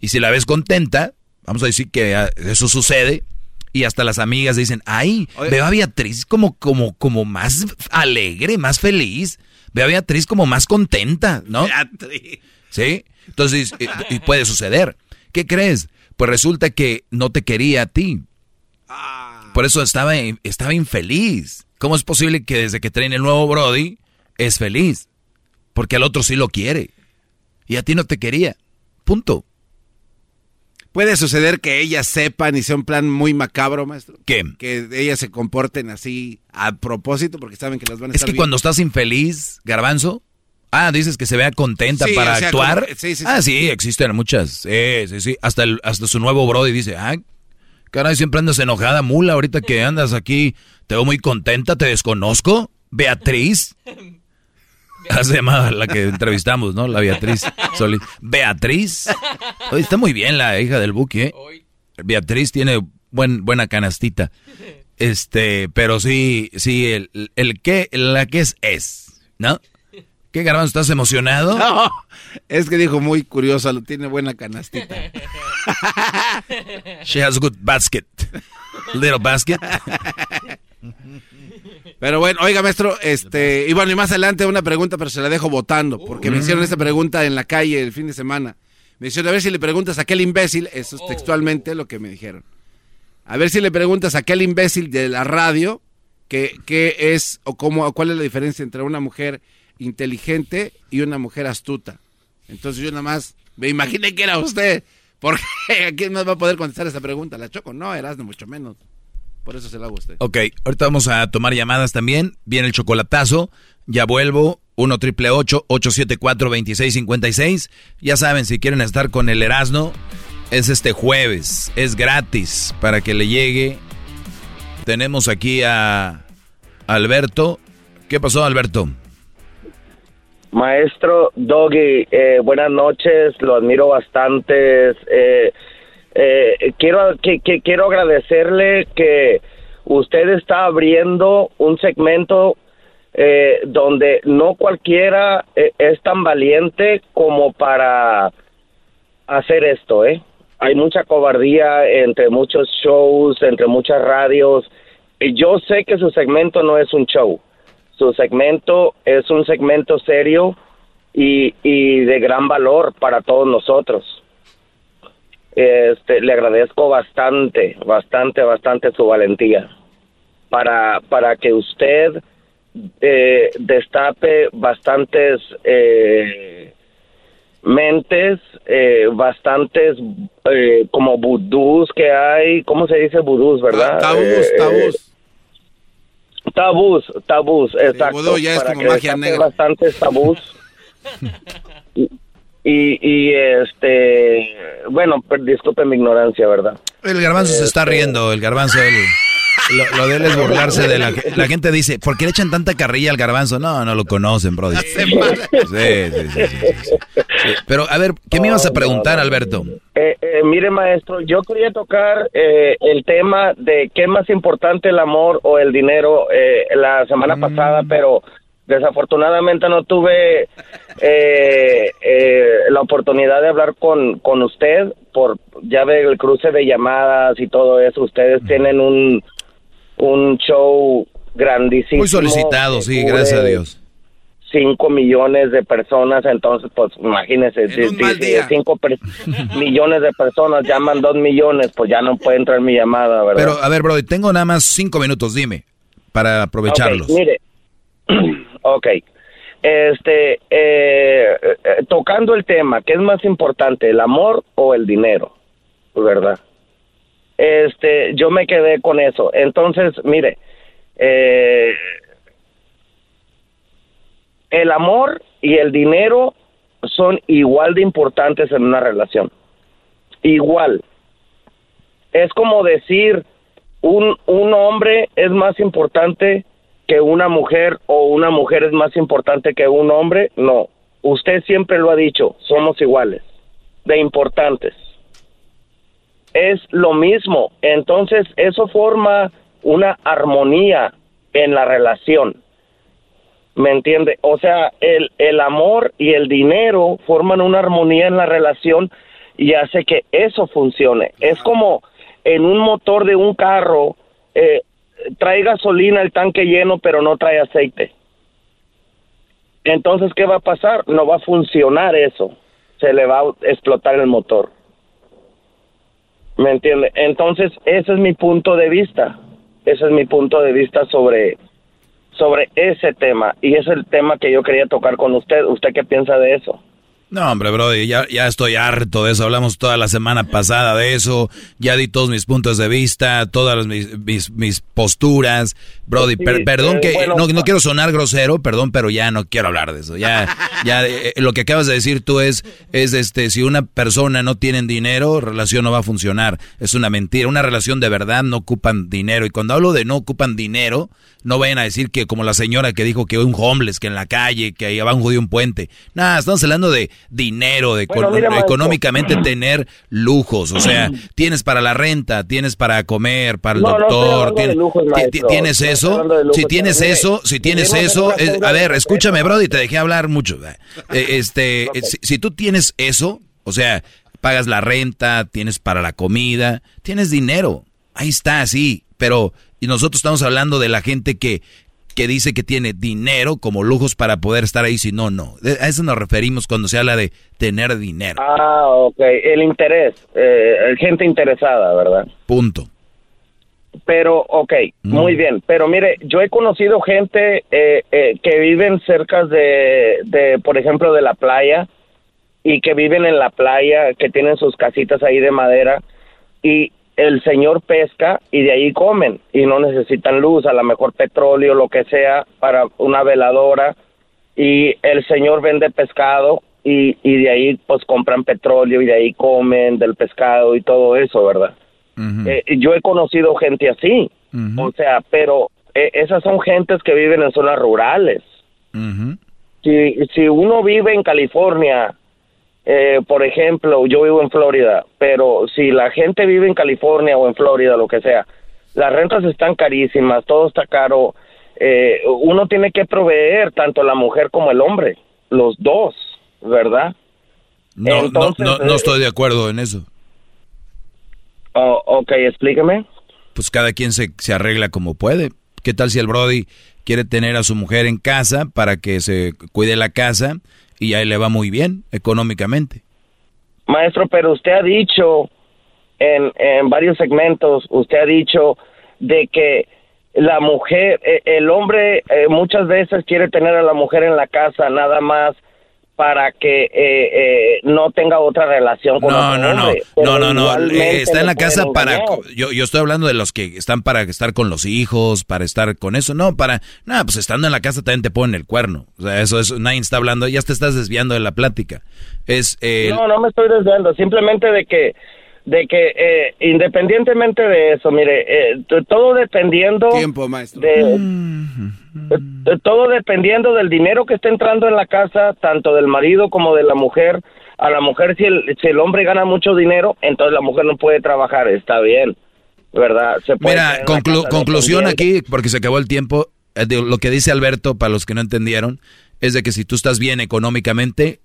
Y si la ves contenta, vamos a decir que ah, eso sucede. Y hasta las amigas dicen, ay, veo a Beatriz como, como, como más alegre, más feliz. Veo a Beatriz como más contenta, ¿no? ¿Sí? Entonces, y, y puede suceder. ¿Qué crees? Pues resulta que no te quería a ti. Por eso estaba, estaba infeliz. ¿Cómo es posible que desde que traen el nuevo Brody es feliz? Porque al otro sí lo quiere. Y a ti no te quería. Punto. Puede suceder que ellas sepan y sea un plan muy macabro, maestro. ¿Qué? Que ellas se comporten así a propósito porque saben que las van a Es estar que viendo. cuando estás infeliz, garbanzo, ah, dices que se vea contenta Sí, para o sea, actuar. como- sí, sí, ah, sí. sí, existen muchas. Sí, sí, sí. Hasta, el, hasta su nuevo Brody dice, ah, caray, siempre andas enojada, mula, ahorita que andas aquí, te veo muy contenta, te desconozco. Beatriz. Ah, Se llama la que entrevistamos, ¿no? La Beatriz Solís. Beatriz. Oye, está muy bien la hija del Buki, ¿eh? Beatriz tiene buen, buena canastita. Este, pero sí, sí, el, el que, la que es, es, ¿no? ¿Qué garbanzo? ¿Estás emocionado? No, es que dijo muy curioso, lo tiene buena canastita. She has a good basket. Little basket. Pero bueno, oiga, maestro, este, y bueno, y más adelante una pregunta, pero se la dejo votando, porque me hicieron esta pregunta en la calle el fin de semana. Me dijeron, a ver si le preguntas a aquel imbécil, eso es textualmente lo que me dijeron. A ver si le preguntas a aquel imbécil de la radio qué qué es o cómo, o cuál es la diferencia entre una mujer inteligente y una mujer astuta. Entonces yo nada más me imaginé que era usted, porque ¿a quién más va a poder contestar esa pregunta? ¿La Choco? No, eras mucho menos. Por eso se la hago a usted. Ok, ahorita vamos a tomar llamadas también. Viene el chocolatazo. Ya vuelvo. 1 triple 874 2656. Ya saben, si quieren estar con el Erasno, es este jueves. Es gratis para que le llegue. Tenemos aquí a Alberto. ¿Qué pasó, Alberto? Maestro Doggy, eh, buenas noches, lo admiro bastante. Eh, eh, quiero, que, que- quiero agradecerle que usted está abriendo un segmento eh, donde no cualquiera eh, es tan valiente como para hacer esto, ¿eh? Hay mucha cobardía entre muchos shows, entre muchas radios. Yo sé que su segmento no es un show. Su segmento es un segmento serio y, y de gran valor para todos nosotros. Este, le agradezco bastante, bastante, bastante su valentía para, para que usted eh, destape bastantes eh, mentes, eh, bastantes eh, como vudús que hay, ¿cómo se dice vudús, verdad? Tabús, Eh, tabús. Tabús, tabús, exacto. vudú ya es para como que magia negra. bastantes tabús. y, y, este, bueno, per- disculpe mi ignorancia, ¿verdad? El garbanzo se está riendo. El garbanzo, él. Lo, lo de él es burlarse de la, la gente dice, ¿por qué le echan tanta carrilla al garbanzo? No, no lo conocen, Brody. Sí, sí, sí, sí, Pero a ver, ¿qué me ibas a preguntar, Alberto? Eh, eh, mire, maestro, yo quería tocar eh, el tema de qué es más importante el amor o el dinero eh, la semana pasada, pero desafortunadamente no tuve eh, eh, la oportunidad de hablar con, con usted por ya ve el cruce de llamadas y todo eso. Ustedes tienen un, un show grandísimo. Muy solicitado, sí, gracias a Dios. Cinco millones de personas, entonces, pues imagínense, si, si- si cinco per- millones de personas llaman dos millones, pues ya no puede entrar mi llamada, ¿verdad? Pero, a ver, Brody, tengo nada más cinco minutos, dime, para aprovecharlos. Mire, ok. Este, eh, eh, tocando el tema, ¿qué es más importante, el amor o el dinero? ¿Verdad? Este, yo me quedé con eso. Entonces, mire, eh, el amor y el dinero son igual de importantes en una relación. Igual. Es como decir, un, un hombre es más importante que una mujer o una mujer es más importante que un hombre. No, usted siempre lo ha dicho, somos iguales, de importantes. Es lo mismo, entonces eso forma una armonía en la relación. ¿Me entiende? O sea, el, el amor y el dinero forman una armonía en la relación y hace que eso funcione. Es como en un motor de un carro, eh, trae gasolina el tanque lleno, pero no trae aceite. Entonces, ¿qué va a pasar? No va a funcionar eso. Se le va a explotar el motor. ¿Me entiende? Entonces, ese es mi punto de vista. Ese es mi punto de vista sobre, sobre ese tema. Y es el tema que yo quería tocar con usted. ¿Usted qué piensa de eso? No, hombre, Brody, ya, ya estoy harto de eso. Hablamos toda la semana pasada de eso. Ya di todos mis puntos de vista, todas mis, mis, mis posturas. Brody, Sí, per- perdón eh, que bueno, no, no quiero sonar grosero, perdón, pero ya no quiero hablar de eso. Ya, ya eh, lo que acabas de decir tú es, es este, si una persona no tiene dinero, relación no va a funcionar. Es una mentira. Una relación de verdad no ocupan dinero. Y cuando hablo de no ocupan dinero, no vayan a decir que como la señora que dijo que un homeless, que en la calle, que ahí abajo de un puente. Nada, estamos hablando de dinero, de Bueno, mira, económicamente tener lujos. O sea, tienes para la renta, tienes para comer, para el No, doctor. tienes, lujos, tienes eso. lujos, Si tienes eso, si tienes eso. es- a ver, escúchame. Brody, te dejé hablar mucho. Eh, Este, eh, si, si tú tienes eso, o sea, pagas la renta, tienes para la comida, tienes dinero. Ahí está, sí. Pero, y nosotros estamos hablando de la gente que, que dice que tiene dinero como lujos para poder estar ahí, si no, no. A eso nos referimos cuando se habla de tener dinero. Ah, ok. El interés. Eh, gente interesada, ¿verdad? Punto. Pero, ok, muy bien. Pero mire, yo he conocido gente eh, eh, que viven cerca de, de, por ejemplo, de la playa y que viven en la playa, que tienen sus casitas ahí de madera y el señor pesca y de ahí comen y no necesitan luz, a lo mejor petróleo, lo que sea, para una veladora y el señor vende pescado y, y de ahí pues compran petróleo y de ahí comen del pescado y todo eso, ¿verdad? Eh, yo he conocido gente así, o sea, pero eh, esas son gentes que viven en zonas rurales. Si, si uno vive en California, eh, por ejemplo, yo vivo en Florida, pero si la gente vive en California o en Florida, lo que sea, las rentas están carísimas, todo está caro. eh, uno tiene que proveer tanto la mujer como el hombre, los dos, ¿verdad? No, Entonces, no, no, no eh, estoy de acuerdo en eso. Oh, ok, explíqueme. Pues cada quien se, se arregla como puede. ¿Qué tal si el Brody quiere tener a su mujer en casa para que se cuide la casa y ahí le va muy bien económicamente? Maestro, pero usted ha dicho en, en varios segmentos, usted ha dicho de que la mujer, eh, el hombre eh, muchas veces quiere tener a la mujer en la casa nada más para que eh, eh, no tenga otra relación con No, otro no, no, hombre. no, no, no, eh, está en la casa para, yo, yo estoy hablando de los que están para estar con los hijos, para estar con eso, no, para, nada, pues estando en la casa también te ponen el cuerno, o sea, eso es, nadie está hablando, ya te estás desviando de la plática, es, eh, No, no me estoy desviando, simplemente de que de que eh, independientemente de eso, mire, eh, todo dependiendo Tiempo, maestro. de, de- todo dependiendo del dinero que está entrando en la casa, tanto del marido como de la mujer. A la mujer, si el, si el hombre gana mucho dinero, entonces la mujer no puede trabajar, está bien, ¿verdad? Se puede Mira, conclu- conclusión aquí, porque se acabó el tiempo. eh, lo que dice Alberto, para los que no entendieron, es de que si tú estás bien económicamente,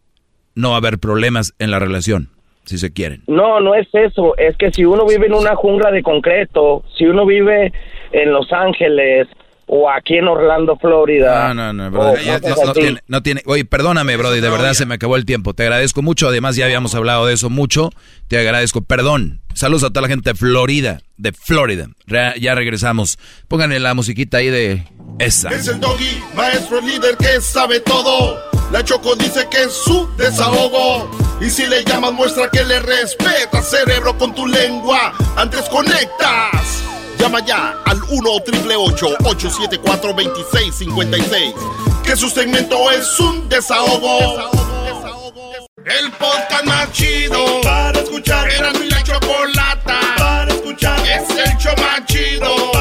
no va a haber problemas en la relación, si se quieren. No, no es eso. Es que si uno vive en una jungla de concreto, si uno vive en Los Ángeles o aquí en Orlando, Florida. No, no, no, o brody, no, no- tiene, no tiene- Oye, perdóname, Brody, de verdad se me acabó el tiempo. Te agradezco mucho. Además, ya habíamos hablado de eso mucho. Te agradezco. Perdón. Saludos a toda la gente de Florida, de Florida. Re- ya regresamos. Pónganle la musiquita ahí de esa. Es el doggy, maestro líder que sabe todo. La Choco dice que es su desahogo. Y si le llamas, muestra que le respeta, cerebro, con tu lengua. Antes conectas. Llama ya al 1 triple 874 2656. Que su segmento es un desahogo. El podcast más chido para escuchar. Era mi la chocolata para escuchar. Es el show más chido